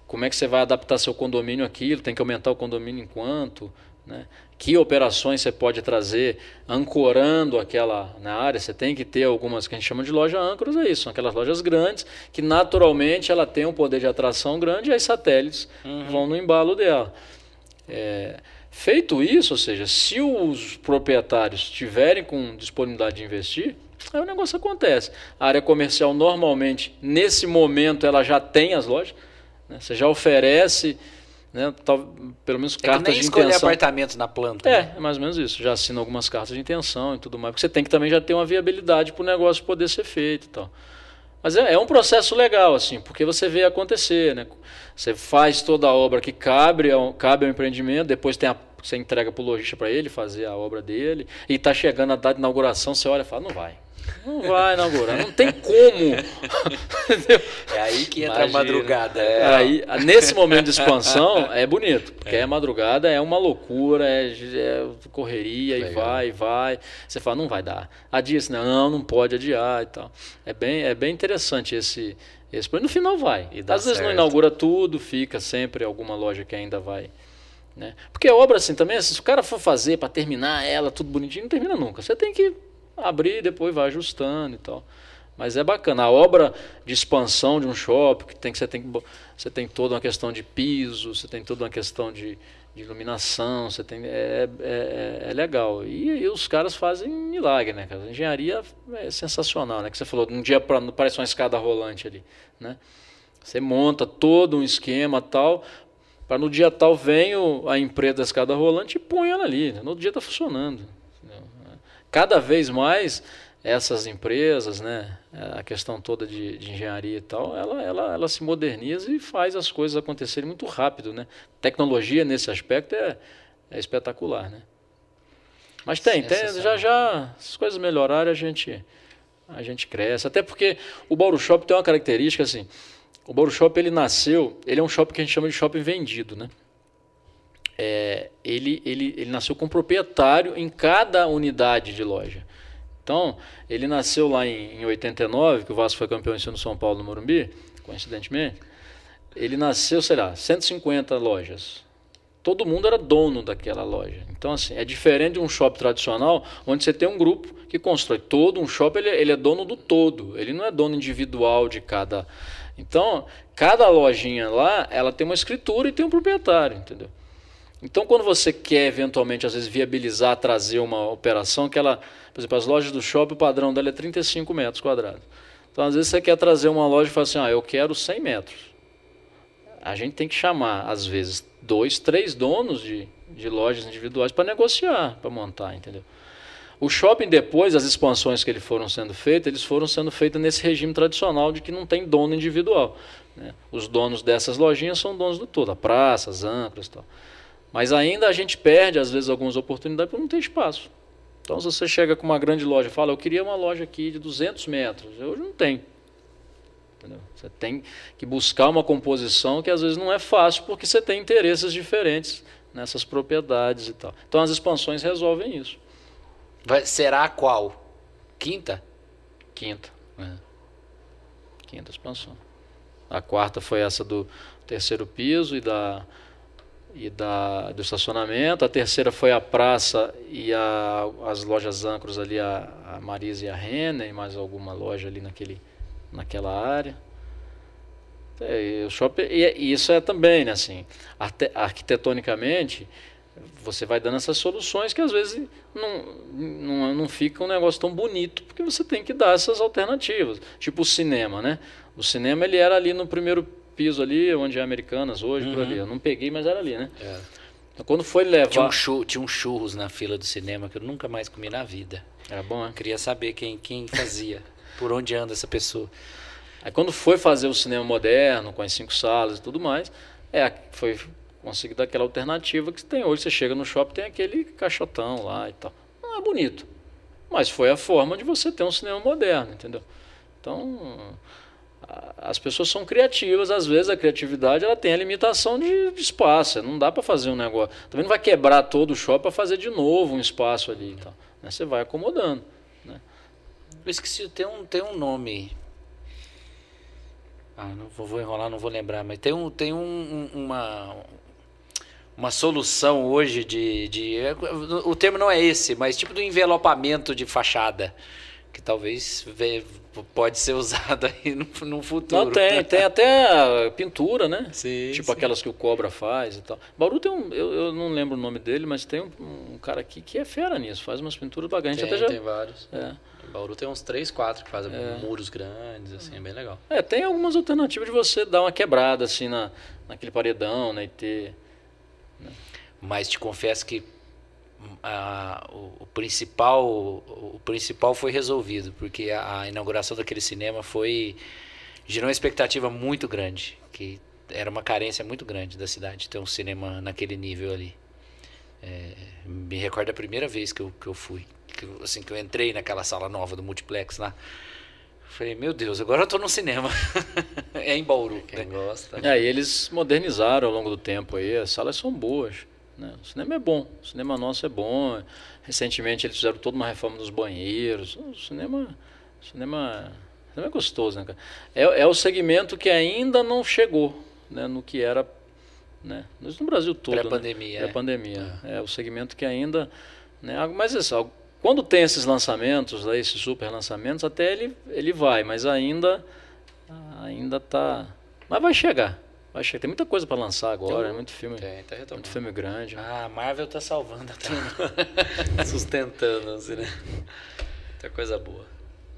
[SPEAKER 3] Como é que você vai adaptar seu condomínio aquilo, tem que aumentar o condomínio em quanto, né? Que operações você pode trazer ancorando aquela na área? Você tem que ter algumas que a gente chama de loja âncoras, é isso, são aquelas lojas grandes que naturalmente ela tem um poder de atração grande e aí satélites uhum. vão no embalo dela. É, Feito isso, ou seja, se os proprietários tiverem com disponibilidade de investir, aí o negócio acontece. A área comercial normalmente, nesse momento, ela já tem as lojas, né? você já oferece, né, tal, pelo menos
[SPEAKER 1] é
[SPEAKER 3] cartas de
[SPEAKER 1] escolher
[SPEAKER 3] intenção.
[SPEAKER 1] apartamentos na planta.
[SPEAKER 3] É,
[SPEAKER 1] né?
[SPEAKER 3] é mais ou menos isso. Já assina algumas cartas de intenção e tudo mais, porque você tem que também já ter uma viabilidade para o negócio poder ser feito e tal. Mas é, é, um processo legal, assim, porque você vê acontecer, né? Você faz toda a obra que cabe ao, cabe ao empreendimento, depois tem a você entrega para o lojista para ele fazer a obra dele, e está chegando a data de inauguração, você olha e fala, não vai. Não vai inaugurar, não tem como.
[SPEAKER 1] é aí que entra Imagina. a madrugada.
[SPEAKER 3] É. Aí, nesse momento de expansão, é bonito, porque é. a madrugada é uma loucura, é, é correria, Legal. e vai, e vai. Você fala, não vai dar. Adia, assim, não, não pode adiar e tal. É bem, é bem interessante esse, esse. No final vai. Às certo. vezes não inaugura tudo, fica sempre alguma loja que ainda vai né? Porque a obra assim também, se o cara for fazer para terminar ela tudo bonitinho, não termina nunca. Você tem que abrir e depois vai ajustando e tal. Mas é bacana. A obra de expansão de um shopping, que tem que você tem você tem toda uma questão de piso, você tem toda uma questão de, de iluminação, você tem é, é, é legal. E, e, os caras fazem milagre, né? A engenharia é sensacional, né? Que você falou, um dia pra, parece uma escada rolante ali, né? Você monta todo um esquema tal Para no dia tal vem a empresa da escada rolante e põe ela ali. No dia está funcionando. Cada vez mais essas empresas, né, a questão toda de, de, engenharia e tal, ela, ela, ela se moderniza e faz as coisas acontecerem muito rápido, né? Tecnologia nesse aspecto é, é espetacular, né? Mas tem, tem já já as coisas melhorarem a gente a gente cresce, até porque o Bauru Shop tem uma característica assim, o Bauru Shop ele nasceu, ele é um shopping que a gente chama de shopping vendido, né? É, ele, ele, ele nasceu com proprietário em cada unidade de loja. Então, ele nasceu lá em, em 89, que o Vasco foi campeão em São Paulo no Morumbi, coincidentemente. Ele nasceu, sei lá, 150 lojas. Todo mundo era dono daquela loja. Então, assim, é diferente de um shopping tradicional, onde você tem um grupo que constrói todo um shopping, ele, ele é dono do todo. Ele não é dono individual de cada. Então, cada lojinha lá, ela tem uma escritura e tem um proprietário, entendeu? Então, quando você quer eventualmente, às vezes, viabilizar, trazer uma operação que ela, por exemplo, as lojas do shopping, o padrão dela é 35 metros quadrados. Então, às vezes, você quer trazer uma loja e fala assim: ah, eu quero 100 metros. A gente tem que chamar, às vezes, dois, três donos de, de lojas individuais para negociar, para montar, entendeu? O shopping, depois, as expansões que eles foram sendo feitas, eles foram sendo feitas nesse regime tradicional de que não tem dono individual. Né? Os donos dessas lojinhas são donos do todo, a praça, as âncoras e tal. Mas ainda a gente perde, às vezes, algumas oportunidades porque não tem espaço. Então, se você chega com uma grande loja e fala, eu queria uma loja aqui de 200 metros, hoje não tem. Entendeu? Você tem que buscar uma composição que às vezes não é fácil, porque você tem interesses diferentes nessas propriedades e tal. Então, as expansões resolvem isso.
[SPEAKER 1] Vai, será qual? Quinta?
[SPEAKER 3] Quinta. É. Quinta expansão. A quarta foi essa do terceiro piso e da e da, do estacionamento. A terceira foi a praça e a, as lojas âncros ali, a, a Marisa e a Renner, e mais alguma loja ali naquele, naquela área. É, o shopping, e, isso é também, né, assim, arquitetonicamente, você vai dando essas soluções que às vezes não, não, não fica um negócio tão bonito, porque você tem que dar essas alternativas. Tipo o cinema, né? O cinema ele era ali no primeiro piso ali, onde é Americanas hoje, uhum. por ali. Eu não peguei, mas era ali, né? É. Então, quando foi levar.
[SPEAKER 1] Tinha, um churros, tinha um churros na fila do cinema que eu nunca mais comi na vida.
[SPEAKER 3] Era bom, né?
[SPEAKER 1] Queria saber quem, quem fazia, por onde anda essa pessoa.
[SPEAKER 3] Aí quando foi fazer o cinema moderno, com as cinco salas e tudo mais, é, foi conseguir aquela alternativa que tem hoje. Você chega no shopping, tem aquele caixotão lá e tal. Não é bonito. Mas foi a forma de você ter um cinema moderno, entendeu? Então, as pessoas são criativas, às vezes a criatividade ela tem a limitação de, de espaço, não dá para fazer um negócio. Também não vai quebrar todo o shopping para fazer de novo um espaço ali, então, né? Você vai acomodando, né?
[SPEAKER 1] Eu esqueci, tem um tem um nome. Ah, não vou, vou enrolar, não vou lembrar, mas tem um tem um, uma uma solução hoje de, de o termo não é esse, mas tipo do envelopamento de fachada que talvez pode ser usado aí no, no futuro.
[SPEAKER 3] Não, tem, tem até pintura, né?
[SPEAKER 1] Sim,
[SPEAKER 3] tipo
[SPEAKER 1] sim.
[SPEAKER 3] aquelas que o Cobra faz e tal. Bauru tem um, eu, eu não lembro o nome dele, mas tem um, um, cara aqui que é fera nisso, faz umas pinturas bacanas.
[SPEAKER 2] Tem,
[SPEAKER 3] até já...
[SPEAKER 2] tem vários. É. Bauru tem uns 3, 4 que fazem é. muros grandes, assim, é bem legal.
[SPEAKER 3] É, tem algumas alternativas de você dar uma quebrada, assim, na, naquele paredão, né, e ter...
[SPEAKER 1] Né? Mas te confesso que a, o, o, principal o, principal foi resolvido porque a, a, inauguração daquele cinema foi gerou uma expectativa muito grande que era uma carência muito grande da cidade ter um cinema naquele nível ali é, me recordo a primeira vez que eu, que eu fui que, assim que eu entrei naquela sala nova do multiplex lá Falei, meu Deus, agora eu tô no cinema. é em Bauru.
[SPEAKER 2] Quem né? gosta.
[SPEAKER 3] É, e eles modernizaram ao longo do tempo aí, as salas são boas. Né? O cinema é bom, o cinema nosso é bom. Recentemente eles fizeram toda uma reforma dos banheiros. O cinema, o cinema, o cinema é gostoso, né, cara? É, é o segmento que ainda não chegou né, no que era né, no Brasil todo.
[SPEAKER 1] Pré-pandemia.
[SPEAKER 3] Né? Pré-pandemia. É. é. o segmento que ainda. Né, mas assim, quando tem esses lançamentos, aí, esses super lançamentos, até ele, ele vai, mas ainda ainda tá. Mas vai chegar. Acho que tem muita coisa para lançar agora, tem, muito filme. Tem, tá muito filme grande.
[SPEAKER 1] Ah, a Marvel tá salvando
[SPEAKER 2] tá sustentando, assim, né? Muita coisa boa.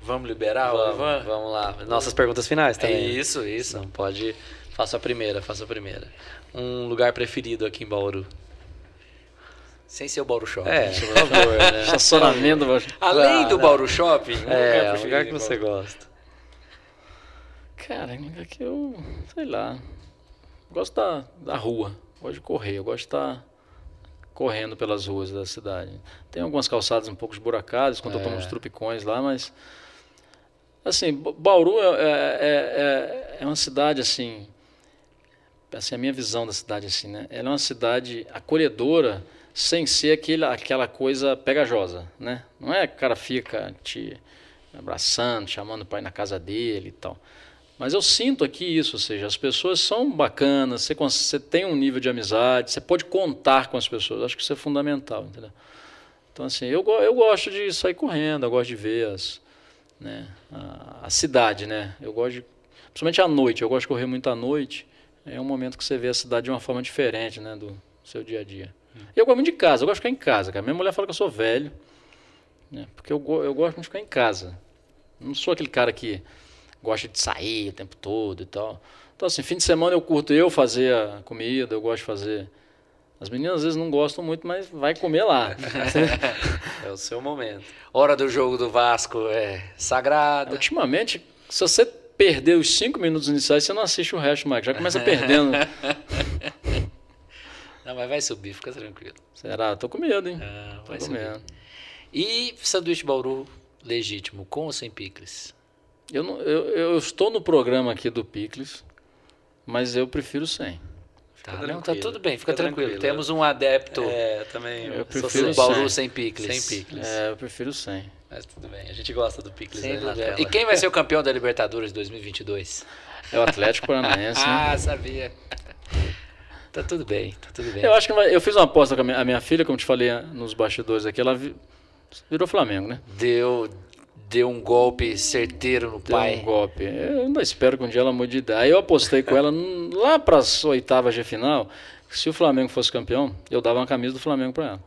[SPEAKER 1] Vamos liberar,
[SPEAKER 2] vamos, vamos lá. Nossas perguntas finais também.
[SPEAKER 1] É isso, isso.
[SPEAKER 2] Não pode Faça a primeira, faça a primeira. Um lugar preferido aqui em Bauru.
[SPEAKER 1] Sem ser o Bauru Shopping.
[SPEAKER 2] É, por favor, né?
[SPEAKER 3] Estacionamento.
[SPEAKER 1] Além do
[SPEAKER 2] né?
[SPEAKER 1] Bauru Shopping, um
[SPEAKER 2] É,
[SPEAKER 1] lugar
[SPEAKER 2] lugar que você
[SPEAKER 1] Bauru.
[SPEAKER 2] gosta.
[SPEAKER 3] Cara, um lugar que eu. Sei lá. Gosto da, da rua. Gosto de correr. Eu gosto de estar correndo pelas ruas da cidade. Tem algumas calçadas um pouco esburacadas quando eu tomo uns tropicões lá, mas. Assim, Ba- Bauru é, é, é, é uma cidade assim. Assim, a minha visão da cidade assim, né? Ela é uma cidade acolhedora sem ser aquele, aquela coisa pegajosa, né? Não é que o cara fica te abraçando, chamando para ir na casa dele e tal. Mas eu sinto aqui isso, ou seja, as pessoas são bacanas, você, você tem um nível de amizade, você pode contar com as pessoas, acho que isso é fundamental, entendeu? Então, assim, eu, eu gosto de sair correndo, eu gosto de ver as, né, a, a cidade, né? Eu gosto de, principalmente à noite, eu gosto de correr muito à noite, é um momento que você vê a cidade de uma forma diferente, né, do seu dia a dia. E eu gosto muito de casa, eu gosto de ficar em casa, cara. Minha mulher fala que eu sou velho, né, porque eu, eu gosto muito de ficar em casa. Não sou aquele cara que gosta de sair o tempo todo e tal. Então, assim, fim de semana eu curto eu fazer a comida, eu gosto de fazer. As meninas às vezes não gostam muito, mas vai comer lá.
[SPEAKER 2] É o seu momento.
[SPEAKER 1] Hora do jogo do Vasco é sagrada.
[SPEAKER 3] Ultimamente, se você perder os cinco minutos iniciais, você não assiste o resto, Mike. Já começa perdendo.
[SPEAKER 1] Não, mas vai subir, fica tranquilo.
[SPEAKER 3] Será? Tô com medo, hein?
[SPEAKER 1] Ah,
[SPEAKER 3] Tô
[SPEAKER 1] vai
[SPEAKER 3] com
[SPEAKER 1] subir.
[SPEAKER 3] medo.
[SPEAKER 1] E sanduíche Bauru legítimo, com ou sem picles?
[SPEAKER 3] Eu, não- eu, eu estou no programa aqui do Picles, mas eu prefiro sem.
[SPEAKER 1] Tá, não, tá tudo bem, fica,
[SPEAKER 2] fica
[SPEAKER 1] tranquilo.
[SPEAKER 2] tranquilo.
[SPEAKER 1] Temos um adepto
[SPEAKER 2] É, também.
[SPEAKER 3] Eu
[SPEAKER 2] sou
[SPEAKER 3] prefiro.
[SPEAKER 1] Bauru
[SPEAKER 3] sem.
[SPEAKER 1] picles.
[SPEAKER 2] Sem picles.
[SPEAKER 3] É, eu prefiro sem.
[SPEAKER 2] Mas tudo bem, a gente gosta do picles
[SPEAKER 1] Sem. E quem vai ser o campeão da Libertadores 2022?
[SPEAKER 3] É o Atlético Paranaense. né?
[SPEAKER 1] Ah, sabia. Tá tudo bem, tá tudo bem.
[SPEAKER 3] Eu acho que eu fiz uma aposta com a minha, a minha filha, como te falei nos bastidores aqui, ela vi- virou Flamengo, né?
[SPEAKER 1] Deu, deu um golpe certeiro no
[SPEAKER 3] Deu
[SPEAKER 1] pai.
[SPEAKER 3] um golpe. Eu ainda espero que um dia ela mude de ideia. Aí eu apostei com ela lá para as oitavas de final, que se o Flamengo fosse campeão, eu dava uma camisa do Flamengo para ela.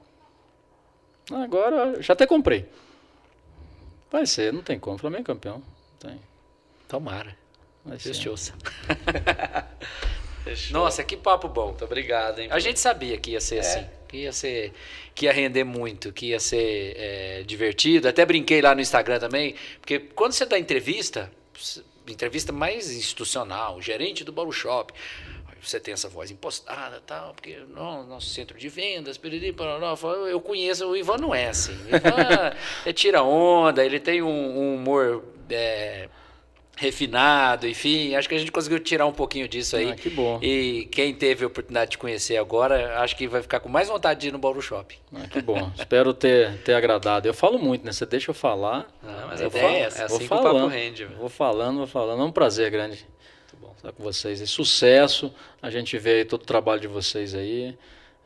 [SPEAKER 3] Agora, já até comprei. Vai ser, não tem como. Flamengo é campeão. Não tem.
[SPEAKER 1] Tomara.
[SPEAKER 3] Vai
[SPEAKER 1] Deus
[SPEAKER 3] ser.
[SPEAKER 1] te ouça. Nossa, que papo bom.
[SPEAKER 2] Muito obrigado, hein?
[SPEAKER 1] A gente sabia que ia ser assim, que ia ser, que ia render muito, que ia ser é, divertido. Até brinquei lá no Instagram também, porque quando você dá entrevista, entrevista mais institucional, gerente do Bauru Shop, você tem essa voz impostada, tal, porque não, nosso centro de vendas, piriri, parará, eu conheço o Ivan não é assim. O Ivan é tira onda, ele tem um, um humor é, refinado, enfim, acho que a gente conseguiu tirar um pouquinho disso aí.
[SPEAKER 3] Ah, que bom.
[SPEAKER 1] E quem teve a oportunidade de conhecer agora, acho que vai ficar com mais vontade de ir no Bauru Shopping.
[SPEAKER 3] Ah, que bom. Espero ter, ter agradado. Eu falo muito, né? Você deixa eu falar.
[SPEAKER 1] Não, mas
[SPEAKER 3] eu
[SPEAKER 1] ideia é
[SPEAKER 3] falo-
[SPEAKER 1] essa,
[SPEAKER 2] é
[SPEAKER 3] vou
[SPEAKER 2] assim o
[SPEAKER 3] falando,
[SPEAKER 2] rende.
[SPEAKER 3] Vou falando, vou falando. É um prazer grande
[SPEAKER 2] Muito bom.
[SPEAKER 3] estar com vocês. E sucesso. A gente vê todo o trabalho de vocês aí.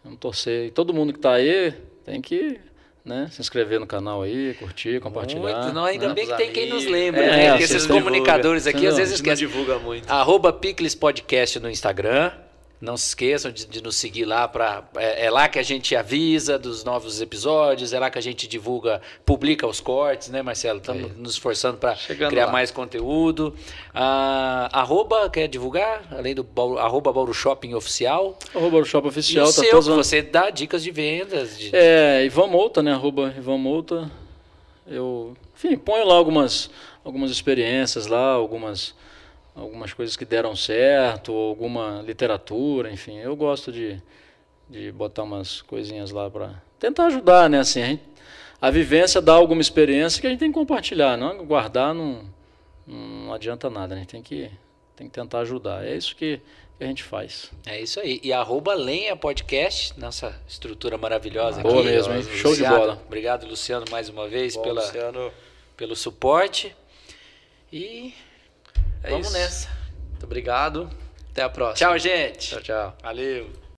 [SPEAKER 3] Vamos torcer. E todo mundo que está aí tem que né, se inscrever no canal aí, curtir, compartilhar.
[SPEAKER 1] Muito, não, ainda
[SPEAKER 3] né?
[SPEAKER 1] bem que tem quem nos lembra,
[SPEAKER 3] É,
[SPEAKER 1] né? Porque esses comunicadores aqui às vezes
[SPEAKER 2] A gente não
[SPEAKER 1] esquecem.
[SPEAKER 2] divulga muito.
[SPEAKER 1] Arroba Picles Podcast no Instagram. Não se esqueçam de, de nos seguir lá para é, é lá que a gente avisa dos novos episódios, é lá que a gente divulga, publica os cortes, né, Marcelo? Estamos nos esforçando para criar
[SPEAKER 2] lá.
[SPEAKER 1] mais conteúdo. Ah, arroba, quer divulgar? Além do Bauru, arroba Bauru Shopping Oficial.
[SPEAKER 3] Arroba o Shop
[SPEAKER 1] E
[SPEAKER 3] Oficial.
[SPEAKER 1] o
[SPEAKER 3] tá
[SPEAKER 1] seu, você dá dicas de vendas. de-
[SPEAKER 3] É, Ivan Mouta, né? Arroba Ivan Mouta. Eu, enfim, ponho lá algumas, algumas experiências lá, algumas, algumas coisas que deram certo, ou alguma literatura, enfim. Eu gosto de, de botar umas coisinhas lá para tentar ajudar, né? Assim, a, gente- a vivência dá alguma experiência que a gente tem que compartilhar, não guardar não, não adianta nada, né? Tem que, tem que tentar ajudar. É isso que, que a gente faz.
[SPEAKER 1] É isso aí. E arroba Lenha Podcast, nossa estrutura maravilhosa
[SPEAKER 3] Boa
[SPEAKER 1] aqui.
[SPEAKER 3] mesmo, hein? Show de
[SPEAKER 1] Obrigado.
[SPEAKER 3] bola.
[SPEAKER 1] Obrigado, Luciano, mais uma vez
[SPEAKER 2] Bom,
[SPEAKER 1] pela,
[SPEAKER 2] Luciano,
[SPEAKER 1] pelo suporte. E
[SPEAKER 2] é
[SPEAKER 1] vamos
[SPEAKER 2] isso.
[SPEAKER 1] nessa.
[SPEAKER 2] Muito obrigado. Até a próxima.
[SPEAKER 1] Tchau, gente.
[SPEAKER 2] Tchau, tchau.
[SPEAKER 1] Valeu.